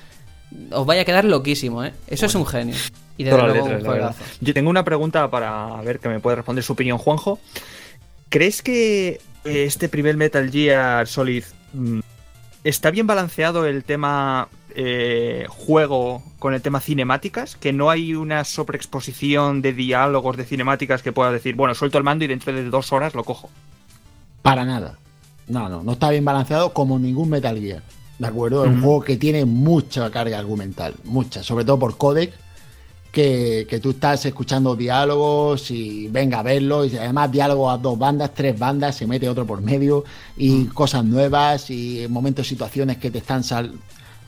os vaya a quedar loquísimo, ¿eh? Eso es un genio. Y las luego letras, un. Yo tengo una pregunta para ver que me puede responder su opinión, Juanjo. ¿Crees que este primer Metal Gear Solid está bien balanceado el tema eh, juego con el tema cinemáticas? Que no hay una sobreexposición de diálogos de cinemáticas que pueda decir, bueno, suelto el mando y dentro de dos horas lo cojo. Para nada. No, no, no está bien balanceado como ningún Metal Gear. ¿De acuerdo? Es un juego que tiene mucha carga argumental, mucha, sobre todo por codec, que, que tú estás escuchando diálogos y venga a verlo, y además diálogos a dos bandas, tres bandas, se mete otro por medio, y cosas nuevas, y momentos, situaciones que te están sal...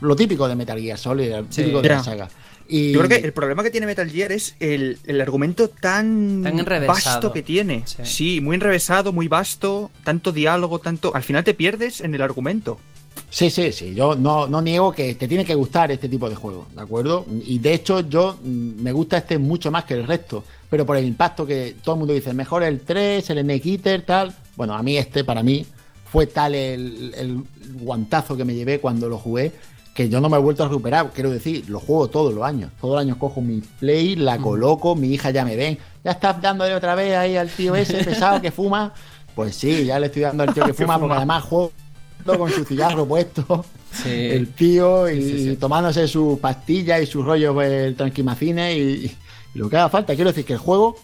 Lo típico de Metal Gear Solid, lo Sí. típico de la saga. Y Yo creo que el problema que tiene Metal Gear es el, el argumento tan, Tan enrevesado. vasto que tiene. Sí. Sí. muy enrevesado, muy vasto, tanto diálogo, tanto. Al final te pierdes en el argumento. Sí, sí, sí. Yo no, no niego que te tiene que gustar este tipo de juego, ¿de acuerdo? Y de hecho, yo mm, me gusta este mucho más que el resto. Pero por el impacto que todo el mundo dice, mejor el 3, el Eater, tal. Bueno, a mí este, para mí, fue tal el, el guantazo que me llevé cuando lo jugué que yo no me he vuelto a recuperar. Quiero decir, lo juego todos los años. Todos los años cojo mi play, la coloco, mi hija ya me ven. Ya estás dándole otra vez ahí al tío ese pesado que fuma. Pues sí, ya le estoy dando al tío que fuma, porque además juego con su cigarro puesto. Sí. El tío y Sí, sí, sí. tomándose sus pastillas y sus rollos el tranquimacines y, y lo que haga falta. Quiero decir que el juego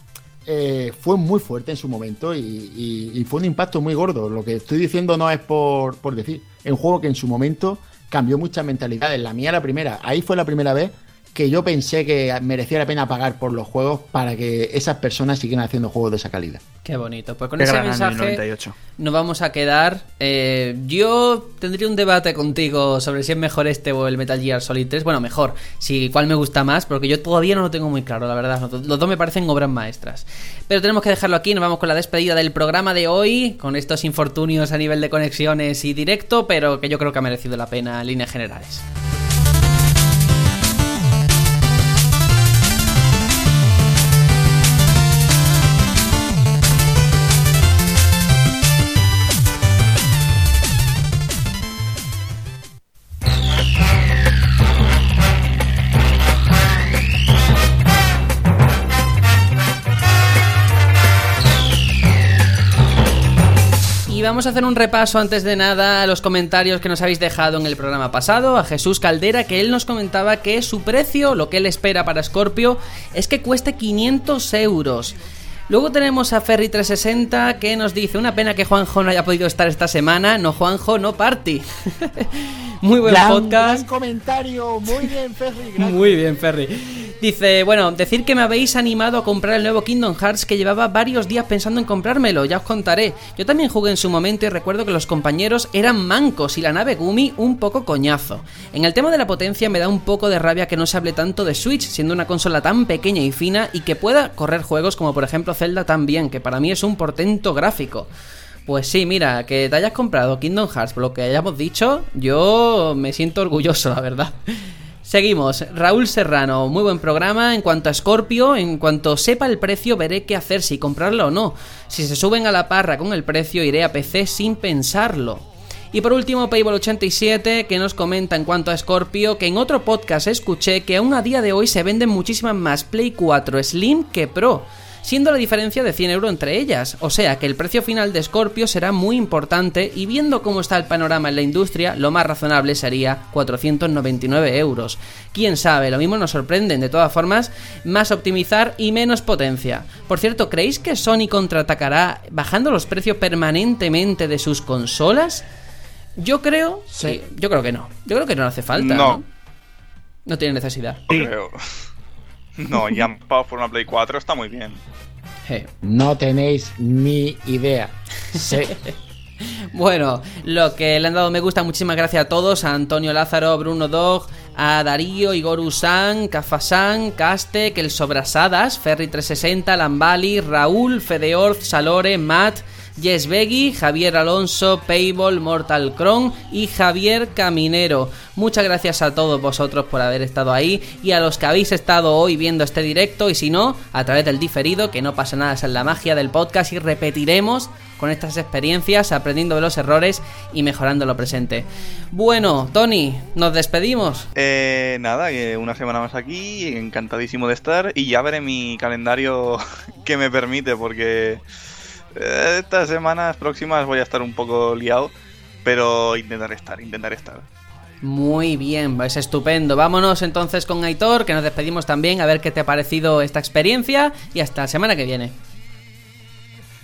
eh, fue muy fuerte en su momento y, y- y fue un impacto muy gordo. Lo que estoy diciendo no es por, por decir. Es un juego que en su momento cambió muchas mentalidades. La mía la primera. Ahí fue la primera vez que yo pensé que merecía la pena pagar por los juegos para que esas personas siguieran haciendo juegos de esa calidad. Qué bonito. Pues con Qué ese gran año el mensaje 98. nos vamos a quedar. Eh, yo tendría un debate contigo sobre si es mejor este o el Metal Gear Solid 3. Bueno, mejor. Si cuál me gusta más, porque yo todavía no lo tengo muy claro, la verdad. Los los dos me parecen obras maestras. Pero tenemos que dejarlo aquí. Nos vamos con la despedida del programa de hoy, con estos infortunios a nivel de conexiones y directo, pero que yo creo que ha merecido la pena en líneas generales. Vamos a hacer un repaso antes de nada a los comentarios que nos habéis dejado en el programa pasado. A Jesús Caldera, que él nos comentaba que su precio, lo que él espera para Scorpio, es que cueste 500 euros. Luego tenemos a Ferry360 que nos dice: Una pena que Juanjo no haya podido estar esta semana. No, Juanjo, no party. Muy buen Gran- podcast. gran comentario, muy bien, Ferry. gran Muy bien, Ferry. Dice, bueno, decir que me habéis animado a comprar el nuevo Kingdom Hearts que llevaba varios días pensando en comprármelo, ya os contaré. Yo también jugué en su momento y recuerdo que los compañeros eran mancos y la nave Gumi un poco coñazo. En el tema de la potencia me da un poco de rabia que no se hable tanto de Switch, siendo una consola tan pequeña y fina y que pueda correr juegos como por ejemplo Zelda también, que para mí es un portento gráfico. Pues sí, mira, que te hayas comprado Kingdom Hearts por lo que hayamos dicho, yo me siento orgulloso, la verdad. Seguimos, Raúl Serrano, muy buen programa. En cuanto a Scorpio, en cuanto sepa el precio, veré qué hacer, si comprarlo o no. Si se suben a la parra con el precio, iré a PC sin pensarlo. Y por último, Payball87, que nos comenta en cuanto a Scorpio, que en otro podcast escuché que aún a día de hoy se venden muchísimas más Play 4 Slim que Pro siendo la diferencia de 100 euros entre ellas. O sea que el precio final de Scorpio será muy importante y viendo cómo está el panorama en la industria, lo más razonable sería 499 euros. Quién sabe, lo mismo nos sorprenden. De todas formas, más optimizar y menos potencia. Por cierto, ¿creéis que Sony contraatacará bajando los precios permanentemente de sus consolas? Yo creo... Sí. Yo creo que no. Yo creo que no hace falta. No. No, no tiene necesidad. Sí. Creo. No, y han pagado por una Play 4 está muy bien. No tenéis ni idea. Sí. Bueno, lo que le han dado me gusta, muchísimas gracias a todos, a Antonio Lázaro, Bruno Dog, a Darío, Igor Usan, Cafasan, Castec, El Sobrasadas, Ferry360, Lambali, Raúl, Fedeorz, Salore, Matt, Jess Beggy, Javier Alonso, Payball, Mortal Cron y Javier Caminero. Muchas gracias a todos vosotros por haber estado ahí y a los que habéis estado hoy viendo este directo y si no, a través del diferido, que no pasa nada, es la magia del podcast y repetiremos con estas experiencias, aprendiendo de los errores y mejorando lo presente. Bueno, Tony, nos despedimos. Eh, nada, una semana más aquí, encantadísimo de estar y ya veré mi calendario que me permite porque estas semanas próximas voy a estar un poco liado, pero intentaré estar, intentaré estar. Muy bien, es estupendo. Vámonos entonces con Aitor, que nos despedimos también, a ver qué te ha parecido esta experiencia y hasta la semana que viene.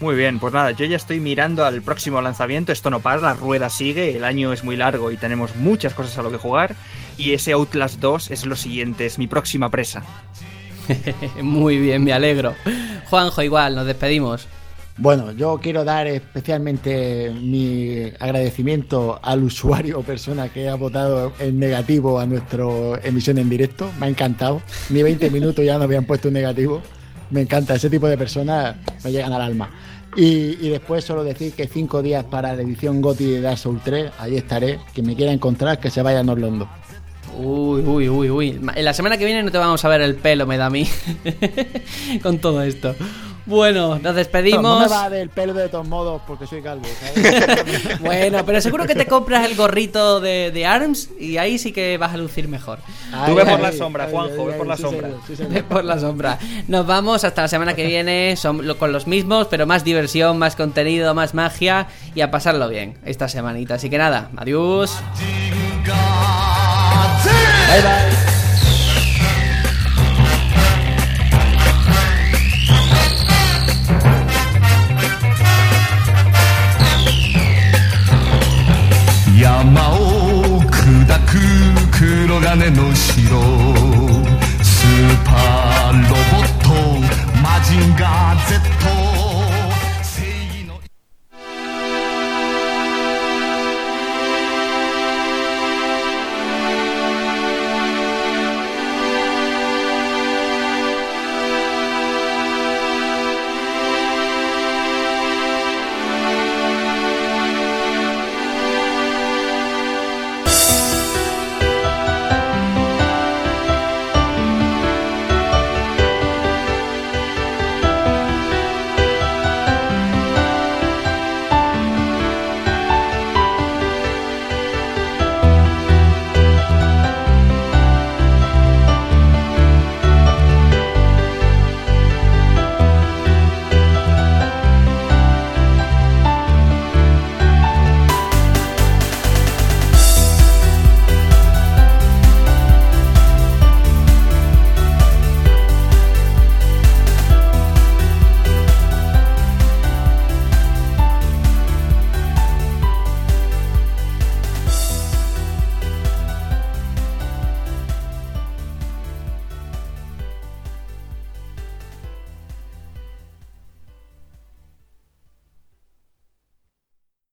Muy bien, pues nada, yo ya estoy mirando al próximo lanzamiento. Esto no para, la rueda sigue, el año es muy largo y tenemos muchas cosas a lo que jugar. Y ese Outlast 2 es lo siguiente, es mi próxima presa. Muy bien, me alegro. Juanjo, igual, nos despedimos. Bueno, yo quiero dar especialmente mi agradecimiento al usuario o persona que ha votado en negativo a nuestra emisión en directo. Me ha encantado. Ni 20 minutos ya nos habían puesto un negativo. Me encanta, ese tipo de personas me llegan al alma. Y, y después solo decir que cinco días para la edición GOTY de Dark Souls 3, ahí estaré. Quien me quiera encontrar, que se vaya a Norlondo. Uy, uy, uy, uy. En la semana que viene no te vamos a ver el pelo, me da a mí. Con todo esto. Bueno, nos No, despedimos. no me va del pelo de todos modos porque soy calvo. ¿sabes? Bueno, pero seguro que te compras el gorrito de, de ARMS y ahí sí que vas a lucir mejor. Ahí, ve por la sombra, Juanjo, ve por la sí, sombra. señor, sí. Ve por la sombra. Nos vamos hasta la semana que viene son, lo- con los mismos, pero más diversión, más contenido, más magia y a pasarlo bien esta semanita. Así que nada, adiós. Bye, bye. 黒金の城スーパーロボット。マジンガー Z